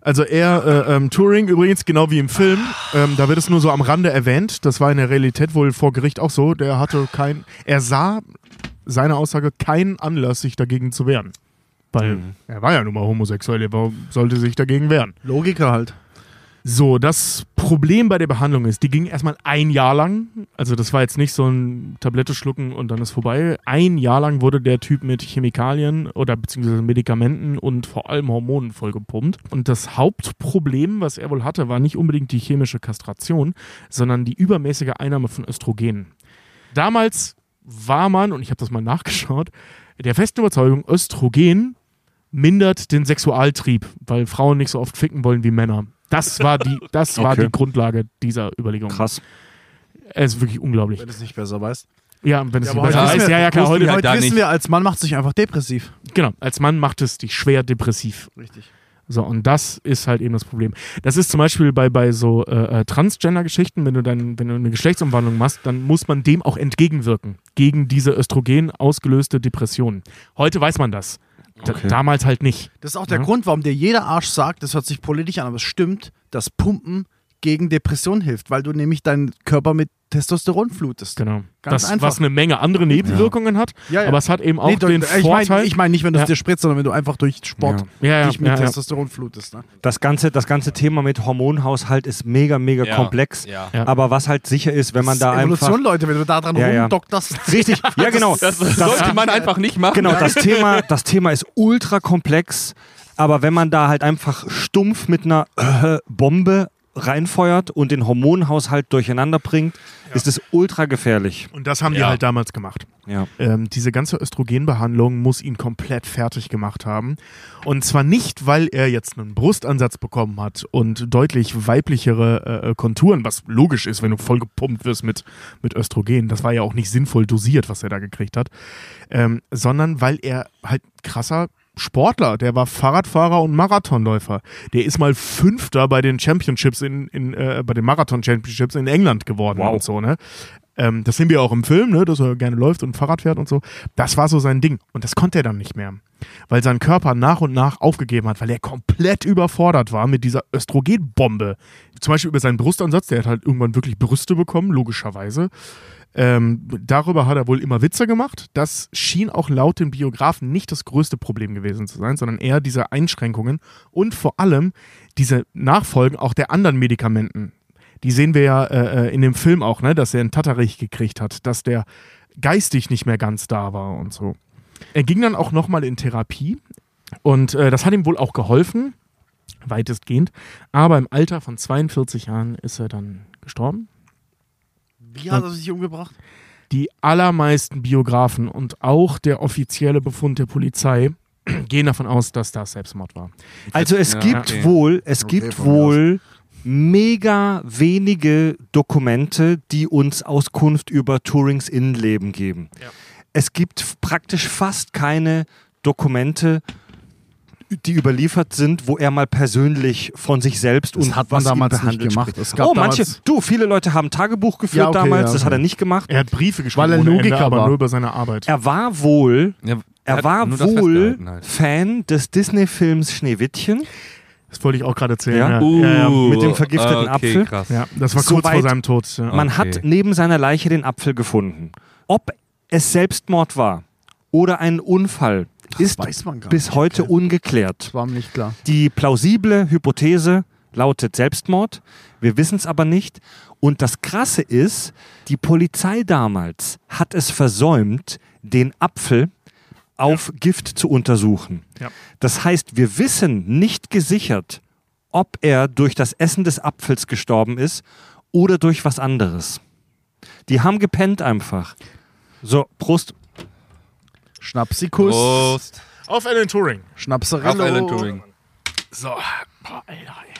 Also er, äh, ähm, Turing übrigens, genau wie im Film, ähm, da wird es nur so am Rande erwähnt, das war in der Realität wohl vor Gericht auch so, der hatte kein, er sah, seine Aussage, keinen Anlass, sich dagegen zu wehren. Weil er war ja nun mal homosexuell, er war- sollte sich dagegen wehren. Logiker halt. So, das Problem bei der Behandlung ist, die ging erstmal ein Jahr lang. Also das war jetzt nicht so ein Tablette schlucken und dann ist vorbei. Ein Jahr lang wurde der Typ mit Chemikalien oder beziehungsweise Medikamenten und vor allem Hormonen vollgepumpt. Und das Hauptproblem, was er wohl hatte, war nicht unbedingt die chemische Kastration, sondern die übermäßige Einnahme von Östrogen. Damals war man, und ich habe das mal nachgeschaut, der festen Überzeugung, Östrogen mindert den Sexualtrieb, weil Frauen nicht so oft ficken wollen wie Männer. Das war die, das war Okay. die Grundlage dieser Überlegung. Krass. Es ist wirklich unglaublich. Wenn du es nicht besser weißt. Ja, wenn es Ja, nicht besser heute heißt, wissen ja, ja klar, heute, Heute da wissen nicht. wir, als Mann macht sich einfach depressiv. genau, als Mann macht es dich schwer depressiv. Richtig. So, und das ist halt eben das Problem. Das ist zum Beispiel bei, bei so äh, äh, Transgender-Geschichten, wenn du dann, wenn du eine Geschlechtsumwandlung machst, dann muss man dem auch entgegenwirken. Gegen diese Östrogen ausgelöste Depression. Heute weiß man das. Okay. Damals halt nicht. Das ist auch der Ja. Grund, warum dir jeder Arsch sagt, das hört sich politisch an, aber es stimmt, dass Pumpen gegen Depression hilft, weil du nämlich deinen Körper mit Testosteron flutest. Genau. Ganz das, einfach. was eine Menge andere Nebenwirkungen hat, Ja, ja. aber es hat eben auch Nee, den ich Vorteil. meine ich mein nicht, wenn du es Ja. dir spritzt, sondern wenn du einfach durch Sport Ja. ja, ja, dich mit ja, ja. Testosteron flutest. Ne? Das ganze, das ganze Thema mit Hormonhaushalt ist mega, mega Ja. komplex. Ja. Ja. Aber was halt sicher ist, wenn man Das da ist Evolution, einfach. Leute, wenn du da dran Ja, ja. rumdokterst. Richtig, ja genau. Das, sollte man einfach nicht machen. Genau, das Thema, das Thema ist ultra komplex, aber wenn man da halt einfach stumpf mit einer äh, Bombe reinfeuert und den Hormonhaushalt durcheinander bringt, ist es ultra gefährlich. Und das haben die Ja. halt damals gemacht. Ja. Ähm, diese ganze Östrogenbehandlung muss ihn komplett fertig gemacht haben. Und zwar nicht, weil er jetzt einen Brustansatz bekommen hat und deutlich weiblichere äh, Konturen, was logisch ist, wenn du voll gepumpt wirst mit, mit Östrogen. Das war ja auch nicht sinnvoll dosiert, was er da gekriegt hat. Ähm, sondern weil er halt krasser Sportler, der war Fahrradfahrer und Marathonläufer. Der ist mal Fünfter bei den Championships in, in äh, bei den Marathon Championships in England geworden Wow. und so, ne? Ähm, das sehen wir auch im Film, ne, dass er gerne läuft und Fahrrad fährt und so. Das war so sein Ding. Und das konnte er dann nicht mehr. Weil sein Körper nach und nach aufgegeben hat, weil er komplett überfordert war mit dieser Östrogenbombe. Zum Beispiel über seinen Brustansatz, der hat halt irgendwann wirklich Brüste bekommen, logischerweise. Ähm, darüber hat er wohl immer Witze gemacht. Das schien auch laut den Biografen nicht das größte Problem gewesen zu sein, sondern eher diese Einschränkungen und vor allem diese Nachfolgen auch der anderen Medikamenten. Die sehen wir ja äh, äh, in dem Film auch, ne, dass er einen Tatterich gekriegt hat, dass der geistig nicht mehr ganz da war und so. Er ging dann auch nochmal in Therapie und äh, das hat ihm wohl auch geholfen, weitestgehend. Aber im Alter von 42 Jahren ist er dann gestorben. Wie hat er sich umgebracht? Die allermeisten Biografen und auch der offizielle Befund der Polizei gehen davon aus, dass das Selbstmord war. Also es Ja, gibt okay. wohl, es Okay, gibt wohl mega wenige Dokumente, die uns Auskunft über Turings Innenleben geben. Es gibt praktisch fast keine Dokumente, die überliefert sind, wo er mal persönlich von sich selbst Das und hat man was ihn damals nicht behandelt gemacht. spricht. Es gab oh, manche, du, viele Leute haben Tagebuch geführt Ja, okay, damals, ja, das hat er nicht gemacht. Er hat Briefe geschrieben, Weil er Logiker Ende, aber war. nur über seine Arbeit. Er war wohl, Ja, er hat war wohl halt. Fan des Disney-Films Schneewittchen. Das wollte ich auch gerade erzählen. Ja? Ja, ja, ja. Uh, mit dem vergifteten okay, Apfel. Krass. ja das war kurz Soweit- vor seinem Tod. Ja. Man Okay. hat neben seiner Leiche den Apfel gefunden. Ob es Selbstmord war oder ein Unfall, ist weiß man gar bis nicht. heute Okay. ungeklärt. Das war mir nicht klar. Die plausible Hypothese lautet Selbstmord. Wir wissen es aber nicht. Und das Krasse ist, die Polizei damals hat es versäumt, den Apfel auf Gift zu untersuchen. Ja. Das heißt, wir wissen nicht gesichert, ob er durch das Essen des Apfels gestorben ist oder durch was anderes. Die haben gepennt einfach. So, Prost. Schnapsikus. Prost. Auf Alan Turing. Schnapserello. Auf Alan Turing. So. Boah, Alter, ey.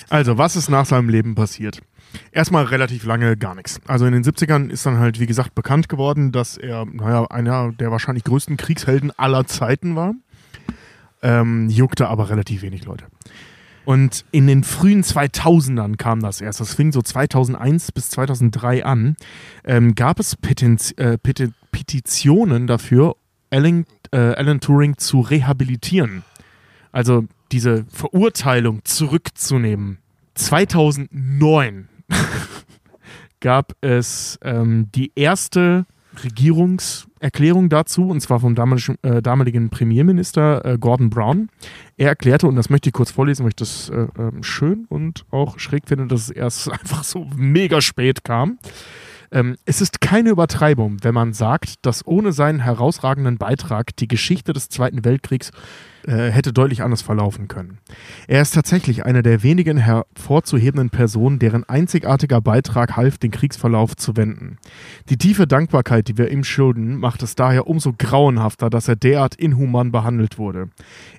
Also, was ist nach seinem Leben passiert? Erstmal relativ lange gar nichts. Also in den 70ern ist dann halt, wie gesagt, bekannt geworden, dass er, naja, einer der wahrscheinlich größten Kriegshelden aller Zeiten war. Ähm, juckte aber relativ wenig Leute. Und in den frühen 2000ern kam das erst. Das fing so 2001 bis 2003 an. Ähm, gab es Petenz äh, Peti Petitionen dafür, Alan, äh, Alan Turing zu rehabilitieren. Also diese Verurteilung zurückzunehmen. 2009 gab es ähm, die erste Regierungserklärung dazu, und zwar vom damaligen, äh, damaligen Premierminister äh, Gordon Brown. Er erklärte, und das möchte ich kurz vorlesen, weil ich das äh, ähm, schön und auch schräg finde, dass es erst einfach so mega spät kam. Ähm, es ist keine Übertreibung, wenn man sagt, dass ohne seinen herausragenden Beitrag die Geschichte des Zweiten Weltkriegs äh, hätte deutlich anders verlaufen können. Er ist tatsächlich eine der wenigen hervorzuhebenden Personen, deren einzigartiger Beitrag half, den Kriegsverlauf zu wenden. Die tiefe Dankbarkeit, die wir ihm schulden, macht es daher umso grauenhafter, dass er derart inhuman behandelt wurde.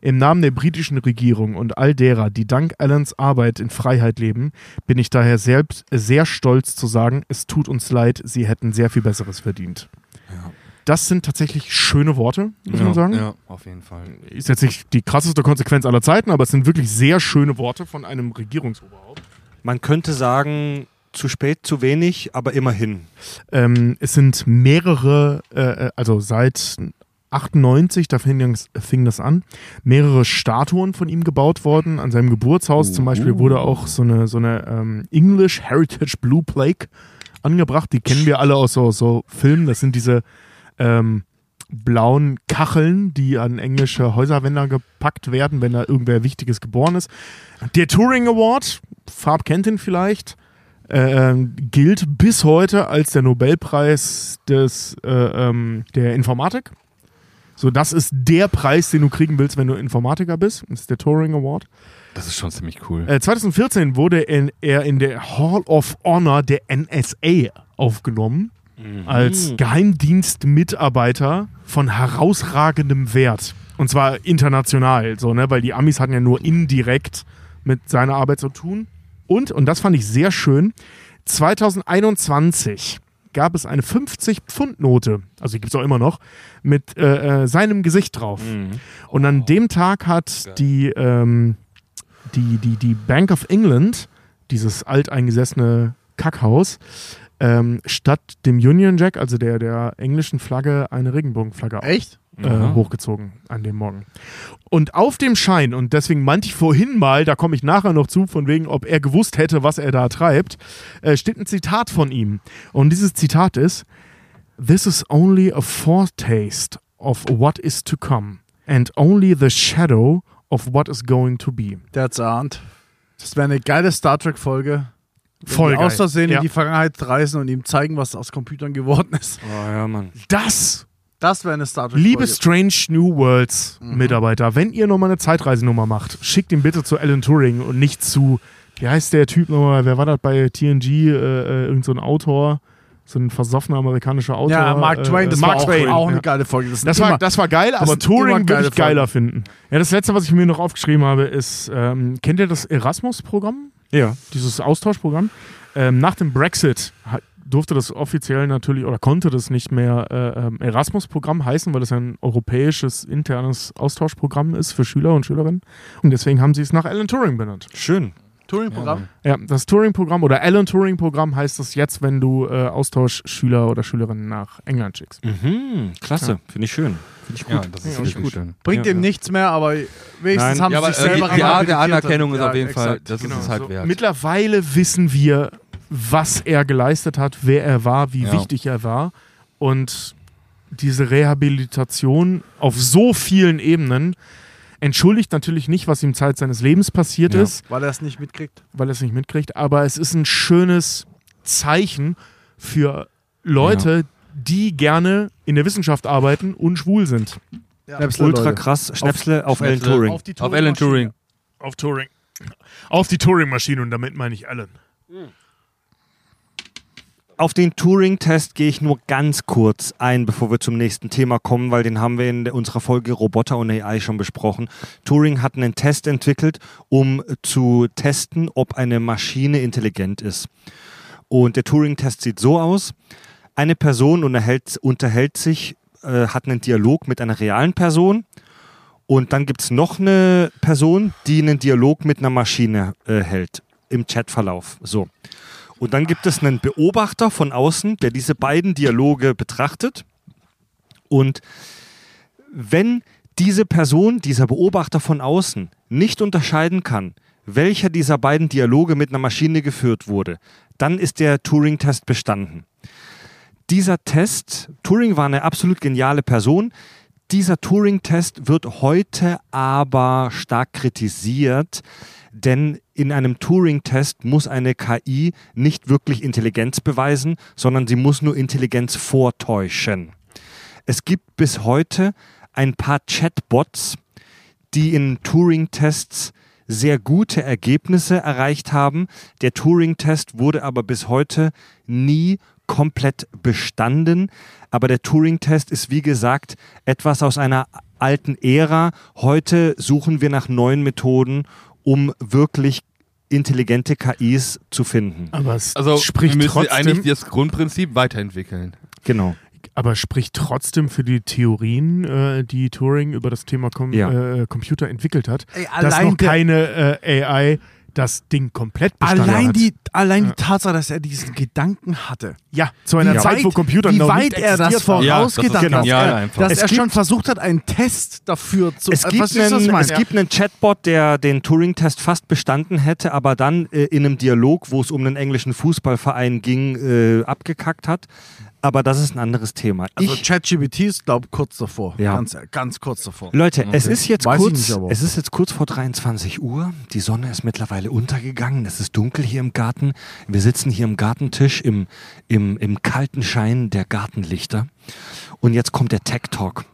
Im Namen der britischen Regierung und all derer, die dank Allens Arbeit in Freiheit leben, bin ich daher selbst sehr stolz zu sagen, es tut uns leid, sie hätten sehr viel Besseres verdient. Das sind tatsächlich schöne Worte, muss man sagen. Ja, auf jeden Fall. Ist jetzt nicht die krasseste Konsequenz aller Zeiten, aber es sind wirklich sehr schöne Worte von einem Regierungsoberhaupt. Man könnte sagen, zu spät, zu wenig, aber immerhin. Ähm, es sind mehrere, äh, also seit 98, da fing das, fing das an, mehrere Statuen von ihm gebaut worden. An seinem Geburtshaus zum Beispiel wurde auch so eine, so eine ähm, English Heritage Blue Plaque angebracht. Die kennen wir alle aus so, so Filmen. Das sind diese ähm, blauen Kacheln, die an englische Häuserwände gepackt werden, wenn da irgendwer Wichtiges geboren ist. Der Turing Award, Farb kennt ihn vielleicht, äh, gilt bis heute als der Nobelpreis des, äh, ähm, der Informatik. So, das ist der Preis, den du kriegen willst, wenn du Informatiker bist. Das ist der Turing Award. Das ist schon ziemlich cool. Äh, 2014 wurde in, er in der Hall of Honor der NSA aufgenommen. Als Geheimdienstmitarbeiter von herausragendem Wert. Und zwar international, so, ne? weil die Amis hatten ja nur indirekt mit seiner Arbeit zu tun. Und, und das fand ich sehr schön, 2021 gab es eine 50-Pfund-Note, also die gibt es auch immer noch, mit äh, äh, seinem Gesicht drauf. Und an dem Tag hat die, ähm, die, die, die Bank of England, dieses alteingesessene Kackhaus, ähm, statt dem Union Jack, also der, der englischen Flagge, eine Regenbogenflagge Echt? äh, hochgezogen an dem Morgen. Und auf dem Schein, und deswegen meinte ich vorhin mal, da komme ich nachher noch zu, von wegen, ob er gewusst hätte, was er da treibt, äh, steht ein Zitat von ihm. Und dieses Zitat ist: This is only a foretaste of what is to come, and only the shadow of what is going to be. Der hat's erahnt. Das wäre eine geile Star Trek-Folge. Voll geil. aus Versehen Ja. in die Vergangenheit reisen und ihm zeigen, was aus Computern geworden ist. Oh ja, Mann. Das, Das wäre eine Star Trek-Folge. liebe Strange New Worlds Mhm. Mitarbeiter, wenn ihr nochmal eine Zeitreisenummer macht, schickt ihn bitte zu Alan Turing und nicht zu, wie heißt der Typ nochmal, wer war das bei TNG, äh, äh, irgend so ein Autor, so ein versoffener amerikanischer Autor. Ja, Mark Twain, äh, das Mark war auch, Twain, auch eine ja. geile Folge. Das, Das war, immer- das war geil, aber Turing würde ich geiler Folgen. finden. Ja, das letzte, was ich mir noch aufgeschrieben habe, ist, ähm, kennt ihr das Erasmus-Programm? Ja. Dieses Austauschprogramm? Ähm, nach dem Brexit durfte das offiziell natürlich oder konnte das nicht mehr äh, ähm, Erasmus-Programm heißen, weil das ein europäisches internes Austauschprogramm ist für Schüler und Schülerinnen. Und deswegen haben sie es nach Alan Turing benannt. Schön. Turing-Programm. Ja, das Turing-Programm oder Alan Turing-Programm heißt es jetzt, wenn du äh, Austauschschüler oder Schülerinnen nach England schickst. Mhm, klasse. Finde ich schön. Finde ich gut. Ja, das ist Ja, wirklich gut. schön. Bringt Ja, ihm ja. nichts mehr, aber wenigstens Nein. haben Ja, sie aber sich äh, selber die, die Art der. Anerkennung ist Ja, auf jeden Fall, exakt. das Genau, ist es halt so. wert. Mittlerweile wissen wir, was er geleistet hat, wer er war, wie Ja. wichtig er war. Und diese Rehabilitation auf so vielen Ebenen entschuldigt natürlich nicht, was ihm Zeit seines Lebens passiert Ja. ist, Weil er es nicht mitkriegt. weil er es nicht mitkriegt. Aber es ist ein schönes Zeichen für Leute, die gerne in der Wissenschaft arbeiten und schwul sind. Schnäpsle, Ultra Leute. krass. Schnäpsle auf, Alan Turing. Auf, Alan Turing. Auf Turing. Auf die Turing-Maschine und damit meine ich Alan. Auf den Turing-Test gehe ich nur ganz kurz ein, bevor wir zum nächsten Thema kommen, weil den haben wir in unserer Folge Roboter und AI schon besprochen. Turing hat einen Test entwickelt, um zu testen, ob eine Maschine intelligent ist. Und der Turing-Test sieht so aus. Eine Person unterhält, unterhält sich, äh, hat einen Dialog mit einer realen Person. Und dann gibt es noch eine Person, die einen Dialog mit einer Maschine äh, hält im Chatverlauf. So. Und dann gibt es einen Beobachter von außen, der diese beiden Dialoge betrachtet. Und wenn diese Person, dieser Beobachter von außen, nicht unterscheiden kann, welcher dieser beiden Dialoge mit einer Maschine geführt wurde, dann ist der Turing-Test bestanden. Dieser Test, Turing war eine absolut geniale Person. Dieser Turing-Test wird heute aber stark kritisiert, denn in einem Turing-Test muss eine KI nicht wirklich Intelligenz beweisen, sondern sie muss nur Intelligenz vortäuschen. Es gibt bis heute ein paar Chatbots, die in Turing-Tests sehr gute Ergebnisse erreicht haben. Der Turing-Test wurde aber bis heute nie komplett bestanden. Aber der Turing-Test ist, wie gesagt, etwas aus einer alten Ära. Heute suchen wir nach neuen Methoden, um wirklich intelligente KIs zu finden. Aber es Also spricht wir müssen trotzdem, eigentlich das Grundprinzip weiterentwickeln. Genau. aber spricht trotzdem für die Theorien, äh, die Turing über das Thema Com Ja. äh, Computer entwickelt hat, Ey, dass noch keine äh, AI das Ding komplett bestanden Allein, hat. die, allein Ja. die Tatsache, dass er diesen Gedanken hatte. ja, zu einer Wie Zeit, wo weit- Computer wie noch weit nicht er das haben. Ja, vorausgedacht das ist hat. Er- einfach. Dass Es er gibt- schon versucht hat, einen Test dafür zu Es äh, gibt, was ist das, was einen, es gibt einen Chatbot, der den Turing-Test fast bestanden hätte, aber dann äh, in einem Dialog, wo es um einen englischen Fußballverein ging, äh, abgekackt hat. Aber das ist ein anderes Thema. Also ChatGPT ist, glaube ich, kurz davor. Ja. Ganz, ganz kurz davor. Leute, es ist jetzt Weiß kurz, nicht, es ist jetzt kurz vor 23 Uhr. Die Sonne ist mittlerweile untergegangen. Es ist dunkel hier im Garten. Wir sitzen hier am Gartentisch im, im, im kalten Schein der Gartenlichter. Und jetzt kommt der Tech Talk.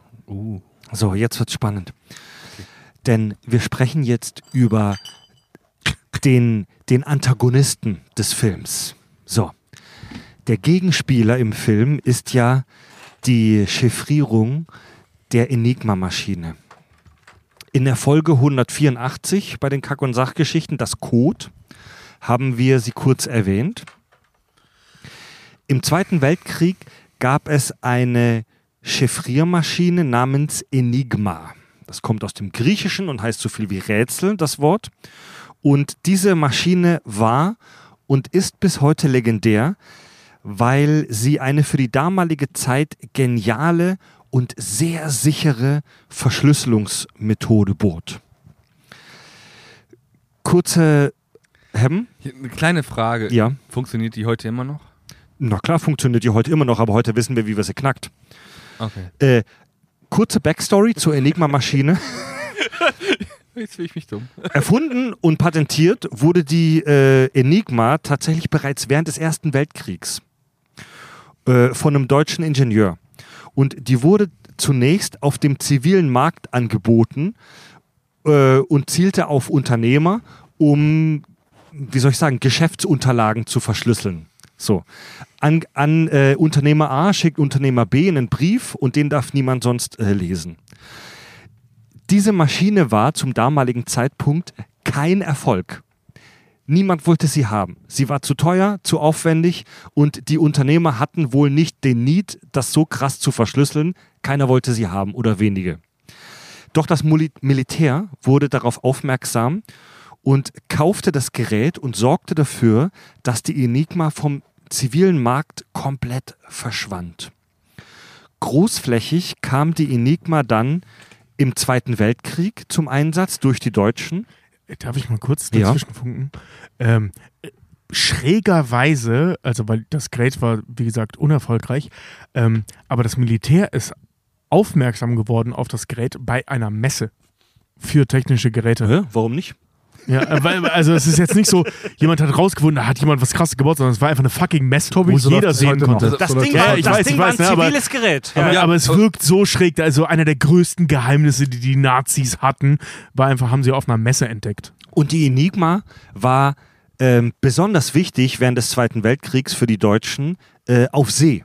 So, jetzt wird's spannend. Denn wir sprechen jetzt über den, den Antagonisten des Films. So. Der Gegenspieler im Film ist ja die Chiffrierung der Enigma-Maschine. In der Folge 184 bei den Kack- und Sachgeschichten, das Code, haben wir sie kurz erwähnt. Im Zweiten Weltkrieg gab es eine Chiffriermaschine namens Enigma. Das kommt aus dem Griechischen und heißt so viel wie Rätsel, das Wort. Und diese Maschine war und ist bis heute legendär, weil sie eine für die damalige Zeit geniale und sehr sichere Verschlüsselungsmethode bot. Kurze Hemmen? Eine kleine Frage. Ja. Funktioniert die heute immer noch? Na klar, funktioniert die heute immer noch, aber heute wissen wir, wie wir sie knackt. Okay. Äh, kurze Backstory zur Enigma-Maschine. Jetzt fühle ich mich dumm. Erfunden und patentiert wurde die äh, Enigma tatsächlich bereits während des Ersten Weltkriegs äh, von einem deutschen Ingenieur. Und die wurde zunächst auf dem zivilen Markt angeboten äh, und zielte auf Unternehmer, um, wie soll ich sagen, Geschäftsunterlagen zu verschlüsseln. So. An, an äh, Unternehmer A schickt Unternehmer B einen Brief und den darf niemand sonst äh, lesen. Diese Maschine war zum damaligen Zeitpunkt kein Erfolg. Niemand wollte sie haben. Sie war zu teuer, zu aufwendig und die Unternehmer hatten wohl nicht den Need, das so krass zu verschlüsseln. Keiner wollte sie haben oder wenige. Doch das Muli- Militär wurde darauf aufmerksam und kaufte das Gerät und sorgte dafür, dass die Enigma vom zivilen Markt komplett verschwand. Großflächig kam die Enigma dann im Zweiten Weltkrieg zum Einsatz durch die Deutschen. Darf ich mal kurz Ja. dazwischen funken? Ähm, äh, schrägerweise, also weil das Gerät war, wie gesagt, unerfolgreich, ähm, aber das Militär ist aufmerksam geworden auf das Gerät bei einer Messe für technische Geräte. Hä? Warum nicht? Ja, weil, also es ist jetzt nicht so, jemand hat rausgefunden, da hat jemand was krasses gebaut, sondern es war einfach eine fucking Messe, wo so jeder sehen konnte. Das Ding, war, ich das weiß, Ding ich war weiß, ein ne, aber- ziviles Gerät. Aber, Ja. aber es wirkt so schräg. Also einer der größten Geheimnisse, die die Nazis hatten, war einfach, haben sie auf einer Messe entdeckt. Und die Enigma war ähm, besonders wichtig während des Zweiten Weltkriegs für die Deutschen äh, auf See.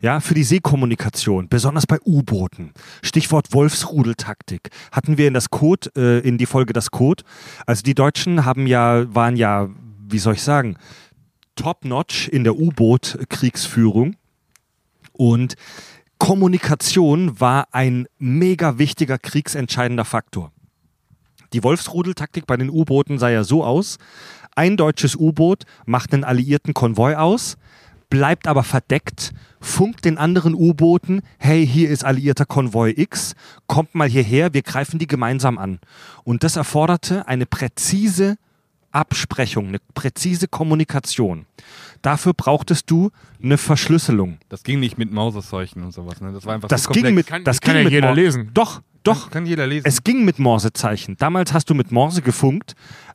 Ja, für die Seekommunikation, besonders bei U-Booten. Stichwort Wolfsrudeltaktik. Hatten wir in das Code, äh, in die Folge das Code. Also die Deutschen haben ja, waren ja, wie soll ich sagen, top-notch in der U-Boot-Kriegsführung. Und Kommunikation war ein mega wichtiger kriegsentscheidender Faktor. Die Wolfsrudeltaktik bei den U-Booten sah ja so aus: ein deutsches U-Boot macht einen alliierten Konvoi aus, bleibt aber verdeckt, funkt den anderen U-Booten, hey, hier ist alliierter Konvoi X, kommt mal hierher, wir greifen die gemeinsam an. Und das erforderte eine präzise Absprechung, eine präzise Kommunikation. Dafür brauchtest du eine Verschlüsselung. Das ging nicht mit Mausezeichen und sowas. Ne? Das war einfach Das so ging mit, Kann- das kann ging ja mit jeder Mor- lesen. Doch, doch. Kann jeder lesen. Es ging mit Morsezeichen. Damals hast du mit Morse gefunkt,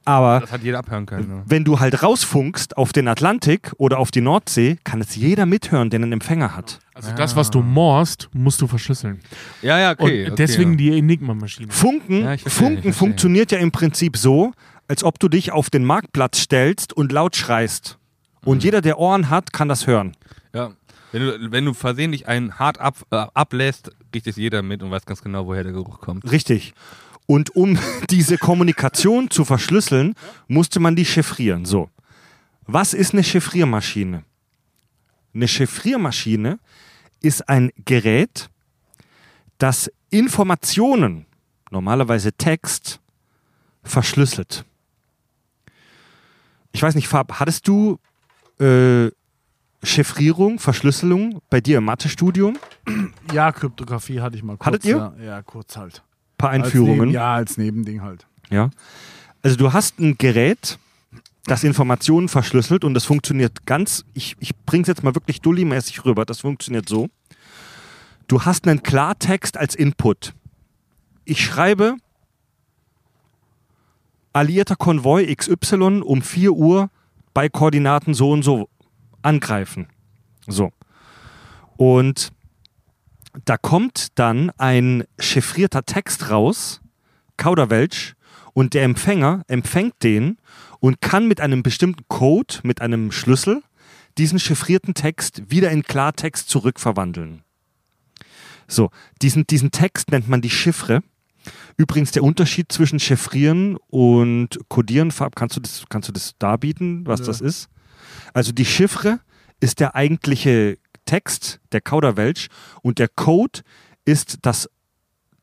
aber das hat jeder abhören können. Ne? wenn du halt rausfunkst auf den Atlantik oder auf die Nordsee, kann es jeder mithören, der einen Empfänger hat. Also das, was du morst, musst du verschlüsseln. Ja, ja, okay. Und okay, deswegen ja. die Enigma-Maschine. Funken, Ja, verstehe, Funken funktioniert ja im Prinzip so, als ob du dich auf den Marktplatz stellst und laut schreist. Und Mhm. jeder, der Ohren hat, kann das hören. Ja. Wenn du, wenn du versehentlich einen hart ab, äh, ablässt, riecht es jeder mit und weiß ganz genau, woher der Geruch kommt. Richtig. Und um diese Kommunikation zu verschlüsseln, musste man die chiffrieren. So. Was ist eine Chiffriermaschine? Eine Chiffriermaschine ist ein Gerät, das Informationen, normalerweise Text, verschlüsselt. Ich weiß nicht, Fab, hattest du äh, Chiffrierung, Verschlüsselung bei dir im Mathestudium? Ja, Kryptographie hatte ich mal kurz. Hattet ihr? Ja, ja kurz halt. Ein paar Als Einführungen. Neben, ja, als Nebending halt. Ja. Also du hast ein Gerät, das Informationen verschlüsselt und das funktioniert ganz, ich, ich bring's jetzt mal wirklich dulli-mäßig rüber, das funktioniert so. Du hast einen Klartext als Input. Ich schreibe alliierter Konvoi XY um 4 Uhr bei Koordinaten so und so angreifen. So. Und da kommt dann ein chiffrierter Text raus, Kauderwelsch, und der Empfänger empfängt den und kann mit einem bestimmten Code, mit einem Schlüssel, diesen chiffrierten Text wieder in Klartext zurückverwandeln. So, diesen, diesen Text nennt man die Chiffre. Übrigens der Unterschied zwischen Chiffrieren und Codieren, Fab, kannst du das, kannst du das darbieten, was Nö. das ist? Also die Chiffre ist der eigentliche Text, der Kauderwelsch, und der Code ist das,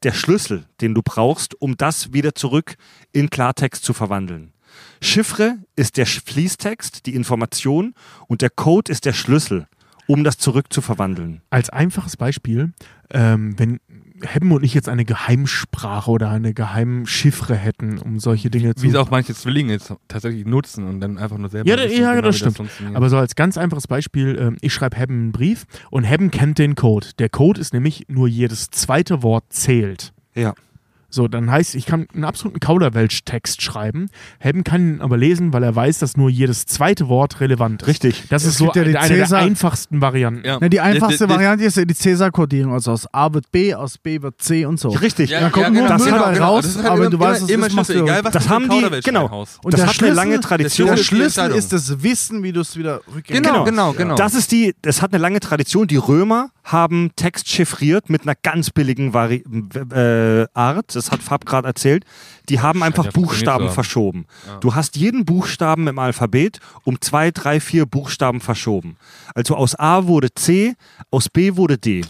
der Schlüssel, den du brauchst, um das wieder zurück in Klartext zu verwandeln. Chiffre ist der Fließtext, die Information, und der Code ist der Schlüssel, um das zurück zu verwandeln. Als einfaches Beispiel, ähm, wenn Hebben und ich jetzt eine Geheimsprache oder eine Geheimchiffre hätten, um solche Dinge zu Wie es auch manche Zwillinge jetzt tatsächlich nutzen und dann einfach nur selber. Ja, wissen, ja, genau, das stimmt. funktioniert. Aber so als ganz einfaches Beispiel, ähm, ich schreibe Hebben einen Brief und Hebben kennt den Code. Der Code ist nämlich nur jedes zweite Wort zählt. Ja. So, dann heißt, ich kann einen absoluten Kauderwelsch-Text schreiben. Helm kann ihn aber lesen, weil er weiß, dass nur jedes zweite Wort relevant ist. Richtig. Das Es ist so ja die eine der Cäsar- einfachsten Varianten. Ja. Na, die einfachste Das- das- Variante ist ja die Cäsar-Kodierung. Also aus A wird B, aus B wird C und so. Richtig. Ja, Dann kommt ja, genau, Müll genau, genau. raus, Das halt aber immer, du weißt, immer, immer ist- machst egal was Das haben die- genau. Und das der hat eine lange Tradition. Der Das Schlüssel ist das Wissen, wie du es wieder rückgängig Genau, machst. genau, genau. Das ist die, das hat eine lange Tradition. Die Römer haben Text chiffriert mit einer ganz billigen äh, Art. Das hat Fab gerade erzählt. Die haben einfach ja Buchstaben verschoben. Du hast jeden Buchstaben im Alphabet um zwei, drei, vier Buchstaben verschoben. Also aus A wurde C, aus B wurde D.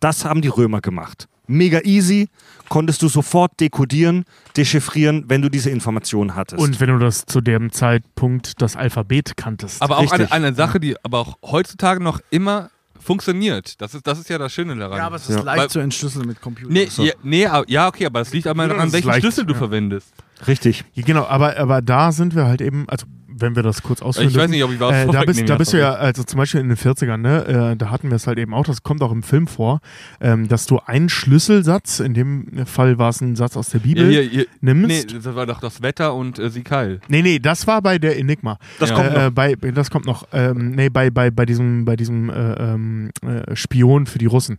Das haben die Römer gemacht. Mega easy, konntest du sofort dekodieren, dechiffrieren, wenn du diese Informationen hattest. Und wenn du das zu dem Zeitpunkt das Alphabet kanntest. Aber auch eine, eine Sache, die aber auch heutzutage noch immer funktioniert. Das ist, das ist ja das Schöne daran. Ja, aber es ist Ja. leicht Weil- zu entschlüsseln mit Computer. Nee, ja, nee, aber- ja, okay, aber es liegt aber Ja, daran, welchen leicht, Schlüssel du ja. verwendest. Richtig. Genau, aber, aber da sind wir halt eben, also wenn wir das kurz ausführen Ich weiß nicht, ob ich was äh, da bist, da bist du ja, also zum Beispiel in den 40ern, ne, äh, da hatten wir es halt eben auch, das kommt auch im Film vor, ähm, dass du einen Schlüsselsatz, in dem Fall war es ein Satz aus der Bibel, Ja, hier, hier, nimmst. nee, das war doch das Wetter und äh, Sieg Heil. Nee, nee, das war bei der Enigma. Das Ja. kommt noch. Äh, bei, das kommt noch. Ähm, nee, bei, bei, bei diesem, bei diesem äh, ähm, äh, Spion für die Russen,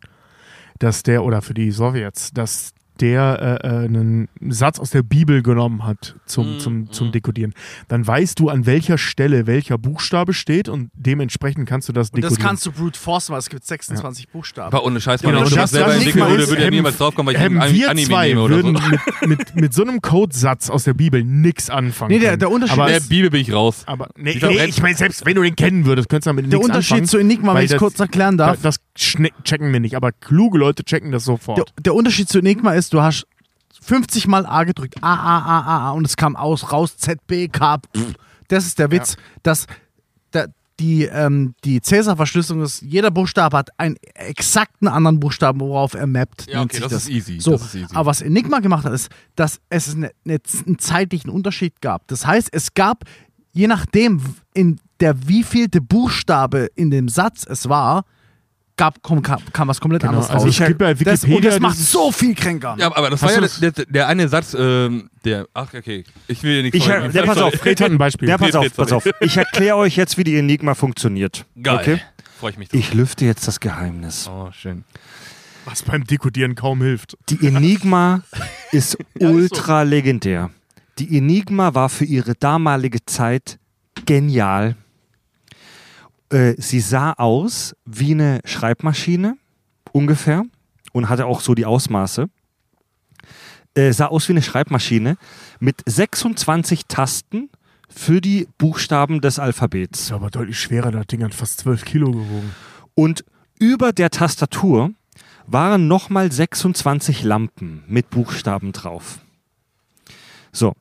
dass der, oder für die Sowjets, dass der äh, äh, einen Satz aus der Bibel genommen hat zum, Mm, zum, zum mm. Dekodieren. Dann weißt du, an welcher Stelle welcher Buchstabe steht und dementsprechend kannst du das und das dekodieren. kannst du brute forcen, weil es gibt 26 Buchstaben. Aber ohne Scheiß, Genau, wenn ich und das das- selber das entwickeln würde, ist, würde ja niemals draufkommen, weil ich ein wir Anime zwei nehme oder würden so. mit, mit, mit so einem Codesatz aus der Bibel nichts anfangen. Nee, der- der Unterschied aber, In der Bibel bin ich raus. aber nee, Die nee ich meine, selbst wenn du den kennen würdest, könntest du damit der nichts Unterschied anfangen. zu Enigma, wenn ich es das- kurz erklären Da, darf, das schne- checken wir nicht, aber kluge Leute checken das sofort. der, der Unterschied zu Enigma ist, du hast 50 Mal A gedrückt, A, A, A, A, A und es kam aus, raus, Z, B, K. Pff. Das ist der Witz, dass der, die, ähm, die Cäsar-Verschlüsselung ist, jeder Buchstabe hat einen exakten anderen Buchstaben, worauf er mappt. Ja, okay, sich das ist easy, So, das ist easy. aber was Enigma gemacht hat, ist, dass es eine, eine, einen zeitlichen Unterschied gab. Das heißt, es gab, je nachdem, in der wievielte Buchstabe in dem Satz es war, gab, kam, kam, was komplett Genau, anderes also raus. es gibt bei Das, und Wikipedia das macht so viel kränker. Ja, aber das Hast war ja das- der, der, der eine Satz, ähm, der. Ach, okay. Ich will dir nichts Ich, vorwegnehmen. der, pass auf, Fred hat ein Beispiel. Ja, pass auf, pass auf. Ich erkläre euch jetzt, wie die Enigma funktioniert. Geil. Okay? Freue ich mich drauf. Ich lüfte jetzt das Geheimnis. Oh, schön. Was beim Dekodieren kaum hilft. Die Enigma ist ultra legendär. Die Enigma war für ihre damalige Zeit genial. Äh, sie sah aus wie eine Schreibmaschine, ungefähr, und hatte auch so die Ausmaße. Äh, sah aus wie eine Schreibmaschine mit 26 Tasten für die Buchstaben des Alphabets. Ist aber deutlich schwerer, das Ding hat fast 12 Kilo gewogen. Und über der Tastatur waren nochmal 26 Lampen mit Buchstaben drauf. So.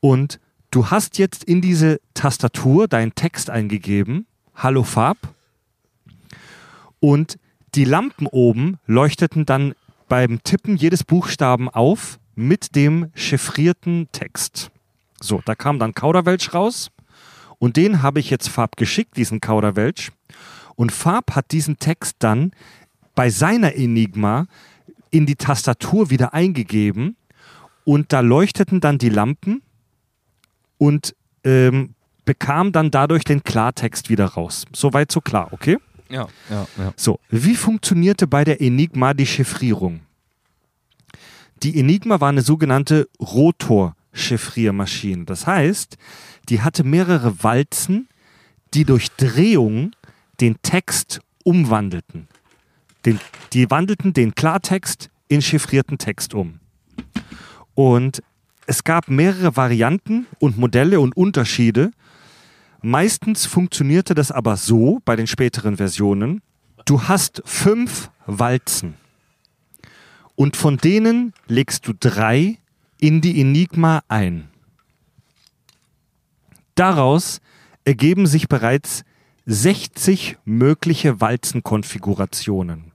Und du hast jetzt in diese Tastatur deinen Text eingegeben. Hallo Farb. Und die Lampen oben leuchteten dann beim Tippen jedes Buchstaben auf mit dem chiffrierten Text. So, da kam dann Kauderwelsch raus. Und den habe ich jetzt Farb geschickt, diesen Kauderwelsch. Und Farb hat diesen Text dann bei seiner Enigma in die Tastatur wieder eingegeben und da leuchteten dann die Lampen und ähm, bekam dann dadurch den Klartext wieder raus. Soweit so klar, okay? Ja, ja, ja. So, wie funktionierte bei der Enigma die Chiffrierung? Die Enigma war eine sogenannte Rotor-Chiffriermaschine. Das heißt, die hatte mehrere Walzen, die durch Drehung den Text umwandelten. Den, die wandelten den Klartext in chiffrierten Text um. Und es gab mehrere Varianten und Modelle und Unterschiede. Meistens funktionierte das aber so bei den späteren Versionen. Du hast fünf Walzen und von denen legst du drei in die Enigma ein. Daraus ergeben sich bereits 60 mögliche Walzenkonfigurationen.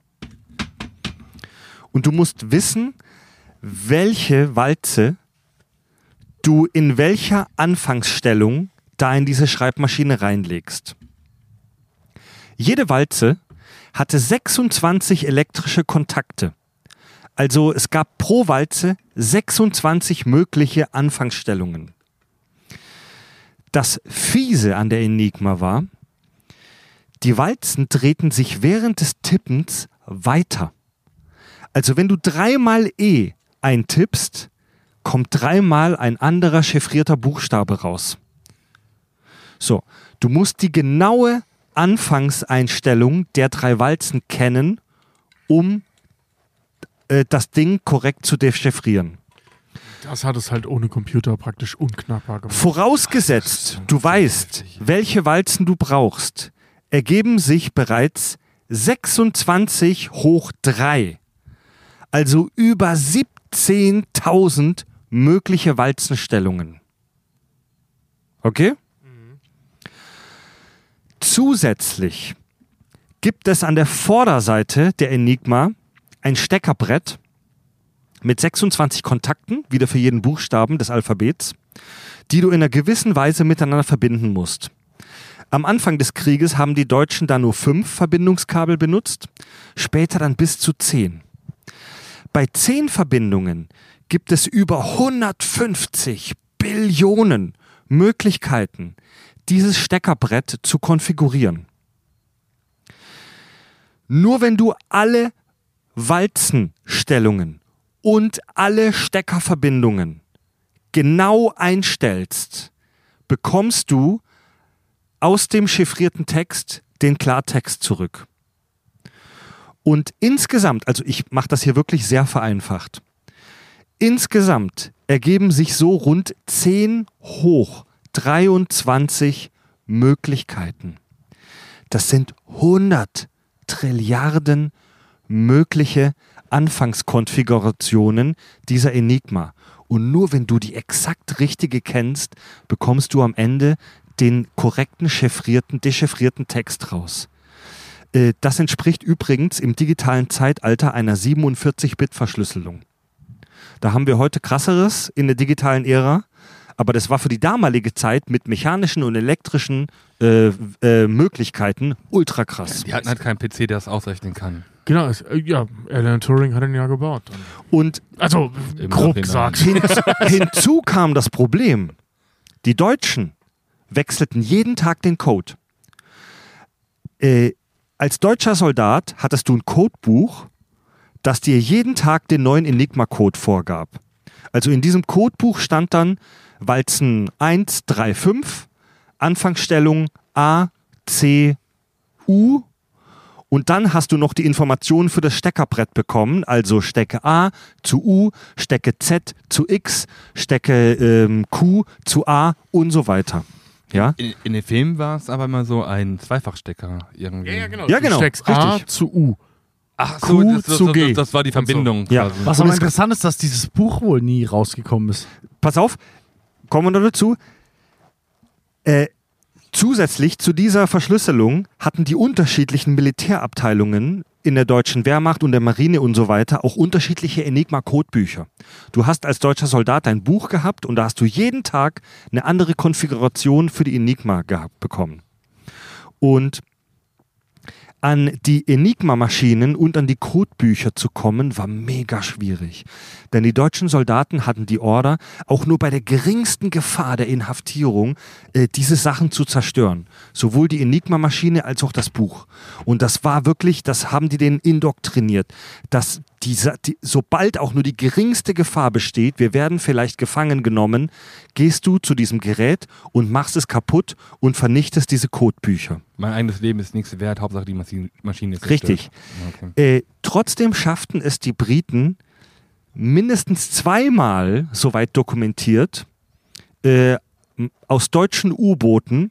Und du musst wissen, welche Walze du in welcher Anfangsstellung da in diese Schreibmaschine reinlegst. Jede Walze hatte 26 elektrische Kontakte. Also es gab pro Walze 26 mögliche Anfangsstellungen. Das Fiese an der Enigma war, die Walzen drehten sich während des Tippens weiter. Also wenn du dreimal E eintippst, kommt dreimal ein anderer chiffrierter Buchstabe raus. So, du musst die genaue Anfangseinstellung der drei Walzen kennen, um äh, das Ding korrekt zu dechiffrieren. Das hat es halt ohne Computer praktisch unknackbar gemacht. Vorausgesetzt, du weißt, welche Walzen du brauchst, ergeben sich bereits 26 hoch 3. Also über 17.000 mögliche Walzenstellungen. Okay? Zusätzlich gibt es an der Vorderseite der Enigma ein Steckerbrett mit 26 Kontakten, wieder für jeden Buchstaben des Alphabets, die du in einer gewissen Weise miteinander verbinden musst. Am Anfang des Krieges haben die Deutschen da nur fünf Verbindungskabel benutzt, später dann bis zu zehn. Bei zehn Verbindungen gibt es über 150 Billionen Möglichkeiten, dieses Steckerbrett zu konfigurieren. Nur wenn du alle Walzenstellungen und alle Steckerverbindungen genau einstellst, bekommst du aus dem chiffrierten Text den Klartext zurück. Und insgesamt, also ich mache das hier wirklich sehr vereinfacht, insgesamt ergeben sich so rund 10 hoch 23 Möglichkeiten. Das sind 100 Trilliarden mögliche Anfangskonfigurationen dieser Enigma. Und nur wenn du die exakt richtige kennst, bekommst du am Ende den korrekten chiffrierten, dechiffrierten Text raus. Äh, Das entspricht übrigens im digitalen Zeitalter einer 47-Bit-Verschlüsselung. Da haben wir heute krasseres in der digitalen Ära, aber das war für die damalige Zeit mit mechanischen und elektrischen äh, äh, Möglichkeiten ultra krass. Die hatten halt keinen PC, der das ausrechnen kann. Genau, es, äh, ja, Alan Turing hat ihn ja gebaut. Und Also, grob gesagt. Hinzu, hinzu kam das Problem. Die Deutschen wechselten jeden Tag den Code. Äh, als deutscher Soldat hattest du ein Codebuch, das dir jeden Tag den neuen Enigma-Code vorgab. Also in diesem Codebuch stand dann Walzen 1, 3, 5, Anfangsstellung A, C, U und dann hast du noch die Informationen für das Steckerbrett bekommen, also Stecke A zu U, Stecke Z zu X, Stecke ähm, Q zu A und so weiter. Ja, In, in den Filmen war es aber immer so ein Zweifachstecker irgendwie. Ja, Du genau, steckst A richtig. zu U. Ach Q so, das, das, zu das, G. das, das war die Verbindung. Ja. Was aber es- interessant ist, dass dieses Buch wohl nie rausgekommen ist. pass auf, kommen wir noch dazu. Äh, zusätzlich zu dieser Verschlüsselung hatten die unterschiedlichen Militärabteilungen in der deutschen Wehrmacht und der Marine und so weiter auch unterschiedliche Enigma-Codebücher. Du hast als deutscher Soldat ein Buch gehabt und da hast du jeden Tag eine andere Konfiguration für die Enigma gehabt bekommen. Und an die Enigma-Maschinen und an die Codebücher zu kommen, war mega schwierig. Denn die deutschen Soldaten hatten die Order, auch nur bei der geringsten Gefahr der Inhaftierung, äh, diese Sachen zu zerstören. Sowohl die Enigma-Maschine als auch das Buch. Und das war wirklich, das haben die denen indoktriniert, dass diese, die, sobald auch nur die geringste Gefahr besteht, wir werden vielleicht gefangen genommen, gehst du zu diesem Gerät und machst es kaputt und vernichtest diese Codebücher. Mein eigenes Leben ist nichts wert, Hauptsache die Maschine, ist Richtig. Okay. Äh, trotzdem schafften es die Briten mindestens zweimal, soweit dokumentiert, äh, aus deutschen U-Booten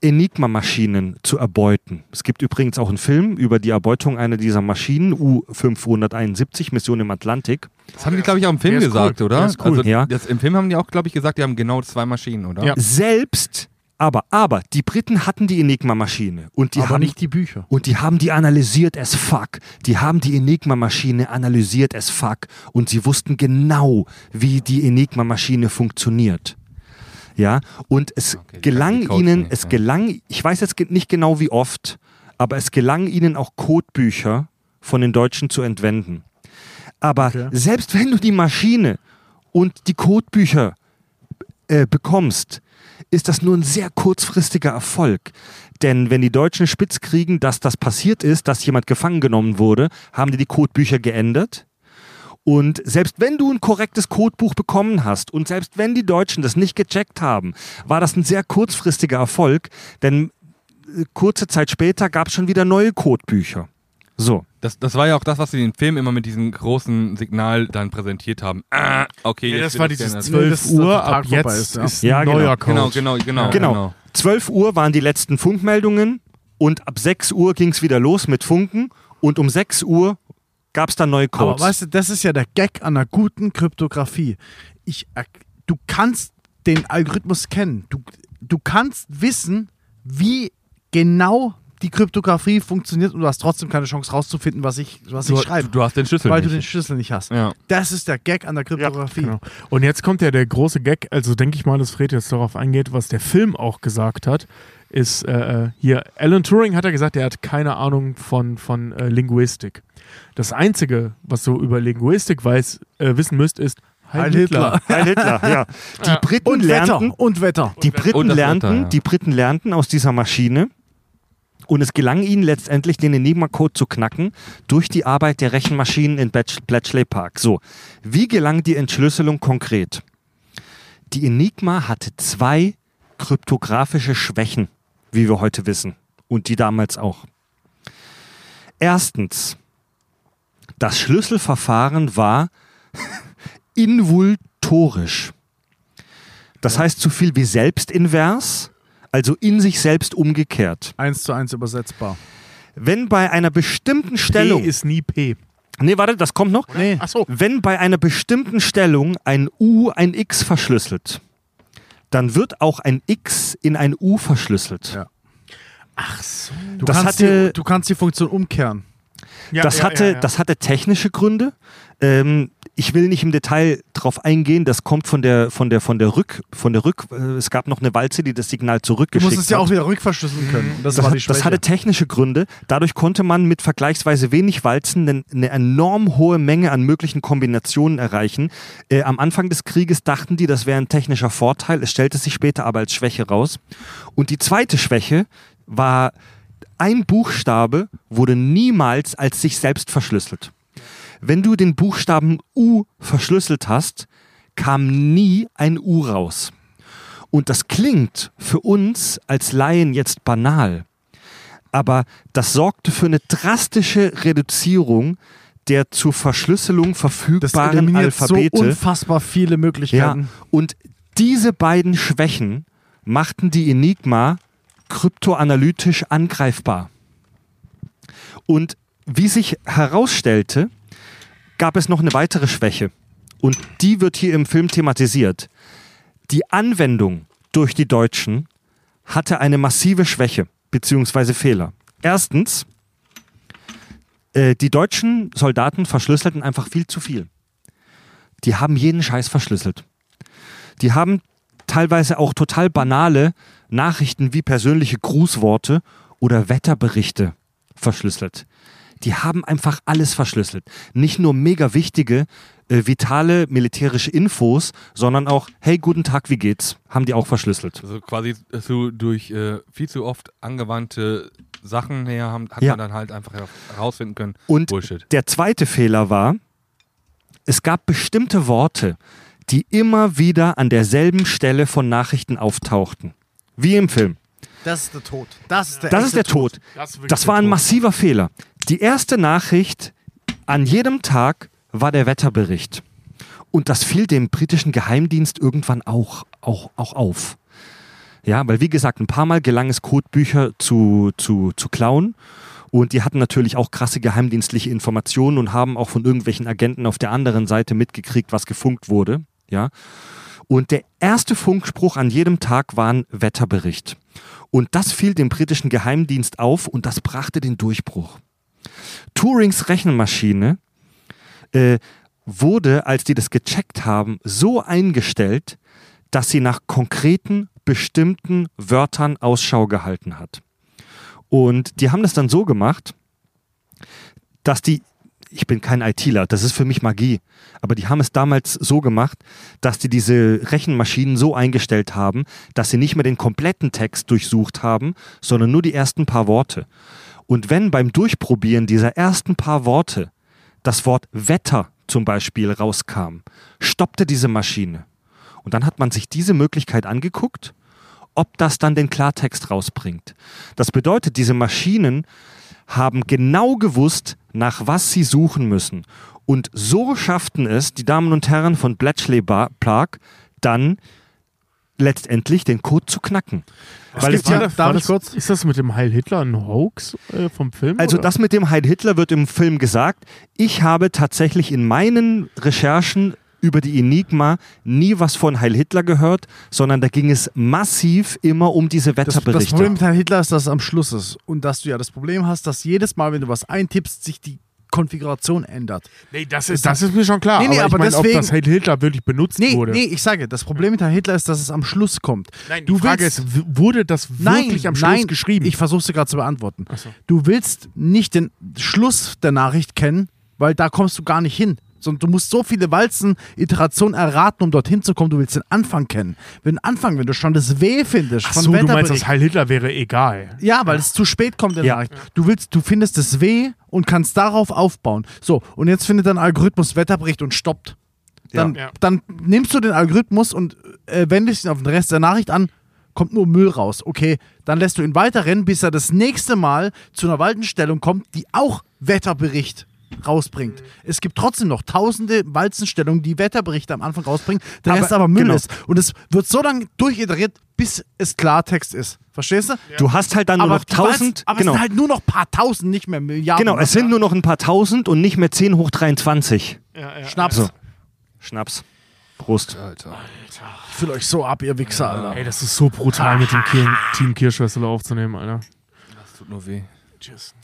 Enigma-Maschinen zu erbeuten. Es gibt übrigens auch einen Film über die Erbeutung einer dieser Maschinen, U-571, Mission im Atlantik. Das haben die, glaube ich, auch im Film gesagt, cool. oder? Der ist cool. Also, Ja. das, Im Film haben die auch, glaube ich, gesagt, die haben genau zwei Maschinen, oder? Ja. Selbst, aber, aber, die Briten hatten die Enigma-Maschine und die aber haben nicht die Bücher. Und die haben die analysiert as fuck. Die haben die Enigma-Maschine analysiert as fuck. Und sie wussten genau, wie die Enigma-Maschine funktioniert. Ja, und es Okay, die gelang ihnen, nicht, es ja. gelang, ich weiß jetzt nicht genau wie oft, aber es gelang ihnen auch Codebücher von den Deutschen zu entwenden. Aber Okay. selbst wenn du die Maschine und die Codebücher äh, bekommst, ist das nur ein sehr kurzfristiger Erfolg. Denn wenn die Deutschen spitz kriegen, dass das passiert ist, dass jemand gefangen genommen wurde, haben die die Codebücher geändert. Und selbst wenn du ein korrektes Codebuch bekommen hast und selbst wenn die Deutschen das nicht gecheckt haben, war das ein sehr kurzfristiger Erfolg, denn äh, kurze Zeit später gab es schon wieder neue Codebücher. So. Das, das war ja auch das, was sie in den Film immer mit diesem großen Signal dann präsentiert haben. Ah, okay, Ja, jetzt das war das dieses geändert. 12 dass Uhr, ab jetzt ist, ist, ja. Ja, ein genau. neuer Code. Genau, genau, genau. Genau. 12 Uhr waren die letzten Funkmeldungen und ab 6 Uhr ging es wieder los mit Funken und um 6 Uhr gab es dann neue Aber Codes. weißt du, das ist ja der Gag an einer guten Kryptographie. Ich, du kannst den Algorithmus kennen. Du, du kannst wissen, wie genau die Kryptographie funktioniert und du hast trotzdem keine Chance rauszufinden, was ich, was Du, ich schreibe. du, hast den Schlüssel weil nicht. du den Schlüssel nicht hast. ja. Das ist der Gag an der Kryptographie. Genau. Und jetzt kommt ja der große Gag, also denke ich mal, dass Fred jetzt darauf eingeht, was der Film auch gesagt hat, ist äh, hier, Alan Turing hat ja gesagt, er hat keine Ahnung von, von äh, Linguistik. Das Einzige, was du über Linguistik weiß, äh, wissen müsst, ist Heil, Heil Hitler. Hitler. Heil Hitler, ja. Die Briten Und Wetter. lernten, Und Wetter. die Briten lernten, Wetter, ja. die Briten lernten aus dieser Maschine und es gelang ihnen letztendlich, den Enigma-Code zu knacken durch die Arbeit der Rechenmaschinen in Bletch- Bletchley Park. So, wie gelang die Entschlüsselung konkret? Die Enigma hatte zwei kryptografische Schwächen, wie wir heute wissen und die damals auch. Erstens, das Schlüsselverfahren war invultorisch. Das heißt so viel wie selbstinvers, also in sich selbst umgekehrt. Eins zu eins übersetzbar. Wenn bei einer bestimmten Stellung. P ist nie P. nee, warte, das kommt noch. Nee. Achso. Wenn bei einer bestimmten Stellung ein U ein X verschlüsselt, dann wird auch ein X in ein U verschlüsselt. Ja. Ach so. Du, Das kannst hatte- die, du kannst die Funktion umkehren. Ja, das, ja, hatte, ja, das hatte technische Gründe. Ähm, ich will nicht im Detail drauf eingehen. Das kommt von der, von der, von der Rück, von der Rück. Äh, es gab noch eine Walze, die das Signal Du zurückgeschickt musst es ja hat. auch wieder rückverschlüsseln können. Das, Das, war die hat, das hatte technische Gründe. Dadurch konnte man mit vergleichsweise wenig Walzen eine, eine enorm hohe Menge an möglichen Kombinationen erreichen. Äh, am Anfang des Krieges dachten die, das wäre ein technischer Vorteil. Es stellte sich später aber als Schwäche raus. Und die zweite Schwäche war, ein Buchstabe wurde niemals als sich selbst verschlüsselt. Wenn du den Buchstaben U verschlüsselt hast, kam nie ein U raus. Und das klingt für uns als Laien jetzt banal, aber das sorgte für eine drastische Reduzierung der zur Verschlüsselung das verfügbaren so Alphabete. unfassbar viele ja, Möglichkeiten. und diese beiden Schwächen machten die Enigma kryptoanalytisch angreifbar. Und wie sich herausstellte, gab es noch eine weitere Schwäche. Und die wird hier im Film thematisiert. Die Anwendung durch die Deutschen hatte eine massive Schwäche bzw. Fehler. Erstens, äh, die deutschen Soldaten verschlüsselten einfach viel zu viel. Die haben jeden Scheiß verschlüsselt. Die haben teilweise auch total banale Nachrichten wie persönliche Grußworte oder Wetterberichte verschlüsselt. Die haben einfach alles verschlüsselt. Nicht nur mega wichtige, äh, vitale militärische Infos, sondern auch, hey, guten Tag, wie geht's? Haben die auch verschlüsselt. Also quasi so durch äh, viel zu oft angewandte Sachen her haben, hat Ja. man dann halt einfach herausfinden können. Und Bullshit. der zweite Fehler war, es gab bestimmte Worte, die immer wieder an derselben Stelle von Nachrichten auftauchten. Wie im Film. Das ist der Tod. Das ist der, Das ist der Tod. Das, ist wirklich Das war ein Tod. massiver Fehler. Die erste Nachricht an jedem Tag war der Wetterbericht. Und das fiel dem britischen Geheimdienst irgendwann auch, auch, auch auf. Ja, weil wie gesagt, ein paar Mal gelang es, Codebücher zu, zu, zu klauen. Und die hatten natürlich auch krasse geheimdienstliche Informationen und haben auch von irgendwelchen Agenten auf der anderen Seite mitgekriegt, was gefunkt wurde. Ja. Und der erste Funkspruch an jedem Tag war ein Wetterbericht. Und das fiel dem britischen Geheimdienst auf und das brachte den Durchbruch. Turings Rechenmaschine äh, wurde, als die das gecheckt haben, so eingestellt, dass sie nach konkreten, bestimmten Wörtern Ausschau gehalten hat. Und die haben das dann so gemacht, dass die, ich bin kein ITler, das ist für mich Magie. Aber die haben es damals so gemacht, dass die diese Rechenmaschinen so eingestellt haben, dass sie nicht mehr den kompletten Text durchsucht haben, sondern nur die ersten paar Worte. Und wenn beim Durchprobieren dieser ersten paar Worte das Wort Wetter zum Beispiel rauskam, stoppte diese Maschine. Und dann hat man sich diese Möglichkeit angeguckt, ob das dann den Klartext rausbringt. Das bedeutet, diese Maschinen haben genau gewusst, nach was sie suchen müssen. Und so schafften es die Damen und Herren von Bletchley Bar Park dann letztendlich den Code zu knacken. Weil es war, ja, war das, Ist das mit dem Heil Hitler ein Hoax äh, vom Film? also oder? das mit dem Heil Hitler wird im Film gesagt. Ich habe tatsächlich in meinen Recherchen über die Enigma nie was von Heil Hitler gehört, sondern da ging es massiv immer um diese Das, das Wetterberichte. Problem mit Herrn Hitler ist, dass es am Schluss ist. Und dass du ja das Problem hast, dass jedes Mal, wenn du was eintippst, sich die Konfiguration ändert. Nee, das ist, das ist mir schon klar. Nee, nee, aber, aber ich meine, deswegen- ob das Heil Hitler wirklich benutzt Nee, wurde. nee, ich sage, das Problem mit Herrn Hitler ist, dass es am Schluss kommt. Nein, du die Frage willst, ist, wurde das wirklich am Schluss nein, geschrieben? Ich versuche sie gerade zu beantworten. So. Du willst nicht den Schluss der Nachricht kennen, weil da kommst du gar nicht hin. Sondern du musst so viele Walzen, Iterationen erraten, um dorthin zu kommen. Du willst den Anfang kennen. Wenn den Anfang, wenn du schon das W findest Ach so, du meinst, das Heil Hitler wäre egal. ja, weil es zu spät kommt in der Ja. Nachricht. Du willst, du findest das W und kannst darauf aufbauen. So, und jetzt findet dein Algorithmus Wetterbericht und stoppt. Dann, Ja. dann nimmst du den Algorithmus und äh, wendest ihn auf den Rest der Nachricht an, kommt nur Müll raus. Okay, dann lässt du ihn weiterrennen, bis er das nächste Mal zu einer Walzenstellung kommt, die auch Wetterbericht rausbringt. Es gibt trotzdem noch tausende Walzenstellungen, die Wetterberichte am Anfang rausbringen, der Aber- Rest aber Müll genau. ist. Und es wird so lange durchiteriert, bis es Klartext ist. Verstehst du? Du hast halt dann nur noch tausend. aber genau, es sind halt nur noch ein paar tausend, nicht mehr Milliarden. genau, es sind nur noch ein paar tausend und nicht mehr 10 hoch 23. Schnaps. So. Schnaps. Prost. Ich fühle euch so ab, ihr Wichser, Alter. Ey, das ist so brutal, mit dem Kier Team Kirschwessel aufzunehmen, Alter. Das tut nur weh. Cheers.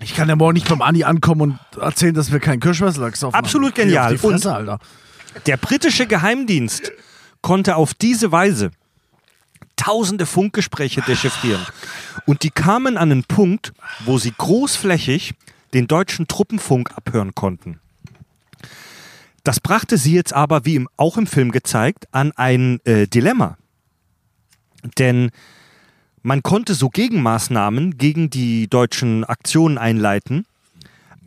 Ich kann ja morgen nicht beim Andi ankommen und erzählen, dass wir keinen gesoffen haben. Absolut genial. Die Fresse, Und- Alter. Der britische Geheimdienst konnte auf diese Weise tausende Funkgespräche dechiffrieren. Und die kamen an einen Punkt, wo sie großflächig den deutschen Truppenfunk abhören konnten. Das brachte sie jetzt aber, wie auch im Film gezeigt, an ein äh, Dilemma. Denn man konnte so Gegenmaßnahmen gegen die deutschen Aktionen einleiten,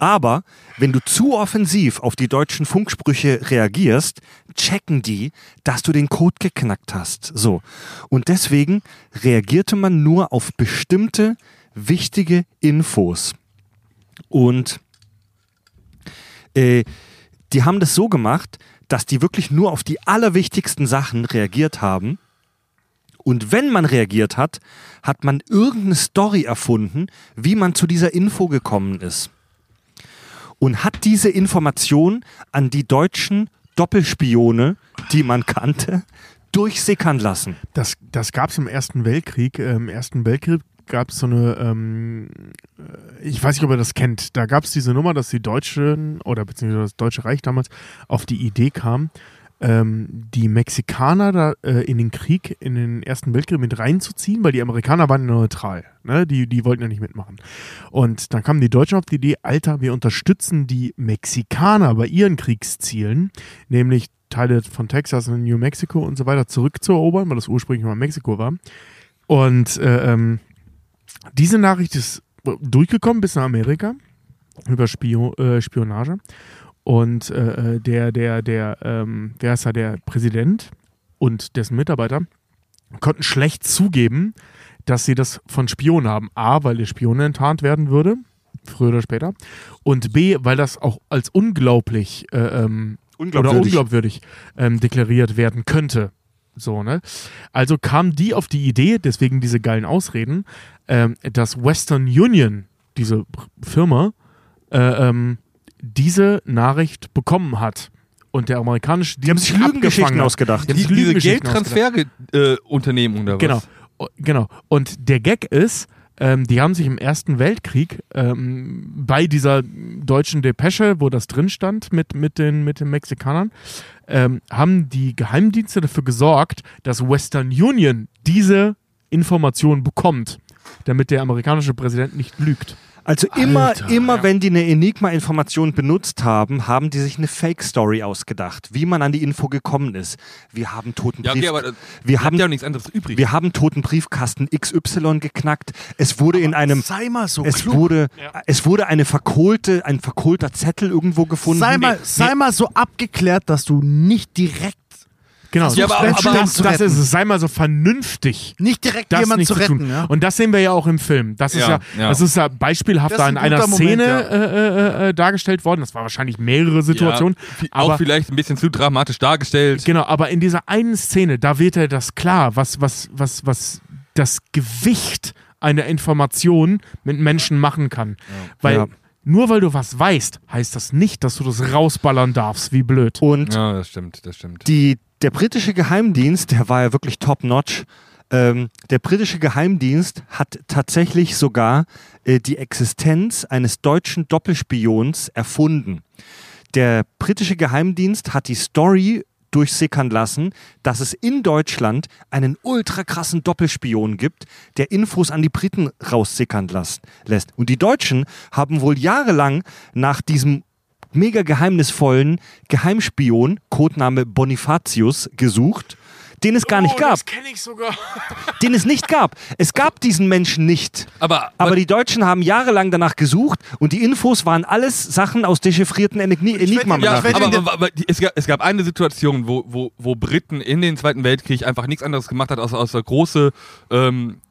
aber wenn du zu offensiv auf die deutschen Funksprüche reagierst, checken die, dass du den Code geknackt hast. So. Und deswegen reagierte man nur auf bestimmte wichtige Infos. Und äh, die haben das so gemacht, dass die wirklich nur auf die allerwichtigsten Sachen reagiert haben. Und wenn man reagiert hat, hat man irgendeine Story erfunden, wie man zu dieser Info gekommen ist und hat diese Information an die deutschen Doppelspione, die man kannte, durchsickern lassen. Das, das gab es im Ersten Weltkrieg. Äh, Im Ersten Weltkrieg gab es so eine, ähm, äh, ich weiß nicht, ob ihr das kennt, da gab es diese Nummer, dass die Deutschen oder beziehungsweise das Deutsche Reich damals auf die Idee kam, ähm, die Mexikaner da äh, in den Krieg, in den Ersten Weltkrieg mit reinzuziehen, weil die Amerikaner waren neutral. Ne? Die, die wollten ja nicht mitmachen. Und dann kamen die Deutschen auf die Idee, Alter, wir unterstützen die Mexikaner bei ihren Kriegszielen, nämlich Teile von Texas und New Mexico und so weiter zurückzuerobern, weil das ursprünglich mal Mexiko war. Und äh, ähm, diese Nachricht ist durchgekommen bis nach Amerika über Spio äh, Spionage. Und äh, der, der, der, ähm, wer ist da, der Präsident und dessen Mitarbeiter konnten schlecht zugeben, dass sie das von Spionen haben. A, weil der Spion enttarnt werden würde, früher oder später. Und B, weil das auch als unglaublich äh, ähm, oder unglaubwürdig ähm, deklariert werden könnte. So, ne? Also kam die auf die Idee, deswegen diese geilen Ausreden, ähm, dass Western Union, diese Firma, äh, ähm, diese Nachricht bekommen hat. Und der amerikanische Die haben sich Lügengeschichten ausgedacht. Die, Die, haben diese ausgedacht. Geldtransferunternehmung oder was? Genau, genau. Und der Gag ist, ähm, die haben sich im Ersten Weltkrieg ähm, bei dieser deutschen Depesche, wo das drin stand mit, mit, den, mit den Mexikanern, ähm, haben die Geheimdienste dafür gesorgt, dass Western Union diese Information bekommt, damit der amerikanische Präsident nicht lügt. Also immer, Alter, immer ja. wenn die eine Enigma-Information benutzt haben, haben die sich eine Fake-Story ausgedacht, wie man an die Info gekommen ist. Wir haben toten Ja, okay, Brief- aber das wir haben, ja auch nichts anderes übrig. wir haben toten Briefkasten XY geknackt. Es wurde in einem Sei mal so es klug. wurde, es wurde eine verkohlte, ein verkohlter Zettel irgendwo gefunden. sei mal, sei mal so abgeklärt, dass du nicht direkt, Genau, Ja, aber- das, aber- das, das ist es. Sei mal so vernünftig. nicht direkt das jemanden nicht zu zu tun. retten. Ja? Und das sehen wir ja auch im Film. Das ist ja, Ja, ja. das ist ja beispielhaft Das da in ein einer guter Moment, Szene ja. äh, äh, äh, dargestellt worden. Das war wahrscheinlich mehrere Situationen. Ja, aber auch vielleicht ein bisschen zu dramatisch dargestellt. Genau, aber in dieser einen Szene, da wird ja das klar, was, was, was, was das Gewicht einer Information mit Menschen machen kann. Weil Ja. nur weil du was weißt, heißt das nicht, dass du das rausballern darfst, wie blöd. Und Ja, das stimmt, das stimmt. die, der britische Geheimdienst, der war ja wirklich top-notch. Ähm, der britische Geheimdienst hat tatsächlich sogar äh, die Existenz eines deutschen Doppelspions erfunden. Der britische Geheimdienst hat die Story durchsickern lassen, dass es in Deutschland einen ultra krassen Doppelspion gibt, der Infos an die Briten raussickern lässt. Und die Deutschen haben wohl jahrelang nach diesem mega geheimnisvollen Geheimspion, Codename Bonifatius, gesucht, den es gar nicht gab. kenne ich sogar. Den es nicht gab. Es gab diesen Menschen nicht. Aber, Aber die Deutschen haben jahrelang danach gesucht und die Infos waren alles Sachen aus dechiffrierten Enigma enigma Ja, aber, aber, aber es, gab, es gab eine Situation, wo, wo, wo Briten in den Zweiten Weltkrieg einfach nichts anderes gemacht hat, als außer große, ähm,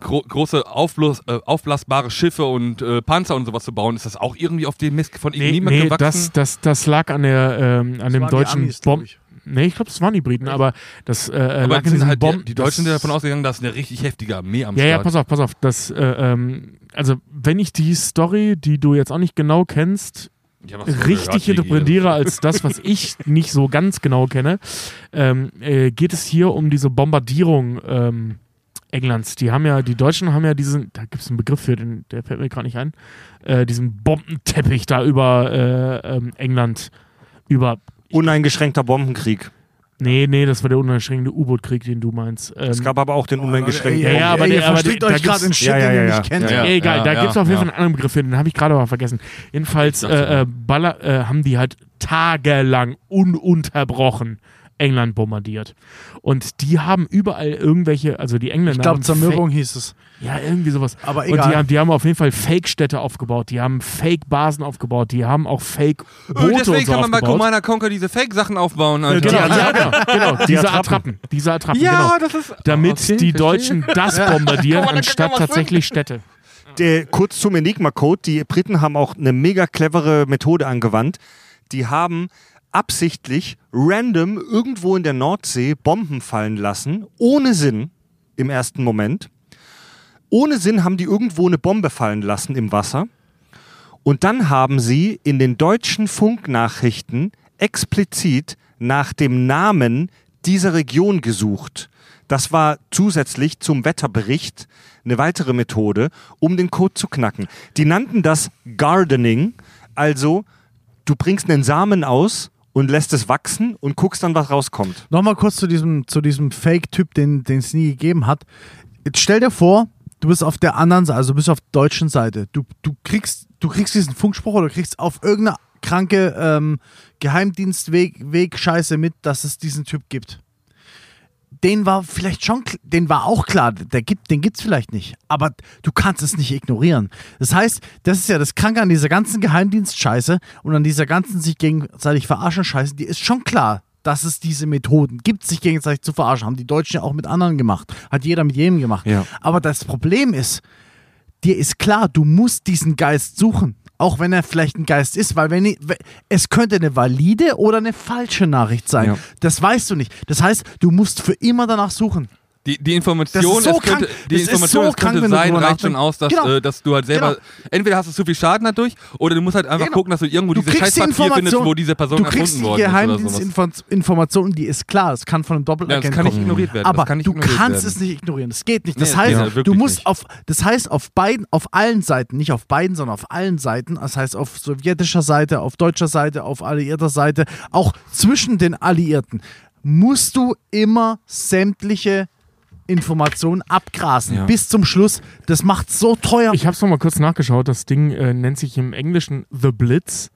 gro große aufblas äh, aufblasbare Schiffe und äh, Panzer und sowas zu bauen. Ist das auch irgendwie auf den Mist von Nee, niemand nee gewachsen? das, das, das lag an, der, ähm, an dem deutschen Amis, glaub Bomb. ich. Nee, ich glaube, das waren die Briten, aber das äh, aber lag halt Bomb. die, die Deutschen sind davon ausgegangen, dass eine richtig heftige Armee am Ja, Start ja, pass auf, pass auf. Das, äh, ähm, also, wenn ich die Story, die du jetzt auch nicht genau kennst, richtig interpretiere als das, was ich nicht so ganz genau kenne, ähm, äh, geht es hier um diese Bombardierung ähm, Englands. Die haben ja, die Deutschen haben ja diesen, da gibt es einen Begriff für, den, der fällt mir gerade nicht ein, äh, diesen Bombenteppich da über äh, ähm, England, über, Uneingeschränkter Bombenkrieg. nee, nee, das war der uneingeschränkte U-Boot-Krieg, den du meinst. Ähm, Es gab aber auch den uneingeschränkten ja, ja, aber ey, der- ihr aber verstrickt euch gerade in Shit, Ja, ja, den ihr ja, nicht kennt. ja. Ja, egal, da ja, gibt es auf jeden ja. Fall einen anderen Begriff für, den habe ich gerade aber vergessen. Jedenfalls äh, äh, Baller, äh, haben die halt tagelang ununterbrochen England bombardiert. Und die haben überall irgendwelche, also die Engländer Ich glaube, Zermürbung hieß es. Ja, irgendwie sowas. Aber Und die egal. haben, die haben auf jeden Fall Fake-Städte aufgebaut, die haben Fake-Basen aufgebaut, die haben auch Fake-Boote Äh, und deswegen so kann man bei aufgebaut. Commander Conquer diese Fake-Sachen aufbauen. Äh, Alter. genau, ja, genau, genau. diese Attrappen. Diese Attrappen, Ja, genau. das ist. Damit Okay, die verstehe. Deutschen das bombardieren, da anstatt was tatsächlich Städte. Der, kurz zum Enigma-Code. Die Briten haben auch eine mega clevere Methode angewandt. Die haben absichtlich random irgendwo in der Nordsee Bomben fallen lassen, ohne Sinn im ersten Moment. Ohne Sinn haben die irgendwo eine Bombe fallen lassen im Wasser. Und dann haben sie in den deutschen Funknachrichten explizit nach dem Namen dieser Region gesucht. Das war zusätzlich zum Wetterbericht eine weitere Methode, um den Code zu knacken. Die nannten das Gardening, also du bringst einen Samen aus und lässt es wachsen und guckst dann, was rauskommt. Nochmal kurz zu diesem, zu diesem Fake-Typ, den es nie gegeben hat. Jetzt stell dir vor, du bist auf der anderen Seite, also du bist auf der deutschen Seite. Du, du, kriegst, du kriegst diesen Funkspruch oder kriegst auf irgendeine kranke ähm, Geheimdienstweg Weg Scheiße mit, dass es diesen Typ gibt. Den war vielleicht schon, den war auch klar, der gibt, den gibt's vielleicht nicht. Aber du kannst es nicht ignorieren. Das heißt, das ist ja das Kranke an dieser ganzen Geheimdienst-Scheiße und an dieser ganzen sich gegenseitig verarschen Scheiße. Die ist schon klar, dass es diese Methoden gibt, sich gegenseitig zu verarschen. Haben die Deutschen ja auch mit anderen gemacht. Hat jeder mit jedem gemacht. Ja. Aber das Problem ist, dir ist klar, du musst diesen Geist suchen. Auch wenn er vielleicht ein Geist ist, weil wenn ich- es könnte eine valide oder eine falsche Nachricht sein. Ja. Das weißt du nicht. Das heißt, du musst für immer danach suchen. Die, die Information, so es könnte, die Information so könnte krank, du sein, reicht schon aus, dass, Genau. äh, dass du halt selber, Genau. entweder hast du zu viel Schaden dadurch, oder du musst halt einfach Genau. gucken, dass du irgendwo Du diese kriegst die Scheißpapier findest, wo diese Person du erfunden die worden ist oder sowas. Geheimdienstinformation, die ist klar, das kann von einem Ja, das kann nicht kommen. ignoriert werden. Aber kann nicht du kannst werden. es nicht ignorieren. Das geht nicht. Das Nee, heißt, geht du wirklich musst nicht. auf, das heißt auf beiden, auf allen Seiten, nicht auf beiden, sondern auf allen Seiten, das heißt auf sowjetischer Seite, auf deutscher Seite, auf alliierter Seite, auch zwischen den Alliierten, musst du immer sämtliche Informationen abgrasen. Ja. Bis zum Schluss. Das macht so teuer. Ich habe es nochmal kurz nachgeschaut. Das Ding äh, nennt sich im Englischen The Blitz.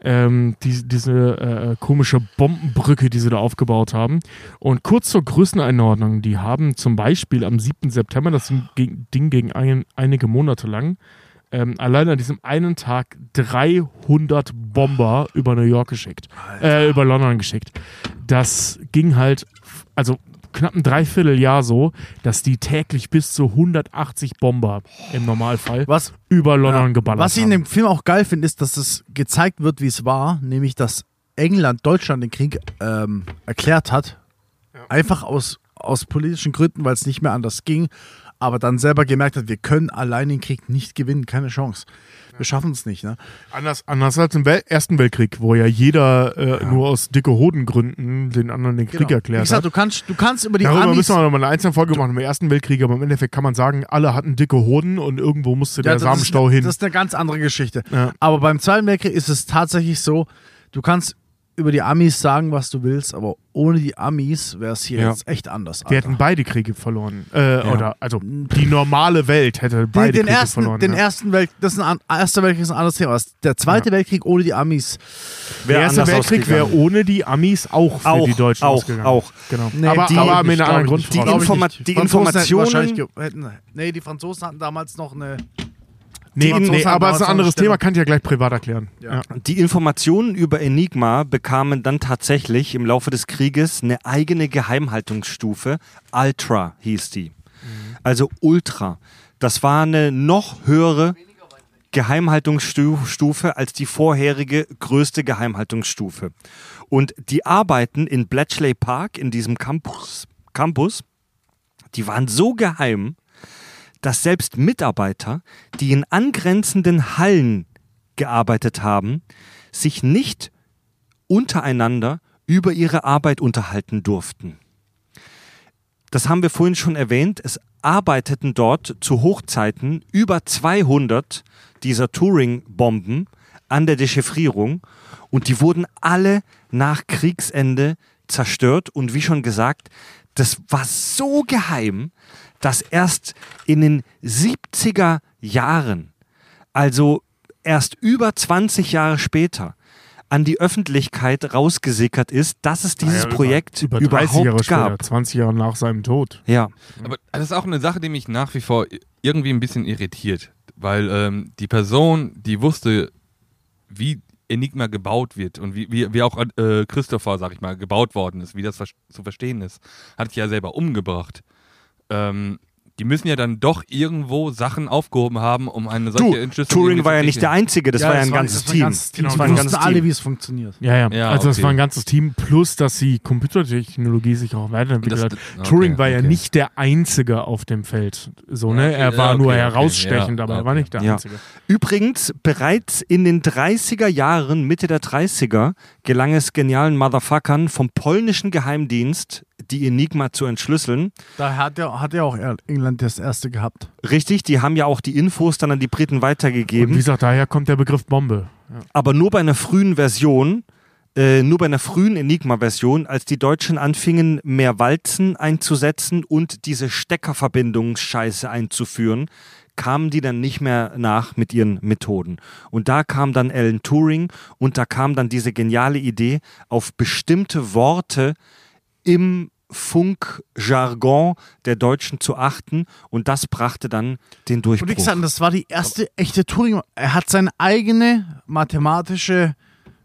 Ähm, die, diese äh, komische Bombenbrücke, die sie da aufgebaut haben. Und kurz zur Größeneinordnung, die haben zum Beispiel am 7. September, das Ding gegen ein, einige Monate lang, ähm, allein an diesem einen Tag 300 Bomber über New York geschickt, äh, über London geschickt. Das ging halt, also knapp ein Dreivierteljahr so, dass die täglich bis zu 180 Bomber im Normalfall Was, über London Ja. geballert Was ich in haben. dem Film auch geil finde, ist, dass es gezeigt wird, wie es war, nämlich dass England Deutschland den Krieg ähm, erklärt hat. Einfach aus, aus politischen Gründen, weil es nicht mehr anders ging. Aber dann selber gemerkt hat, wir können allein den Krieg nicht gewinnen, keine Chance. Wir schaffen es nicht. Ne? Anders, anders als im Wel Ersten Weltkrieg, wo ja jeder äh, nur aus dicke Hodengründen den anderen den Krieg Genau. Wie erklärt gesagt, hat. du kannst, du kannst über die Darüber Amis... müssen wir nochmal eine einzelne Folge machen im Ersten Weltkrieg, aber im Endeffekt kann man sagen, alle hatten dicke Hoden und irgendwo musste der das Samenstau ist, hin. Das ist eine ganz andere Geschichte. Ja. Aber beim Zweiten Weltkrieg ist es tatsächlich so, du kannst über die Amis sagen, was du willst, aber ohne die Amis wäre es hier Ja. jetzt echt anders. Die hätten beide Kriege verloren. Äh, Oder, also die normale Welt hätte Den, beide den, Kriege ersten, verloren. den ja. ersten Welt, das ist ein erster Weltkrieg ist ein anderes Thema. Der zweite Weltkrieg ohne die Amis. der Erste Weltkrieg wäre ohne die Amis auch für Auch, die Deutschen auch, ausgegangen. auch. Genau. Nee, aber, die- aber mit ich einer anderen. Grundfrage. Die Informa- die Franzosen hätten Informationen- wahrscheinlich ge- Hätten, nee, die Franzosen hatten damals noch eine. Nee, nee aber es ist ein anderes Thema, kann ich ja gleich privat erklären. Ja. Ja. Die Informationen über Enigma bekamen dann tatsächlich im Laufe des Krieges eine eigene Geheimhaltungsstufe. Ultra hieß die. Also Ultra. Das war eine noch höhere Geheimhaltungsstufe als die vorherige größte Geheimhaltungsstufe. Und die Arbeiten in Bletchley Park, in diesem Campus, Campus, die waren so geheim, dass selbst Mitarbeiter, die in angrenzenden Hallen gearbeitet haben, sich nicht untereinander über ihre Arbeit unterhalten durften. Das haben wir vorhin schon erwähnt. Es arbeiteten dort zu Hochzeiten über 200 dieser Turing-Bomben an der Dechiffrierung und die wurden alle nach Kriegsende zerstört. Und wie schon gesagt, das war so geheim, dass erst in den 70er Jahren, also erst über 20 Jahre später, an die Öffentlichkeit rausgesickert ist, dass es dieses Ja, über- Projekt über 30 Jahre überhaupt später, gab. 20 Jahre nach seinem Tod. Ja. Aber das ist auch eine Sache, die mich nach wie vor irgendwie ein bisschen irritiert. Weil ähm, die Person, die wusste, wie Enigma gebaut wird und wie, wie, wie auch äh, Christopher, sag ich mal, gebaut worden ist, wie das ver zu verstehen ist, hat sich ja selber umgebracht. Ähm, die müssen ja dann doch irgendwo Sachen aufgehoben haben, um eine solche Entschlüsselung Turing irgendwie war ja zu nicht der. Einzige, das war ja ein ganzes das war Team. ganzes Team. Das Die war ein wussten ganzes alle, Team. wie es funktioniert. Ja, ja. Ja, also es okay. war ein ganzes Team, plus dass die Computertechnologie sich auch weiterentwickelt Das- hat. okay, Turing war ja okay. nicht der Einzige auf dem Feld. So, ne? Er war ja, nur okay, okay, herausstechend, ja, aber er war nicht der Ja. Einzige. Übrigens, bereits in den 30er Jahren, Mitte der 30er, gelang es genialen Motherfuckern vom polnischen Geheimdienst, die Enigma zu entschlüsseln. Da hat ja, hat ja auch England das erste gehabt. Richtig, die haben ja auch die Infos dann an die Briten Und wie weitergegeben. gesagt, daher kommt der Begriff Bombe. Ja. aber nur bei einer frühen Version, äh, nur bei einer frühen Enigma-Version, als die Deutschen anfingen, mehr Walzen einzusetzen und diese Steckerverbindungsscheiße einzuführen, kamen die dann nicht mehr nach mit ihren Methoden. Und da kam dann Alan Turing und da kam dann diese geniale Idee, auf bestimmte Worte im Funkjargon der Deutschen zu achten und das brachte dann den Durchbruch. Und wie gesagt, das war die erste echte Turing. Er hat seine eigene mathematische,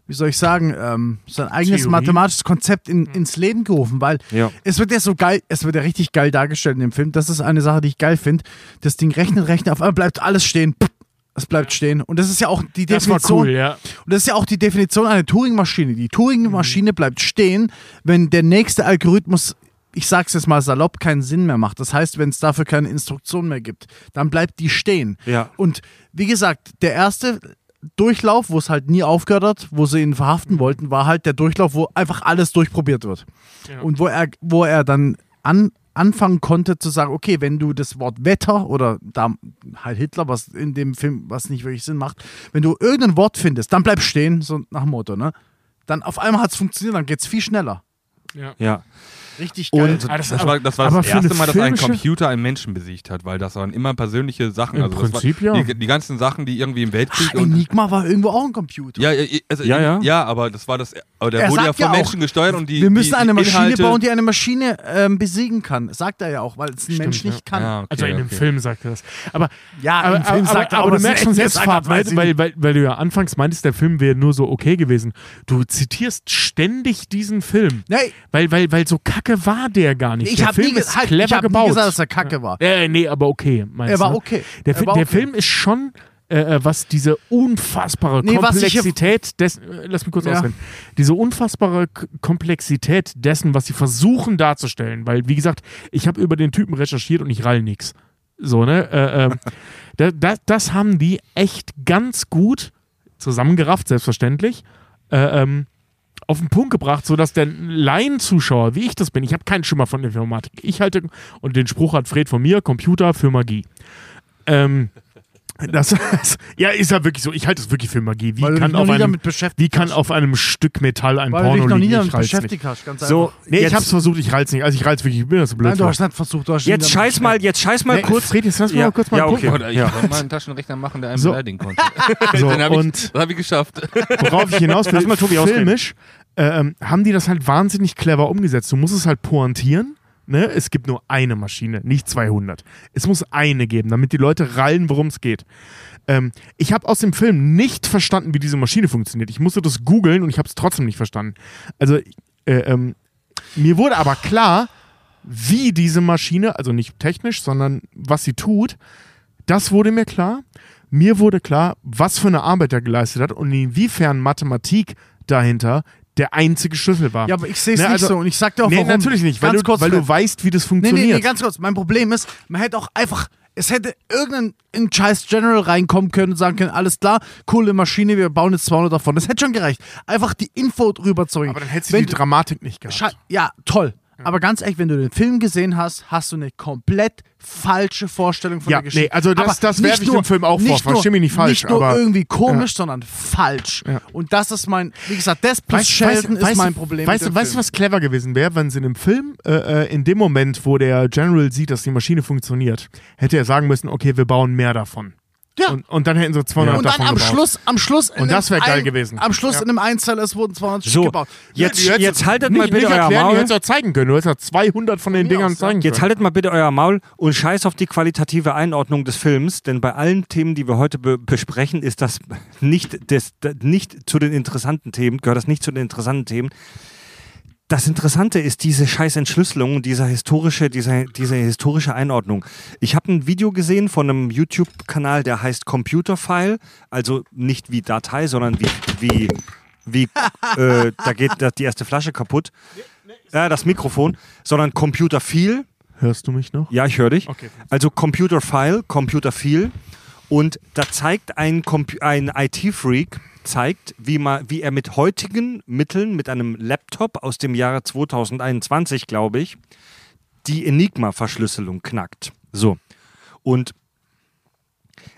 wie soll ich sagen, ähm, sein eigenes Theorie. mathematisches Konzept in, ins Leben gerufen, weil Ja. es wird ja so geil, es wird ja richtig geil dargestellt in dem Film. Das ist eine Sache, die ich geil finde. Das Ding rechnet, rechnet, auf einmal bleibt alles stehen. Pff, Es bleibt stehen. Und das ist ja auch die Das war Definition. cool, ja. Und das ist ja auch die Definition einer Turing-Maschine. Die Turing-Maschine bleibt stehen, wenn der nächste Algorithmus, ich sag's jetzt mal salopp, keinen Sinn mehr macht. Das heißt, wenn es dafür keine Instruktion mehr gibt, dann bleibt die stehen. Ja. Und wie gesagt, der erste Durchlauf, wo es halt nie aufgehört hat, wo sie ihn verhaften wollten, war halt der Durchlauf, wo einfach alles durchprobiert wird. Und wo er, wo er dann an, anfangen konnte zu sagen, okay, wenn du das Wort Wetter oder da halt Hitler, was in dem Film, was nicht wirklich Sinn macht, wenn du irgendein Wort findest, dann bleib stehen, so nach dem Motto, ne? Dann auf einmal hat es funktioniert, dann geht es viel schneller. Ja. Richtig geil. Und Ah, das- Das aber- war das, war das eine erste Mal, dass ein Computer einen Menschen besiegt hat, weil das waren immer persönliche Sachen. Im also Prinzip, ja. Die, die ganzen Sachen, die irgendwie im Weltkrieg Ah, und Enigma war irgendwo auch ein Computer. ja, ja, also, Ja, ja. ja, aber das war das. Aber der Er wurde ja sagt von ja auch, Menschen gesteuert und die. wir müssen die, eine die Maschine Inhalte, bauen, die eine Maschine ähm, besiegen kann. Sagt er ja auch, weil es ein Stimmt, Mensch ja. nicht kann. Ja, okay, Also in dem okay. Film sagt er das. Aber Ja, aber, im Film aber, sagt er, aber, aber du merkst er schon echt selbst, gesagt hat, weiß weil, ich weil, weil, weil du ja anfangs meintest, der Film wäre nur so okay gewesen. Du zitierst ständig diesen Film. Nee. Weil, weil, weil so kacke war der gar nicht. Ich der Film nie, ist halt, clever ich hab nie gebaut. gesagt, dass er kacke war. Äh, nee, aber okay. Meinst Er war okay. Der, Er Fi- war der okay. Film ist schon, äh, äh, was diese unfassbare Nee, Komplexität dessen, äh, lass mich kurz Ja. ausreden, diese unfassbare K Komplexität dessen, was sie versuchen darzustellen, weil, wie gesagt, ich habe über den Typen recherchiert und ich rall nix. So, ne? Äh, ähm, da, da, das haben die echt ganz gut zusammengerafft, selbstverständlich. Äh, ähm, auf den Punkt gebracht, sodass der Laienzuschauer, wie ich das bin, ich habe keinen Schimmer von Informatik. Ich halte, und den Spruch hat Fred von mir, Computer für Magie. Ähm, das, ja, ist ja wirklich so. Ich halte es wirklich für Magie. Wie Weil kann, auf einem, wie kann auf einem Stück Metall ein Weil du dich Porno noch nie liegen? damit Ich beschäftigt hast. Ganz So, einfach. Nee, ich Jetzt- hab's versucht, ich rall's nicht. Also ich rall's wirklich, ich bin das so blöd. Nein, du hast nicht versucht. Du hast Jetzt scheiß mal, jetzt scheiß mal Nee, kurz. Fred, jetzt lass mich Ja, mal kurz mal ja, gucken. okay. Ich Ja. wollte mal einen Taschenrechner machen, der einen So. beleidigen konnte. So, Den hab ich, und das habe ich geschafft. worauf ich hinaus will, Lass mal Tobi filmisch äh, ähm, haben die das halt wahnsinnig clever umgesetzt. Du musst es halt pointieren. Ne? Es gibt nur eine Maschine, nicht 200. Es muss eine geben, damit die Leute rallen, worum es geht. Ähm, ich habe aus dem Film nicht verstanden, wie diese Maschine funktioniert. Ich musste das googeln und ich habe es trotzdem nicht verstanden. Also äh, ähm, mir wurde aber klar, wie diese Maschine, also nicht technisch, sondern was sie tut, das wurde mir klar. Mir wurde klar, was für eine Arbeit er geleistet hat und inwiefern Mathematik dahinter der einzige Schlüssel war. Ja, aber ich sehe es Ne, nicht also- so und ich sag dir auch nee, warum. natürlich nicht, weil, Ganz du, kurz, weil du weißt, wie das Nee, funktioniert. nee, nee, ganz kurz. Mein Problem ist, man hätte auch einfach, es hätte irgendein ein scheiß General reinkommen können und sagen können, alles klar, coole Maschine, wir bauen jetzt 200 davon. Das hätte schon gereicht. Einfach die Info drüber zu bringen. aber dann hättest du Wenn die Dramatik nicht gehabt. Ja, toll. Aber ganz ehrlich, wenn du den Film gesehen hast, hast du eine komplett falsche Vorstellung von Ja, der Geschichte. nee, also das- Aber das werfe ich nur- dem Film auch vor, nicht versteh mich nicht falsch, Nicht nur aber- irgendwie komisch, sondern falsch. Ja. Und das ist mein, wie gesagt, das plus Weißt- Sheldon weißt- ist mein Problem. Weißt du, weißt du, was clever gewesen wäre, wenn sie in dem Film, äh, äh, in dem Moment, wo der General sieht, dass die Maschine funktioniert, hätte er sagen müssen, okay, wir bauen mehr davon. Ja. Und, und dann hätten sie 200 Und dann am gebaut. Schluss, am Schluss. Und das einem wär geil ein- gewesen. Am Schluss Ja. in einem Einzeller, es wurden 200 Stück So, gebaut. jetzt, Du hättest- jetzt haltet nicht, mal bitte euer erklären, Du Maul. hättest auch zeigen können. Du hättest ja 200 von den Dingern aus, ja. zeigen Jetzt können. haltet mal bitte euer Maul und scheiß auf die qualitative Einordnung des Films, denn bei allen Themen, die wir heute be besprechen, ist das nicht, des, nicht zu den interessanten Themen, gehört das nicht zu den interessanten Themen. Das Interessante ist diese scheiß Entschlüsselung, dieser historische, diese, diese historische Einordnung. Ich habe ein Video gesehen von einem YouTube-Kanal, der heißt Computer File, also nicht wie Datei, sondern wie, wie, wie äh, da geht die erste Flasche kaputt. Ja, das Mikrofon, sondern Computer File. Hörst du mich noch? Ja, ich höre dich. Okay. Also Computer File, Computer File. Und da zeigt ein, ein IT-Freak, zeigt, wie, man, wie er mit heutigen Mitteln, mit einem Laptop aus dem Jahre 2021, glaube ich, die Enigma-Verschlüsselung knackt. So. Und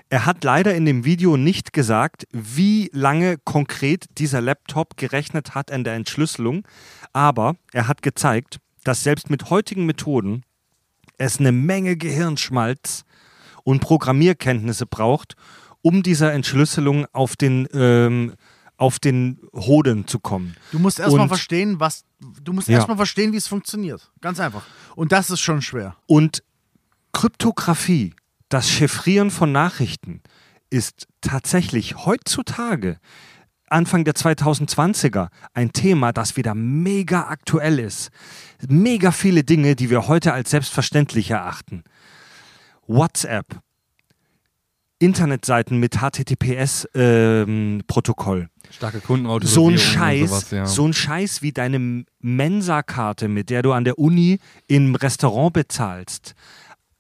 er hat leider in dem Video nicht gesagt, wie lange konkret dieser Laptop gerechnet hat an der Entschlüsselung, aber er hat gezeigt, dass selbst mit heutigen Methoden es eine Menge Gehirnschmalz und Programmierkenntnisse braucht, um dieser Entschlüsselung auf den, ähm, auf den Hoden zu kommen. Du musst erstmal verstehen, was. Du musst Ja. erstmal verstehen, wie es funktioniert. Ganz einfach. Und das ist schon schwer. Und Kryptographie, das Chiffrieren von Nachrichten, ist tatsächlich heutzutage, Anfang der 2020er, ein Thema, das wieder mega aktuell ist. Mega viele Dinge, die wir heute als selbstverständlich erachten. WhatsApp, Internetseiten mit HTTPS-Protokoll. Starke so Kundenautorisierung ein Scheiß, sowas, ja. so ein Scheiß wie deine Mensa-Karte, mit der du an der Uni im Restaurant bezahlst.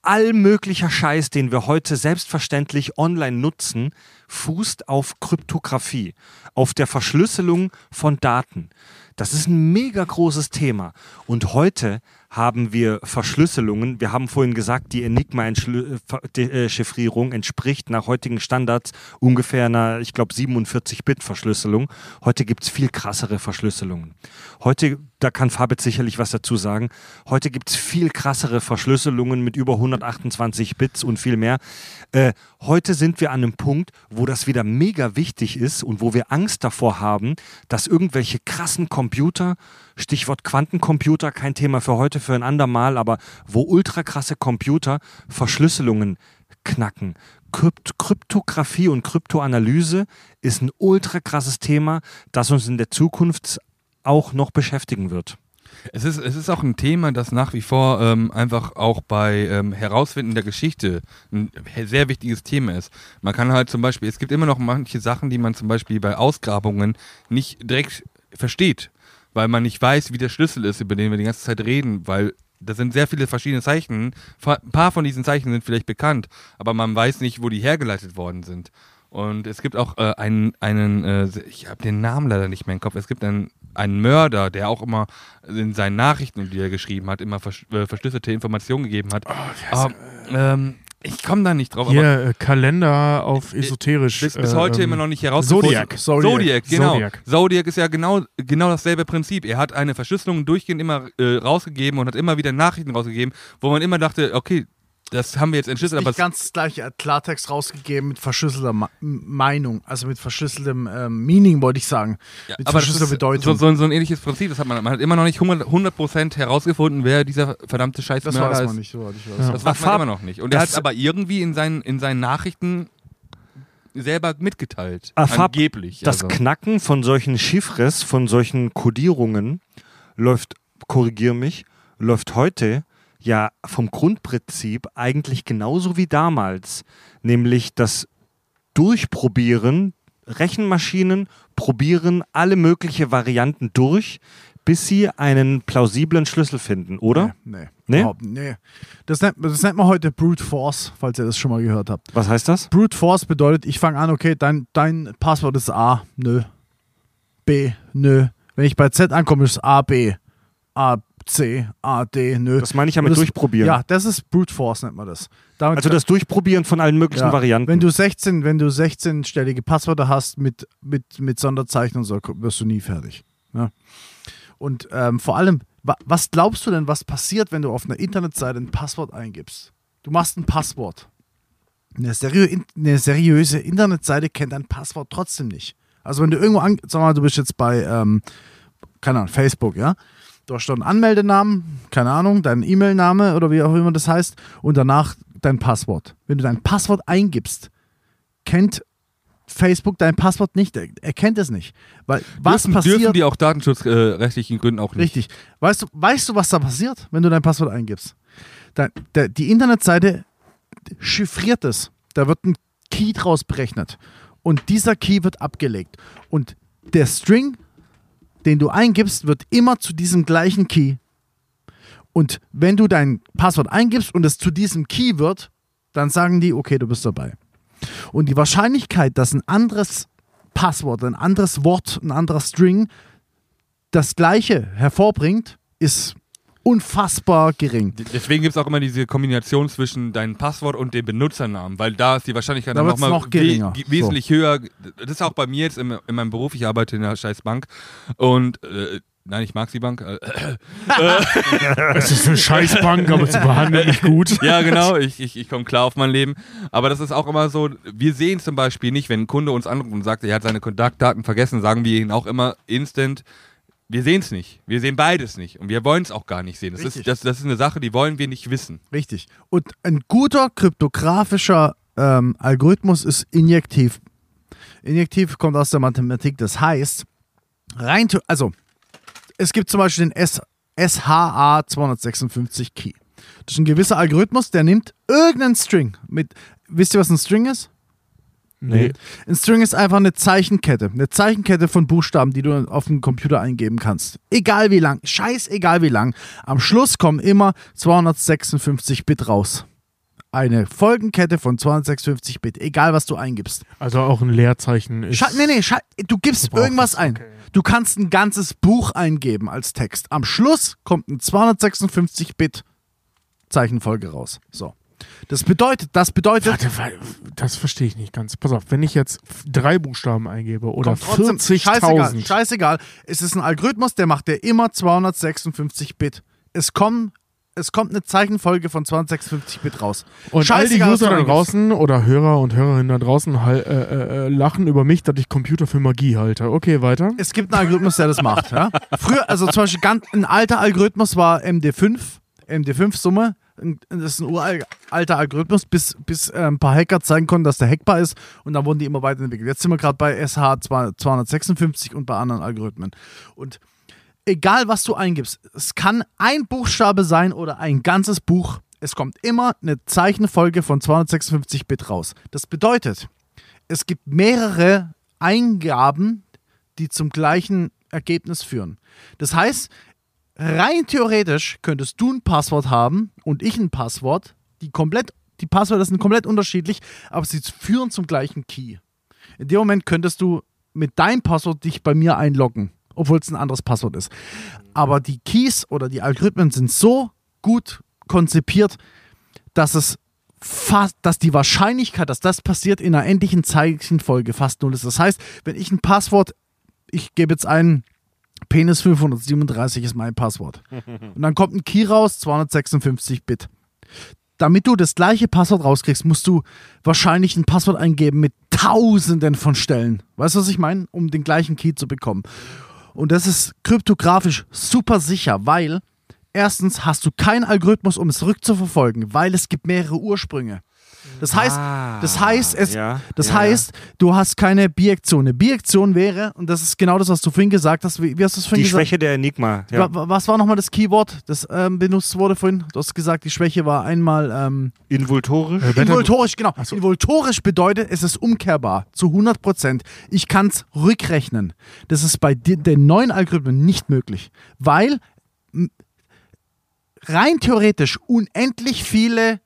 All möglicher Scheiß, den wir heute selbstverständlich online nutzen, fußt auf Kryptographie, auf der Verschlüsselung von Daten. Das ist ein mega großes Thema. Und heute haben wir Verschlüsselungen. Wir haben vorhin gesagt, die Enigma-Chiffrierung entspricht nach heutigen Standards ungefähr einer, ich glaube, 47-Bit-Verschlüsselung. Heute gibt es viel krassere Verschlüsselungen. Heute, da kann Fabit sicherlich was dazu sagen, heute gibt es viel krassere Verschlüsselungen mit über 128 Bits und viel mehr. Äh, heute sind wir an einem Punkt, wo das wieder mega wichtig ist und wo wir Angst davor haben, dass irgendwelche krassen Computer, Stichwort Quantencomputer, kein Thema für heute, für ein andermal, aber wo ultra krasse Computer Verschlüsselungen knacken. Krypt Kryptographie und Kryptoanalyse ist ein ultra krasses Thema, das uns in der Zukunft auch noch beschäftigen wird. Es ist, es ist auch ein Thema, das nach wie vor ähm, einfach auch bei ähm, Herausfinden der Geschichte ein sehr wichtiges Thema ist. Man kann halt zum Beispiel, es gibt immer noch manche Sachen, die man zum Beispiel bei Ausgrabungen nicht direkt versteht, weil man nicht weiß, wie der Schlüssel ist, über den wir die ganze Zeit reden, weil da sind sehr viele verschiedene Zeichen. Ein paar von diesen Zeichen sind vielleicht bekannt, aber man weiß nicht, wo die hergeleitet worden sind. Und es gibt auch äh, einen, einen äh, ich habe den Namen leider nicht mehr im Kopf, es gibt einen, einen Mörder, der auch immer in seinen Nachrichten, die er geschrieben hat, immer vers äh, verschlüsselte Informationen gegeben hat. Oh, Aber, ähm, ich komme da nicht drauf. Hier, äh, Kalender auf esoterisch. bis, bis äh, heute ähm, immer noch nicht herausgefunden. Zodiac. Zodiac, Zodiac genau. Zodiac. Zodiac ist ja genau, genau dasselbe Prinzip. Er hat eine Verschlüsselung durchgehend immer äh, rausgegeben und hat immer wieder Nachrichten rausgegeben, wo man immer dachte, okay, das haben wir jetzt entschlüsselt, aber Nicht ganz das gleiche Klartext rausgegeben mit verschlüsselter Ma Meinung, also mit verschlüsseltem ähm, Meaning, wollte ich sagen. Ja, mit aber das verschlüsselter ist Bedeutung. So, so, so ein ähnliches Prinzip. Das hat man, man hat immer noch nicht 100%, 100 herausgefunden, wer dieser verdammte Scheiß das Mörder weiß ist. man nicht, soweit ich weiß. Das weiß man immer noch nicht. Und er das- hat aber irgendwie in seinen, in seinen Nachrichten selber mitgeteilt. Ah, Fab, Angeblich. Das also. Knacken von solchen Chiffres, von solchen Codierungen läuft, korrigier mich, läuft heute ja vom Grundprinzip eigentlich genauso wie damals. Nämlich das Durchprobieren, Rechenmaschinen probieren alle möglichen Varianten durch, bis sie einen plausiblen Schlüssel finden, oder? Nee. Nee? Überhaupt- nee. Das, nennt, das nennt man heute Brute Force, falls ihr das schon mal gehört habt. Was heißt das? Brute Force bedeutet, ich fange an, okay, dein, dein Passwort ist A, nö. B, nö. Wenn ich bei Z ankomme, ist A, B. A, C, A, D, nö. Das meine ich ja mit das, durchprobieren. Ja, das ist Brute Force, nennt man das. Damit Also das Durchprobieren von allen möglichen ja, Varianten. Wenn du 16, wenn du 16-stellige Passwörter hast mit, mit, mit Sonderzeichen und so, wirst du nie fertig. Ja. Und ähm, vor allem, wa was glaubst du denn, was passiert, wenn du auf einer Internetseite ein Passwort eingibst? Du machst ein Passwort. Eine, seriö eine seriöse Internetseite kennt dein Passwort trotzdem nicht. Also wenn du irgendwo, an sag mal, du bist jetzt bei, ähm, keine Ahnung, Facebook, ja? Du hast einen Anmeldenamen, keine Ahnung, deinen E-Mail-Name oder wie auch immer das heißt und danach dein Passwort. Wenn du dein Passwort eingibst, kennt Facebook dein Passwort nicht. Er, kennt es nicht. Weil was dürfen, passiert. dürfen die auch datenschutzrechtlichen Gründen auch nicht. Richtig. Weißt du, weißt du, was da passiert, wenn du dein Passwort eingibst? Da, der, die Internetseite chiffriert es. Da wird ein Key draus berechnet. Und dieser Key wird abgelegt. Und der String, den du eingibst, wird immer zu diesem gleichen Key. Und wenn du dein Passwort eingibst und es zu diesem Key wird, dann sagen die, okay, du bist dabei. Und die Wahrscheinlichkeit, dass ein anderes Passwort, ein anderes Wort, ein anderer String das gleiche hervorbringt, ist unfassbar gering. Deswegen gibt es auch immer diese Kombination zwischen deinem Passwort und dem Benutzernamen, weil da ist die Wahrscheinlichkeit Da nochmal noch we wesentlich höher. Das ist auch bei mir jetzt in, in meinem Beruf, ich arbeite in einer scheiß Bank und äh, nein, ich mag die Bank. Äh, Es ist eine Scheißbank, aber sie behandeln mich gut. ja, genau, ich, ich, ich komme klar auf mein Leben. Aber das ist auch immer so, wir sehen zum Beispiel nicht, wenn ein Kunde uns anruft und sagt, er hat seine Kontaktdaten vergessen, sagen wir ihnen auch immer instant, wir sehen es nicht. Wir sehen beides nicht. Und wir wollen es auch gar nicht sehen. Das Richtig. ist, das, das ist eine Sache, die wollen wir nicht wissen. Richtig. Und ein guter kryptografischer ähm, Algorithmus ist injektiv. Injektiv kommt aus der Mathematik. Das heißt, rein, also es gibt zum Beispiel den S SHA 256 Key. Das ist ein gewisser Algorithmus, der nimmt irgendeinen String mit. Wisst ihr, was ein String ist? Nee. Ein String ist einfach eine Zeichenkette. Eine Zeichenkette von Buchstaben, die du auf dem Computer eingeben kannst. Egal wie lang. Scheiß egal wie lang. Am Schluss kommen immer 256 Bit raus. eine Folgenkette von 256 Bit, egal was du eingibst. Also auch ein Leerzeichen ist. Scha nee, nee, scha du gibst braucht irgendwas ein. okay. Du kannst ein ganzes Buch eingeben als Text. Am Schluss kommt ein 256 Bit Zeichenfolge raus. So. Das bedeutet, das bedeutet, Warte, wa- das verstehe ich nicht ganz. Pass auf, wenn ich jetzt drei Buchstaben eingebe oder kommt trotzdem, scheißegal, 40.000. scheißegal. Es ist ein Algorithmus, der macht dir immer 256 Bit. Es kommt, es kommt eine Zeichenfolge von 256 Bit raus. Und all die User da draußen oder Hörer und Hörerinnen da draußen äh, äh, äh, lachen über mich, dass ich Computer für Magie halte. Okay, weiter. Es gibt einen Algorithmus, der das macht. Ja? Früher, also zum Beispiel ganz, ein alter Algorithmus war MD5, MD5-Summe. Das ist ein uralter Algorithmus, bis, bis äh, ein paar Hacker zeigen konnten, dass der hackbar ist und dann wurden die immer weiterentwickelt. Jetzt sind wir gerade bei SH 256 und bei anderen Algorithmen. Und egal was du eingibst, es kann ein Buchstabe sein oder ein ganzes Buch. Es kommt immer eine Zeichenfolge von 256 Bit raus. Das bedeutet, es gibt mehrere Eingaben, die zum gleichen Ergebnis führen. Das heißt, rein theoretisch könntest du ein Passwort haben und ich ein Passwort, die komplett, die Passwörter sind komplett unterschiedlich, aber sie führen zum gleichen Key. In dem Moment könntest du mit deinem Passwort dich bei mir einloggen, obwohl es ein anderes Passwort ist. Aber die Keys oder die Algorithmen sind so gut konzipiert, dass es fast, dass die Wahrscheinlichkeit, dass das passiert, in einer endlichen Zeichenfolge fast null ist. Das heißt, wenn ich ein Passwort, ich gebe jetzt ein Penis 537 ist mein Passwort. Und dann kommt ein Key raus, 256 Bit. Damit du das gleiche Passwort rauskriegst, musst du wahrscheinlich ein Passwort eingeben mit tausenden von Stellen. Weißt du, was ich meine? Um den gleichen Key zu bekommen. Und das ist kryptografisch super sicher, weil erstens hast du keinen Algorithmus, um es rückzuverfolgen, weil es gibt mehrere Ursprünge. Das heißt, Ah, das heißt, es, ja, das ja, heißt, du hast keine Biektion. Eine Biektion wäre, und das ist genau das, was du vorhin gesagt hast, wie, wie hast du es vorhin Die gesagt? Schwäche der Enigma. Ja. Wa- wa- Was war nochmal das Keyword, das ähm, benutzt wurde vorhin? Du hast gesagt, die Schwäche war einmal ähm, Invultorisch. Äh, involtorisch, genau. So. Involtorisch bedeutet, es ist umkehrbar zu 100 Prozent. Ich kann es rückrechnen. Das ist bei den neuen Algorithmen nicht möglich, weil rein theoretisch unendlich viele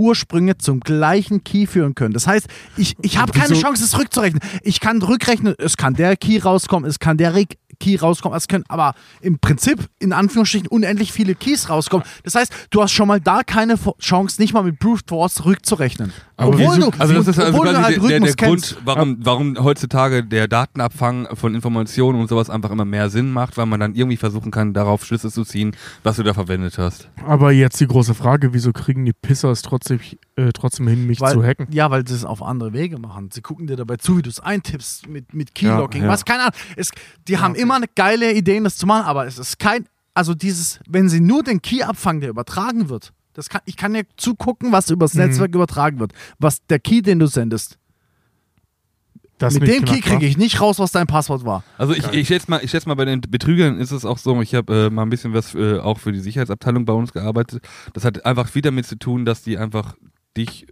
Ursprünge zum gleichen Key führen können. Das heißt, ich, ich habe keine Chance, es rückzurechnen. Ich kann rückrechnen, es kann der Key rauskommen, es kann der Re- Key rauskommen, es können aber im Prinzip in Anführungsstrichen unendlich viele Keys rauskommen. Das heißt, du hast schon mal da keine Chance, nicht mal mit Brute Force rückzurechnen. Aber obwohl du, Also das ist also quasi den der, der. Grund, warum, warum heutzutage der Datenabfang von Informationen und sowas einfach immer mehr Sinn macht, weil man dann irgendwie versuchen kann, darauf Schlüsse zu ziehen, was du da verwendet hast. Aber jetzt die große Frage, wieso kriegen die Pisser es trotzdem, äh, trotzdem hin, mich Weil, zu hacken? Ja, weil sie es auf andere Wege machen. Sie gucken dir dabei zu, wie du es eintippst mit, mit Keylocking. Ja, ja. Was, keine Ahnung. Es, die haben immer eine geile Ideen, das zu machen, aber es ist kein, also dieses, wenn sie nur den Key abfangen, der übertragen wird, das kann, ich kann ja zugucken, was übers Mhm. Netzwerk übertragen wird. Was der Key, den du sendest. Das mit dem Key kriege ich nicht raus, was dein Passwort war. Also ich, ich schätze mal, ich schätze mal, bei den Betrügern ist es auch so, ich habe äh, mal ein bisschen was äh, auch für die Sicherheitsabteilung bei uns gearbeitet. Das hat einfach viel damit zu tun, dass die einfach dich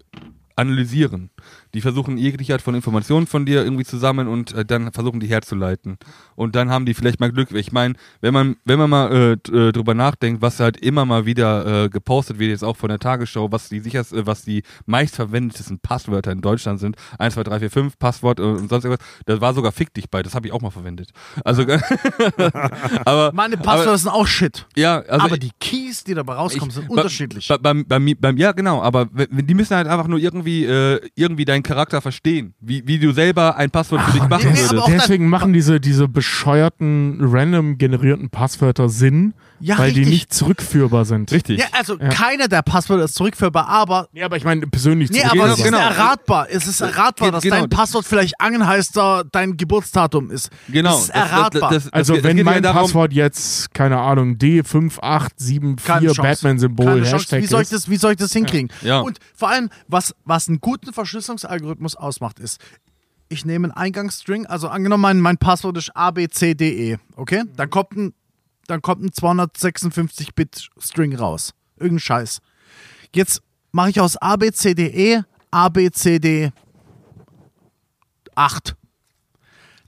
analysieren. Die versuchen jegliche Art von Informationen von dir irgendwie zu sammeln und äh, dann versuchen die herzuleiten. Und dann haben die vielleicht mal Glück. Ich meine, wenn man, wenn man mal äh, äh, drüber nachdenkt, was halt immer mal wieder äh, gepostet wird, jetzt auch von der Tagesschau, was die sicherst, äh, was die meistverwendetesten Passwörter in Deutschland sind, 1, 2, 3, 4, 5, Passwort äh, und sonst irgendwas, da war sogar Fick dich bei, das habe ich auch mal verwendet. Also aber Meine Passwörter aber, sind auch shit. ja, also aber ich- die Keys, die dabei rauskommen, ich- sind bei- unterschiedlich. Bei, beim, beim, ja, genau, aber die müssen halt einfach nur irgendwie, irgendwie deinen Charakter verstehen, wie, wie du selber ein Passwort für dich machen nee, würdest. Deswegen machen diese, diese bescheuerten, random generierten Passwörter Sinn, Ja, weil die richtig. nicht zurückführbar sind. Richtig. ja, also keiner der Passwörter ist zurückführbar, aber Ja, aber ich meine persönlich Nee, zurückführbar. aber es ist genau. erratbar. Es ist erratbar, dass genau. dein Passwort vielleicht Angenheister dein Geburtsdatum ist. Genau. Das ist erratbar. Das, das, das, Also das wenn ja mein darum, Passwort jetzt, keine Ahnung, D5874 Batman-Symbol. Hashtag Wie soll ich ist. das, wie soll ich das hinkriegen? Ja. Und vor allem, was, was einen guten Verschlüsselungsalgorithmus ausmacht, ist, ich nehme einen Eingangsstring, also angenommen, mein, mein Passwort ist abcde, okay? Dann kommt ein, dann kommt ein 256-Bit-String raus. Irgendein Scheiß. Jetzt mache ich aus abcde abcd 8.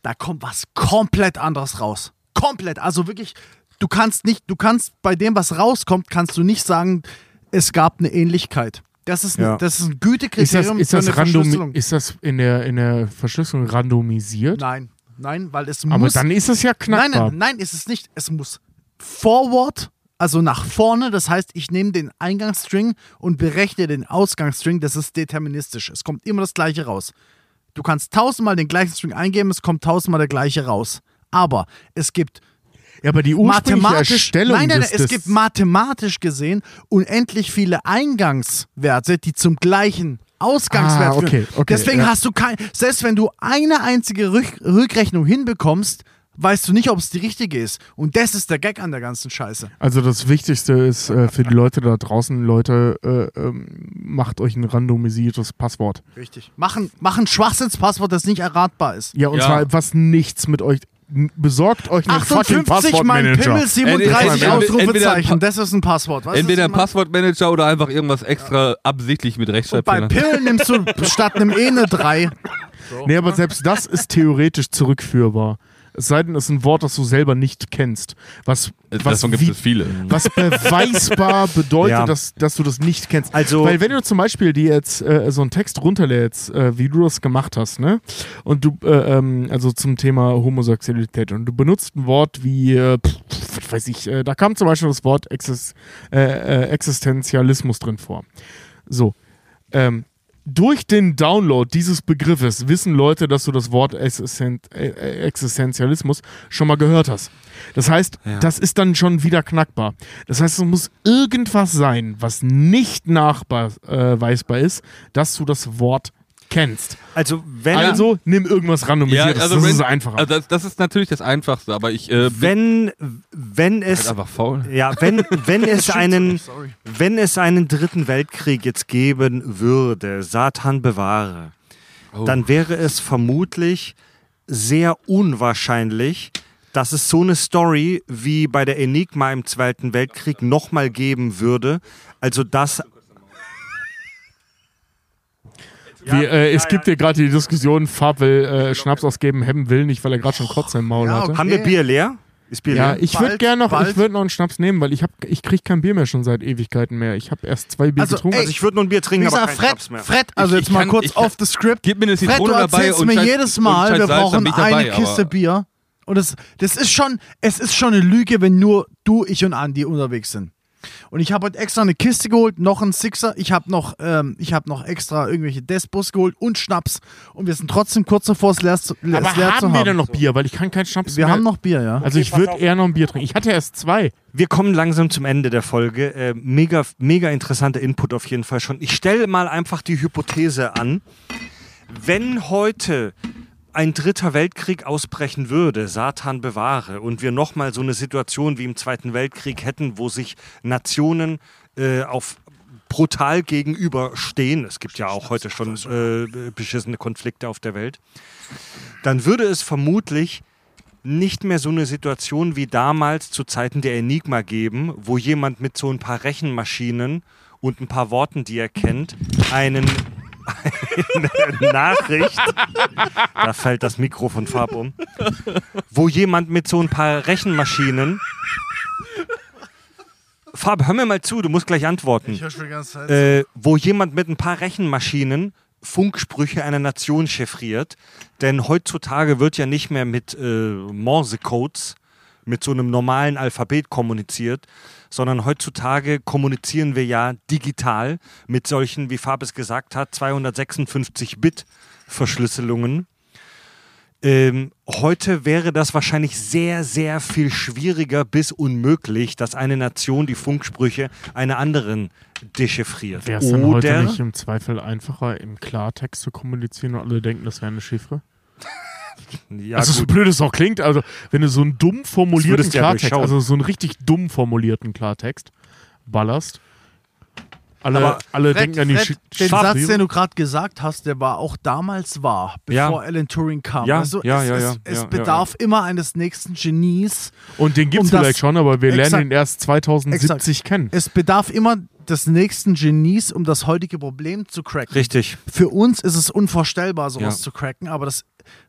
Da kommt was komplett anderes raus. Komplett. Also wirklich, du kannst nicht, du kannst bei dem, was rauskommt, kannst du nicht sagen, es gab eine Ähnlichkeit. Das ist, Ja. ein, das ist ein Ist das, Gütekriterium ist, für das eine random, Verschlüsselung. ist das in der, in der Verschlüsselung randomisiert? Nein, nein, weil es Aber muss. dann ist es ja nein, knackbar. nein, nein, ist es nicht. Es muss forward, also nach vorne. Das heißt, ich nehme den Eingangsstring und berechne den Ausgangsstring. Das ist deterministisch. Es kommt immer das gleiche raus. Du kannst tausendmal den gleichen String eingeben, es kommt tausendmal der gleiche raus. Aber es gibt Ja, aber die ursprüngliche mathematisch, Erstellung nein, nein, des, nein, es gibt mathematisch gesehen unendlich viele Eingangswerte, die zum gleichen Ausgangswert Ah, okay, führen. okay, Deswegen ja. hast du kein, selbst wenn du eine einzige Rück Rückrechnung hinbekommst, weißt du nicht, ob es die richtige ist. Und das ist der Gag an der ganzen Scheiße. Also das Wichtigste ist äh, für die Leute da draußen, Leute, äh, ähm, macht euch ein randomisiertes Passwort. Richtig. Machen, machen Schwachsinnspasswort, das nicht erratbar ist. Ja, und Ja. zwar was nichts mit euch. Besorgt euch einen fucking 58 mein Passwortmanager. Pimmel, Entweder- 37 entweder- Ausrufezeichen. Das ist ein Passwort. Du, Entweder was ein? Passwortmanager oder einfach irgendwas extra absichtlich mit Und bei. Pillen nimmst du statt einem E eine 3. Nee, aber selbst das ist theoretisch zurückführbar. Es sei denn, es ist ein Wort, das du selber nicht kennst. Was, was, Davon gibt wie- es viele. was beweisbar bedeutet, Ja. dass, dass du das nicht kennst. Also- Weil wenn du zum Beispiel dir jetzt äh, so einen Text runterlädst, äh, wie du das gemacht hast, ne? Und du, äh, ähm, also zum Thema Homosexualität, und du benutzt ein Wort wie, äh, pff, weiß ich, äh, da kam zum Beispiel das Wort Exis, äh, äh, Existenzialismus drin vor. So. Ähm, durch den Download dieses Begriffes wissen Leute, dass du das Wort Existen äh, äh, Existenzialismus schon mal gehört hast. Das heißt, das ist dann schon wieder knackbar. Das heißt, es muss irgendwas sein, was nicht nachweisbar ist, dass du das Wort kennst. Also, wenn, Also nimm irgendwas randomisiertes. das wenn- ist einfacher. Also das, das ist natürlich das Einfachste, aber ich äh, wenn, wenn halt es einfach faul. Ja, wenn, wenn, es einen, wenn es einen dritten Weltkrieg jetzt geben würde, Satan bewahre, Oh. dann wäre es vermutlich sehr unwahrscheinlich, dass es so eine Story wie bei der Enigma im Zweiten Weltkrieg nochmal geben würde. Also Wir, äh, es gibt hier gerade die Diskussion, Farb will äh, Schnaps ausgeben, Hemmen will nicht, weil er gerade schon Kotze im Maul Ja, hatte. Haben wir Bier leer? Ist Bier Ja, leer? ich würde gerne noch, ich würde noch einen Schnaps nehmen, weil ich hab, ich krieg kein Bier mehr schon seit Ewigkeiten mehr. Ich habe erst zwei Bier Also, getrunken. ey, Also ich würde nur ein Bier trinken, Wie aber gesagt, kein Fred, Schnaps mehr. Fred, also Ich- jetzt ich mal kann- kurz off the script. Gib mir eine Fred, du dabei erzählst und mir jedes Mal, wir brauchen dabei, eine Kiste Bier. Und das, das ist schon, es ist schon eine Lüge, wenn nur du, ich und Andi unterwegs sind. Und ich habe heute extra eine Kiste geholt, noch einen Sixer. Ich habe noch, ähm, ich habe noch extra irgendwelche Despos geholt und Schnaps. Und wir sind trotzdem kurz davor, es leer zu, es aber leer haben zu wir haben. denn noch Bier? Weil ich kann keinen Schnaps wir mehr. haben noch Bier, ja. also ich würde eher noch ein Bier trinken. Ich hatte erst zwei. Wir kommen langsam zum Ende der Folge. Äh, mega, mega interessanter Input auf jeden Fall schon. Ich stelle mal einfach die Hypothese an, wenn heute ein dritter Weltkrieg ausbrechen würde, Satan bewahre, und wir nochmal so eine Situation wie im Zweiten Weltkrieg hätten, wo sich Nationen äh, auf brutal gegenüberstehen, es gibt ja auch heute schon äh, beschissene Konflikte auf der Welt, dann würde es vermutlich nicht mehr so eine Situation wie damals zu Zeiten der Enigma geben, wo jemand mit so ein paar Rechenmaschinen und ein paar Worten, die er kennt, einen eine Nachricht, da fällt das Mikro von Farb um, wo jemand mit so ein paar Rechenmaschinen Farb, hör mir mal zu, du musst gleich antworten. höre schon die ganze Zeit. Äh, wo jemand mit ein paar Rechenmaschinen Funksprüche einer Nation chiffriert. Denn heutzutage wird ja nicht mehr mit äh, Morse-Codes, mit so einem normalen Alphabet kommuniziert, sondern heutzutage kommunizieren wir ja digital mit solchen, wie Farb es gesagt hat, 256-Bit-Verschlüsselungen. Ähm, heute wäre das wahrscheinlich sehr, sehr viel schwieriger bis unmöglich, dass eine Nation die Funksprüche einer anderen dechiffriert. Wäre es denn heute nicht im Zweifel einfacher, im Klartext zu kommunizieren und alle denken, das wäre eine Chiffre? Ja, also so gut. blöd es auch klingt, also wenn du so einen dumm formulierten ja Klartext, durchschauen. also so einen richtig dumm formulierten Klartext ballerst, alle, Aber alle Fred, denken an die Fred, Sch den. Satz, den du gerade gesagt hast, der war auch damals wahr, Ja. bevor Alan Turing kam. Ja, also ja, es, ja, es, ja, es ja, ja, bedarf immer eines nächsten Genies. Und den gibt es um vielleicht schon, aber wir lernen Exakt. ihn erst 2070 Exakt. kennen. Es bedarf immer des nächsten Genies, um das heutige Problem zu cracken. Richtig. Für uns ist es unvorstellbar, sowas Ja. zu cracken, aber das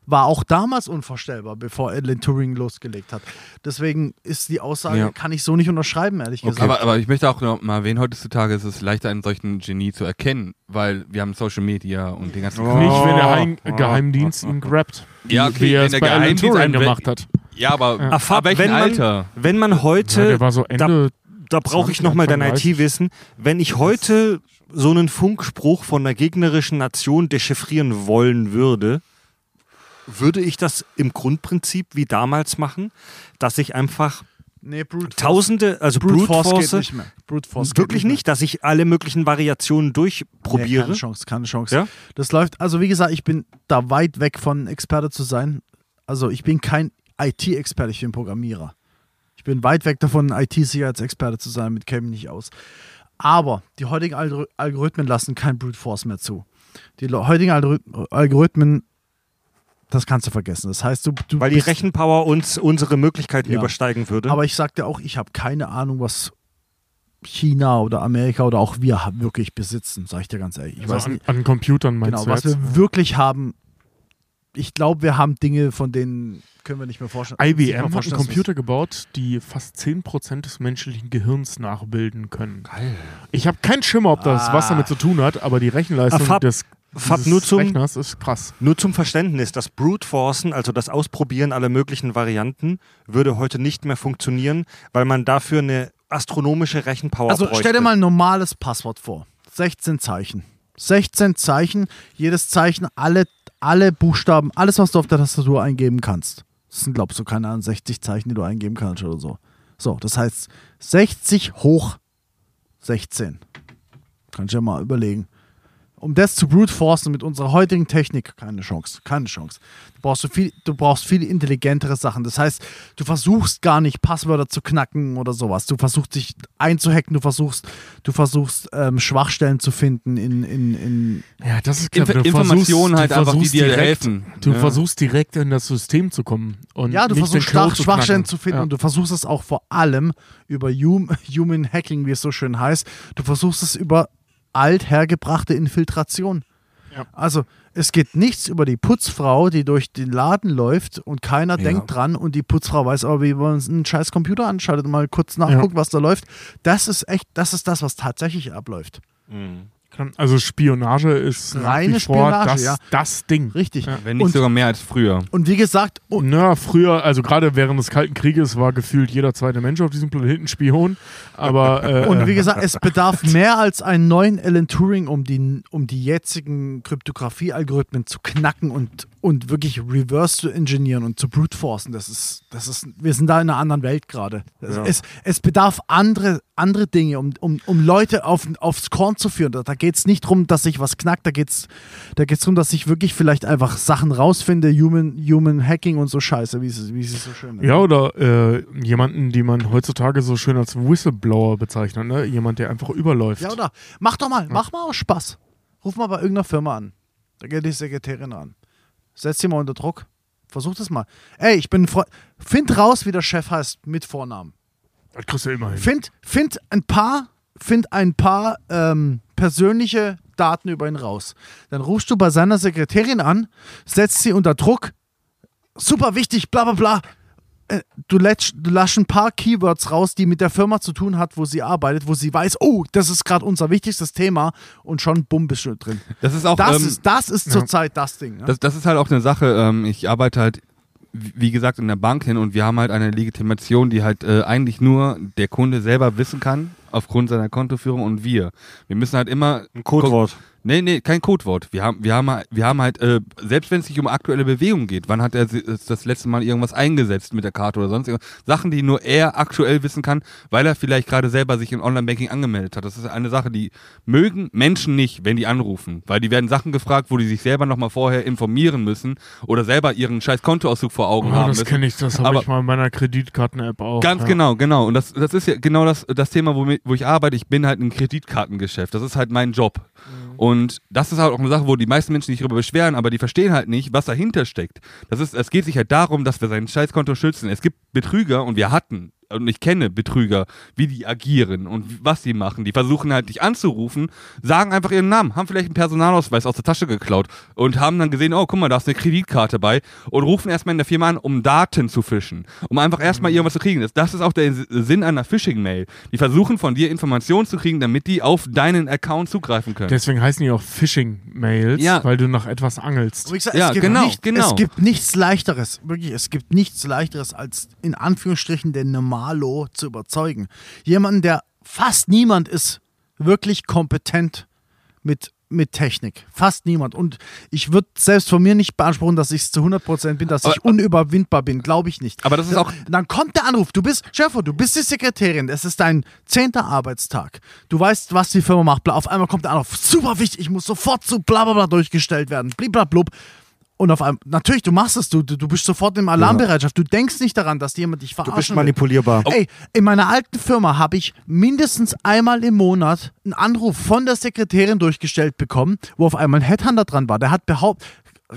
war auch damals unvorstellbar, bevor Alan Turing losgelegt hat. Deswegen ist die Aussage, Ja. kann ich so nicht unterschreiben, ehrlich gesagt. Aber, aber ich möchte auch noch mal erwähnen, heutzutage ist es leichter, einen solchen Genie zu erkennen, weil wir haben Social Media und den ganzen Nicht, wenn der Heim Geheimdienst ihn grabt. Ja, okay, wie er wenn es der bei Alan Geheimdienst Turing einen- gemacht hat. Ja, aber Ja. ab, ab welchem wenn man, Alter? Wenn man heute, Ja, der war so da, Ende da brauche ich 20, nochmal dein Anfang 30. IT-Wissen, wenn ich heute so einen Funkspruch von einer gegnerischen Nation dechiffrieren wollen würde, würde ich das im Grundprinzip wie damals machen, dass ich einfach nee, Brute Tausende, also Brute Brute Force Force, geht nicht mehr. Brute Force wirklich nicht, dass ich alle möglichen Variationen Nee, durchprobiere. keine Chance, keine Chance. Ja? Das läuft, also wie gesagt, ich bin da weit weg von Experte zu sein. Also ich bin kein IT-Experte, ich bin Programmierer. Ich bin weit weg davon, IT-Sicherheitsexperte zu sein, mit käme ich nicht aus. Aber die heutigen Algor- Algorithmen lassen kein Brute Force mehr zu. Die heutigen Algor- Algorithmen, das kannst du vergessen. Das heißt, du, du weil die Rechenpower uns unsere Möglichkeiten Ja. übersteigen würde. Aber ich sagte auch, ich habe keine Ahnung, was China oder Amerika oder auch wir wirklich besitzen, sage ich dir ganz ehrlich. Ich Also weiß an, nicht, an Computern meinst genau, du was jetzt? wir wirklich haben. Ich glaube, wir haben Dinge, von denen können wir nicht mehr vorstellen. nicht mehr IBM hat einen Computer gebaut, die fast 10% des menschlichen Gehirns nachbilden können. Geil. Ich habe keinen Schimmer, ob das was Ah. damit zu tun hat, aber die Rechenleistung Ah, Fab- des, Fab, nur zum- Rechners ist krass. Nur zum Verständnis, das Brute Forcen, also das Ausprobieren aller möglichen Varianten, würde heute nicht mehr funktionieren, weil man dafür eine astronomische Rechenpower Also bräuchte. stell dir mal ein normales Passwort vor. 16 Zeichen. 16 Zeichen, jedes Zeichen, alle, alle Buchstaben, alles, was du auf der Tastatur eingeben kannst. Das sind, glaubst du, keine Ahnung, 60 Zeichen, die du eingeben kannst oder so. So, das heißt 60 hoch 16. Kannst du ja mal überlegen. Um das zu brute forcen mit unserer heutigen Technik, keine Chance, keine Chance. Du brauchst, so viel, du brauchst viel intelligentere Sachen. Das heißt, du versuchst gar nicht Passwörter zu knacken oder sowas. Du versuchst dich einzuhacken, du versuchst, du versuchst ähm, Schwachstellen zu finden in, in, in Ja, das ist Inf clever. Du Informationen halt du einfach, die versuchst dir direkt, helfen. Du Ja. versuchst direkt in das System zu kommen. Und Ja, du nicht versuchst Schwach zu Schwachstellen zu finden Ja. und du versuchst es auch vor allem über Hum Human Hacking, wie es so schön heißt. Du versuchst es über althergebrachte Infiltration. Ja. Also es geht nichts über die Putzfrau, die durch den Laden läuft und keiner Ja. denkt dran und die Putzfrau weiß aber, wie man einen scheiß Computer anschaltet und mal kurz nachguckt, was da läuft. Das ist echt, das ist das, was tatsächlich abläuft. Also Spionage ist Reine Spionage, das, ja. das Ding. Richtig. Ja. Wenn nicht Und- sogar mehr als früher. Und wie gesagt, oh, Na, früher, also gerade während des Kalten Krieges war gefühlt jeder zweite Mensch auf diesem Planeten Spion. Aber äh, Und wie gesagt, es bedarf mehr als einen neuen Alan Turing, um die, um die jetzigen Kryptographie-Algorithmen zu knacken und, und wirklich reverse zu engineeren und zu brute forcen. Das ist, das ist, wir sind da in einer anderen Welt gerade. Es, es, es bedarf andere, andere Dinge, um, um, um Leute auf, aufs Korn zu führen. Da, da geht es nicht darum, dass sich was knackt, da geht es da geht's darum, dass ich wirklich vielleicht einfach Sachen rausfinde, Human, Human Hacking und so Scheiße, wie es, wie es so schön nennt. Ja, oder äh, jemanden, die man heutzutage so schön als Whistleblower bezeichnet, ne? Jemand, der einfach überläuft. Ja, oder? Mach doch mal, mach mal aus Spaß. Ruf mal bei irgendeiner Firma an. Da geht die Sekretärin an. Setz sie mal unter Druck. Versuch das mal. Ey, ich bin ein Freund. Find raus, wie der Chef heißt mit Vornamen. Das kriegst du immerhin. Find, find ein paar, find ein paar ähm, persönliche Daten über ihn raus. Dann rufst du bei seiner Sekretärin an, setzt sie unter Druck. Super wichtig, bla bla bla. Äh, Du lässt, du lässt ein paar Keywords raus, die mit der Firma zu tun hat, wo sie arbeitet, wo sie weiß, oh, das ist gerade unser wichtigstes Thema und schon bumm bist du drin. Das ist auch. Das ähm, ist, das ist zurzeit das Ding. Ne? Das, das ist halt auch eine Sache. Ähm, ich arbeite halt, wie gesagt, in der Bank hin und wir haben halt eine Legitimation, die halt äh, eigentlich nur der Kunde selber wissen kann, aufgrund seiner Kontoführung und wir. Wir müssen halt immer. Ein Codewort. Nee, nee, kein Codewort. Wir haben, wir haben, halt- wir haben halt, äh, selbst wenn es sich um aktuelle Bewegung geht, wann hat er si- das letzte Mal irgendwas eingesetzt mit der Karte oder sonst irgendwas, Sachen, die nur er aktuell wissen kann, weil er vielleicht gerade selber sich in Online-Banking angemeldet hat. Das ist eine Sache, die mögen Menschen nicht, wenn die anrufen, weil die werden Sachen gefragt, wo die sich selber nochmal vorher informieren müssen oder selber ihren scheiß Kontoauszug vor Augen Oh, haben das kenne ich, das habe ich mal in meiner Kreditkarten-App auch. Ganz ja. genau, genau. Und das, das ist ja genau das, das Thema, wo, wo ich arbeite. Ich bin halt im Kreditkartengeschäft. Das ist halt mein Job. Mhm. Und das ist halt auch eine Sache, wo die meisten Menschen sich darüber beschweren, aber die verstehen halt nicht, was dahinter steckt. Das ist, es geht sich halt darum, dass wir sein Scheißkonto schützen. Es gibt Betrüger und wir hatten und ich kenne Betrüger, wie die agieren und was sie machen. Die versuchen halt dich anzurufen, sagen einfach ihren Namen, haben vielleicht einen Personalausweis aus der Tasche geklaut und haben dann gesehen, oh, guck mal, da ist eine Kreditkarte bei und rufen erstmal in der Firma an, um Daten zu fischen, um einfach erstmal Mhm. irgendwas zu kriegen. Das, ist auch der Sinn einer Phishing-Mail. Die versuchen von dir Informationen zu kriegen, damit die auf deinen Account zugreifen können. Deswegen heißen die auch Phishing-Mails, Ja. weil du nach etwas angelst. Und wie gesagt, Ja, es gibt genau, nicht, genau. Es gibt nichts leichteres, wirklich, es gibt nichts leichteres, als in Anführungsstrichen den Normalo zu überzeugen. Jemanden, der fast niemand ist, wirklich kompetent mit, mit Technik. Fast niemand. Und ich würde selbst von mir nicht beanspruchen, dass ich es zu 100% bin, dass Aber- ich unüberwindbar bin. Glaube ich nicht. Aber das ist auch- Dann kommt der Anruf. Du bist, vor, du bist die Sekretärin. Es ist dein zehnter Arbeitstag. Du weißt, was die Firma macht. Bla. Auf einmal kommt der Anruf. Super wichtig. Ich muss sofort zu bla bla bla durchgestellt werden. Bliblablub. Und auf einmal, natürlich, du machst es, du, du, du bist sofort in Alarmbereitschaft. Du denkst nicht daran, dass jemand dich Du verarschen bist will. manipulierbar. Ey, in meiner alten Firma habe ich mindestens einmal im Monat einen Anruf von der Sekretärin durchgestellt bekommen, wo auf einmal ein Headhunter dran war. Der hat behauptet,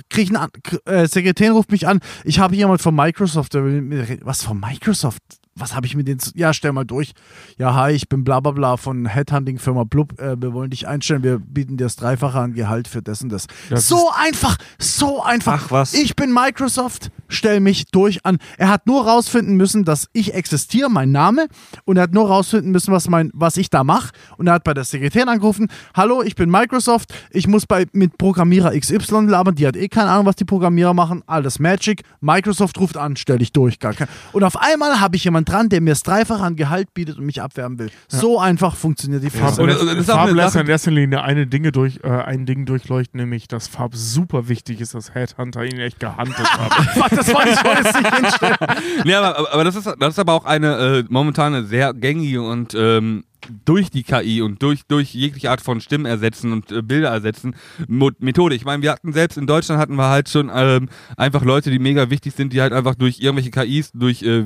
krieg einen äh, Sekretärin ruft mich an, ich habe jemand von Microsoft, der will mit was von Microsoft? Was habe ich mit denen zu, ja, stell mal durch. Ja, hi, ich bin bla bla bla von Headhunting-Firma Blub, äh, wir wollen dich einstellen, wir bieten dir das Dreifache an Gehalt für das und das. Das so einfach, so einfach. Ach, was? Ich bin Microsoft, stell mich durch an. Er hat nur rausfinden müssen, dass ich existiere, mein Name, und er hat nur rausfinden müssen, was, mein, was ich da mache. Und er hat bei der Sekretärin angerufen: Hallo, ich bin Microsoft, ich muss bei, mit Programmierer XY labern, die hat eh keine Ahnung, was die Programmierer machen. Alles Magic. Microsoft ruft an, stell dich durch. Gar kein. Und auf einmal habe ich jemanden dran, der mir das Dreifache an Gehalt bietet und mich abwerben will. So einfach funktioniert die Farb, Firma. Und das- das ist auch eine Farb lässt in erster Linie eine Dinge durch, äh, ein Ding durchleuchten, nämlich dass Farb super wichtig ist, dass Headhunter ihn echt gehuntet haben. das wollte ich es nicht hinstellen. nee, aber, aber- aber das, ist, das ist aber auch eine äh, momentan eine sehr gängige und ähm, durch die KI und durch, durch jegliche Art von Stimmen ersetzen und äh, Bilder ersetzen Methode. Ich meine, wir hatten selbst in Deutschland hatten wir halt schon ähm, einfach Leute, die mega wichtig sind, die halt einfach durch irgendwelche KIs, durch äh,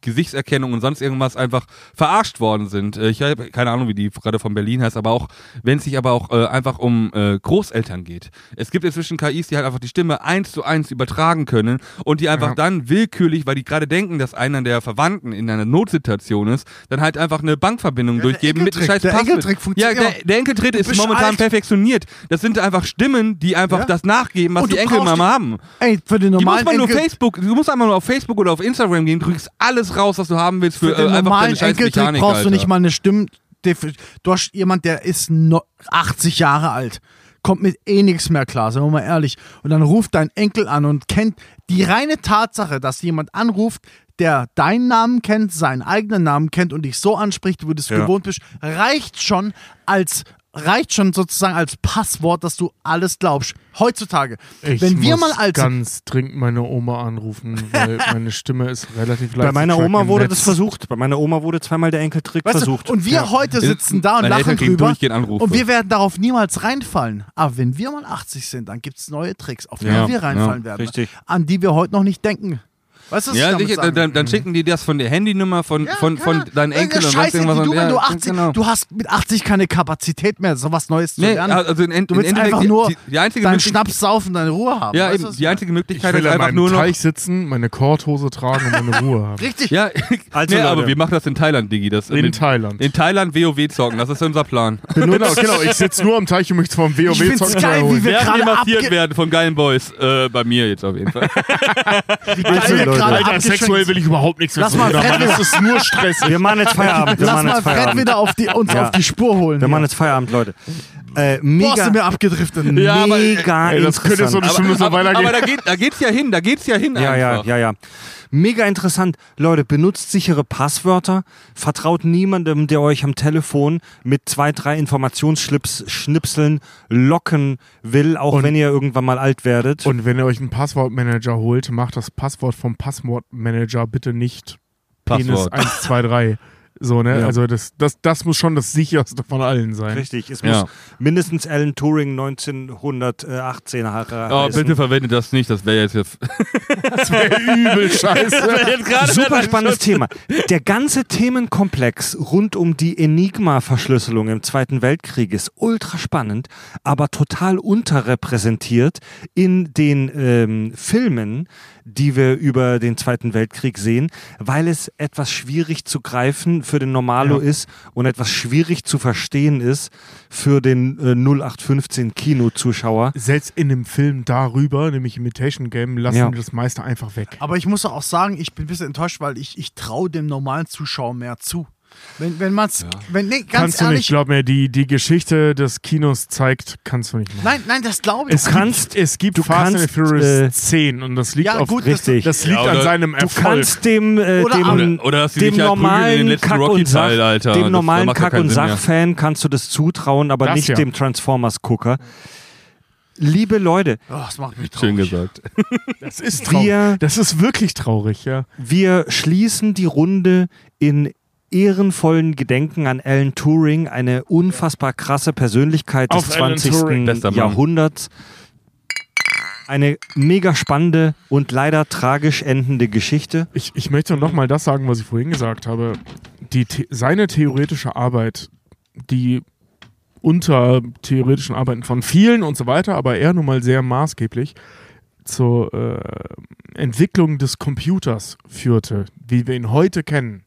Gesichtserkennung und sonst irgendwas einfach verarscht worden sind. Äh, ich habe keine Ahnung, wie die gerade von Berlin heißt, aber auch, wenn es sich aber auch äh, einfach um äh, Großeltern geht. Es gibt inzwischen KIs, die halt einfach die Stimme eins zu eins übertragen können und die einfach Ja. dann willkürlich, weil die gerade denken, dass einer der Verwandten in einer Notsituation ist, dann halt einfach eine Bankverbindung Ja, der durchgeben mit scheiß der. Enkeltrick funktioniert Ja, der, der Enkeltritt ist momentan alt. perfektioniert. Das sind einfach Stimmen, die einfach Ja. das nachgeben, was die du Enkel brauchst mal die- haben. Ey, für den Die muss normalen man nur Facebook, du musst einfach nur auf Facebook oder auf Instagram gehen, drückst alles raus, was du haben willst für, Für den äh, einfach normalen deine Enkeltrick Mechanik, brauchst du Alter. nicht mal eine Stimme. Du hast jemand, der ist no 80 Jahre alt, kommt mit eh nichts mehr klar, sagen wir mal ehrlich. Und dann ruft dein Enkel an und kennt die reine Tatsache, dass jemand anruft, der deinen Namen kennt, seinen eigenen Namen kennt und dich so anspricht, wie du das Ja. gewohnt bist, reicht schon als reicht schon sozusagen als Passwort, dass du alles glaubst. Heutzutage. Ich wenn wir muss mal als ganz dringend meine Oma anrufen, weil meine Stimme ist relativ leicht Bei meiner Oma wurde Netz. das versucht. Bei meiner Oma wurde zweimal der Enkeltrick Weißt versucht. Du, und wir Ja. heute sitzen da und Meine lachen drüber. Und wir werden darauf niemals reinfallen. Aber wenn wir mal 80 sind, dann gibt es neue Tricks, auf die Ja, wir reinfallen ja, werden. richtig. An die wir heute noch nicht denken. Weißt du, was ich Ja, damit sicher, sagen dann, dann schicken die das von der Handynummer von, Ja, von, von deinen Enkeln und sonst irgendwas. du, du ja, 80, genau. du hast mit 80 keine Kapazität mehr, sowas Neues zu Nee, lernen. also in, du im willst einfach die- nur die, die einzige deinen Schnaps saufen, deine Ruhe haben. Ja, Weißt eben, du, die ich einzige Ich Möglichkeit will ist einfach nur noch. Teich sitzen, meine Korthose tragen und meine Ruhe haben. Richtig. Ja, Also, nee, aber wir machen das in Thailand, Digi. Das, In mit, Thailand. In Thailand WoW zocken, das ist unser Plan. genau, genau. Ich sitze nur am Teich und mich vom WoW Ich find's zocken geil, wie wir Werden gerade werden von geilen Boys. Äh, bei mir jetzt auf jeden Fall. wie geil. Gerade Alter, sexuell will ich überhaupt nichts mehr Lass mal. Fred- Das ist nur Stress. Wir machen jetzt Feierabend. Wir Lass mal Fred wieder auf die, uns Ja. auf die Spur holen. Wir hier. machen jetzt Feierabend, Leute. Äh, Boah, mega, sind wir abgedriftet. Ja, aber, mega ey, das könnte so interessant. eine Stunde so aber, weitergehen. aber da, geht, da geht's ja hin, da geht's ja hin Ja, ja, einfach. ja, ja. Mega interessant. Leute, benutzt sichere Passwörter. Vertraut niemandem, der euch am Telefon mit zwei, drei Informationsschnipseln locken will, auch Und- wenn ihr irgendwann mal alt werdet. Und wenn ihr euch einen Passwortmanager holt, macht das Passwort vom Passwortmanager bitte nicht Penis Passwort. 123. So, ne? Ja. Also das, das, das muss schon das sicherste von allen sein. Richtig, es Ja. muss mindestens Alan Turing 1918 Jahre Oh, heißen. bitte verwendet das nicht, das wäre jetzt. jetzt Das wäre übel scheiße. Super spannendes Thema. Der ganze Themenkomplex rund um die Enigma-Verschlüsselung im Zweiten Weltkrieg ist ultra spannend, aber total unterrepräsentiert in den ähm, Filmen, die wir über den Zweiten Weltkrieg sehen, weil es etwas schwierig zu greifen für den Normalo Ja. ist und etwas schwierig zu verstehen ist für den äh, 0815 Kinozuschauer. Selbst in dem Film darüber, nämlich Imitation Game, lassen Ja. die das meiste einfach weg. Aber ich muss auch sagen, ich bin ein bisschen enttäuscht, weil ich, ich traue dem normalen Zuschauer mehr zu. Wenn, wenn man's, wenn, nee, ganz kannst du ehrlich, nicht, glaub mir, die, die Geschichte des Kinos zeigt, kannst du nicht machen. nein, nein, das glaube ich. Es kannst- gibt, es gibt du Fast kannst, and Furious äh, 10 und das liegt Ja, auf gut, Richtig. das liegt Ja, an seinem Du Erfolg. kannst dem, äh, Oder dem, Oder- oder dem halt normalen Kack- und Sach, Alter. dem normalen das ja Kack- und. Sach-Fan kannst du das zutrauen, aber Das nicht ja. dem Transformers-Gucker. Liebe Leute, oh, das macht mich Schön traurig. gesagt. Das ist traurig. wir, Das ist wirklich traurig, ja. wir schließen die Runde in ehrenvollen Gedenken an Alan Turing, eine unfassbar krasse Persönlichkeit des Auf Alan 20. Turing. Bester Mann. Jahrhunderts. Eine mega spannende und leider tragisch endende Geschichte. Ich, ich möchte nochmal das sagen, was ich vorhin gesagt habe. Die, seine theoretische Arbeit, die unter theoretischen Arbeiten von vielen und so weiter, aber er nun mal sehr maßgeblich zur äh, Entwicklung des Computers führte, wie wir ihn heute kennen.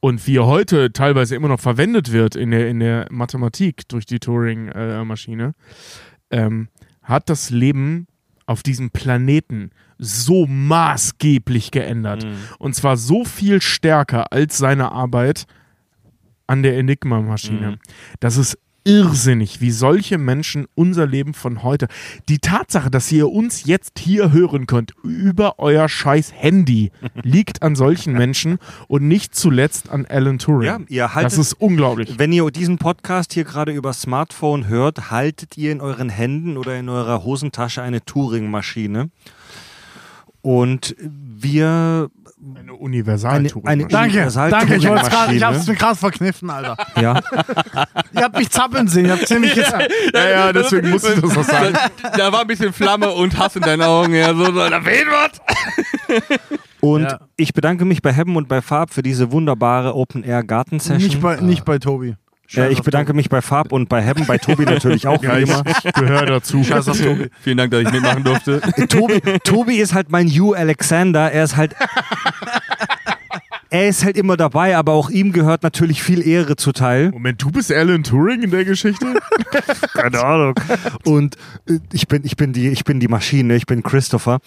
Und wie er heute teilweise immer noch verwendet wird in der, in der Mathematik durch die Turing-Maschine, ähm, hat das Leben auf diesem Planeten so maßgeblich geändert. Und zwar so viel stärker als seine Arbeit an der Enigma-Maschine. Das ist irrsinnig, wie solche Menschen unser Leben von heute. Die Tatsache, dass ihr uns jetzt hier hören könnt über euer scheiß Handy, liegt an solchen Menschen und nicht zuletzt an Alan Turing. Ja, ihr haltet- das ist unglaublich. Wenn ihr diesen Podcast hier gerade über Smartphone hört, haltet ihr in euren Händen oder in eurer Hosentasche eine Turing-Maschine. Und wir, Eine eine, Universal-Turing. eine Danke, Universal danke, ich, grad, ich hab's mir gerade verkniffen, Alter. Ja, Ihr habt mich zappeln sehen, ihr habt ziemlich jetzt. ja, ja, deswegen musst du das auch sagen. Da war ein bisschen Flamme und Hass in deinen Augen. Ja, so, so, da wen was? und Ja. ich bedanke mich bei Hebben und bei Farb für diese wunderbare Open-Air-Garten-Session. Nicht bei, nicht bei Tobi. Äh, ich bedanke mich bei Farb und bei Hebben, bei Tobi natürlich auch Ja, wie ich, immer. ich gehöre dazu. Scheiß auf Tobi. Vielen Dank, dass ich mitmachen durfte. Tobi, Tobi ist halt mein Hugh Alexander. Er ist halt. Er ist halt immer dabei, aber auch ihm gehört natürlich viel Ehre zuteil. Moment, du bist Alan Turing in der Geschichte? Keine Ahnung. Und äh, ich bin, ich bin die, ich bin die Maschine, ich bin Christopher.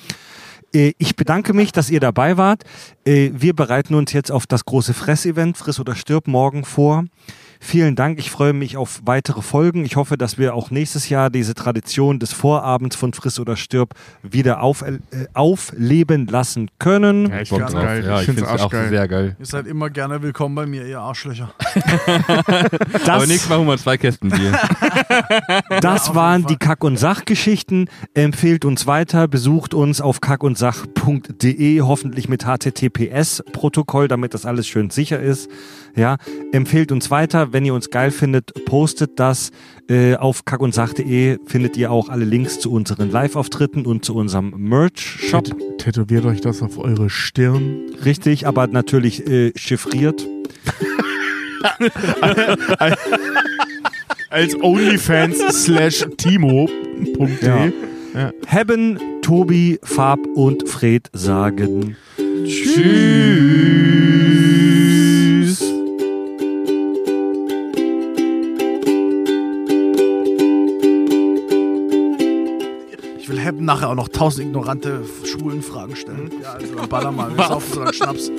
Äh, Ich bedanke mich, dass ihr dabei wart. Äh, Wir bereiten uns jetzt auf das große Fressevent Friss oder Stirb morgen vor. Vielen Dank. Ich freue mich auf weitere Folgen. Ich hoffe, dass wir auch nächstes Jahr diese Tradition des Vorabends von Friss oder Stirb wieder auf, äh, aufleben lassen können. Ja, ich drauf. geil. Ja, ich find's finde es auch arschgeil. sehr geil. Ihr seid immer gerne willkommen bei mir, ihr Arschlöcher. Das, Aber nächstes Mal holen wir zwei Kästen Bier. Das waren die Kack- und Sachgeschichten. Empfehlt uns weiter, besucht uns auf kackundsach.de, hoffentlich mit HTTPS-Protokoll, damit das alles schön sicher ist. Ja, empfehlt uns weiter. Wenn ihr uns geil findet, postet das. Äh, auf kackundsach.de findet ihr auch alle Links zu unseren Live-Auftritten und zu unserem Merch-Shop. Tät- Tätowiert euch das auf eure Stirn. Richtig, aber natürlich äh, chiffriert. Als OnlyFans slash Timo.de. Ja. Hebben, Tobi, Farb und Fred sagen Tschüss. Hebben nachher auch noch tausend ignorante schwulen Fragen stellen. Ja, also baller mal. Wir saufen so einen Schnaps.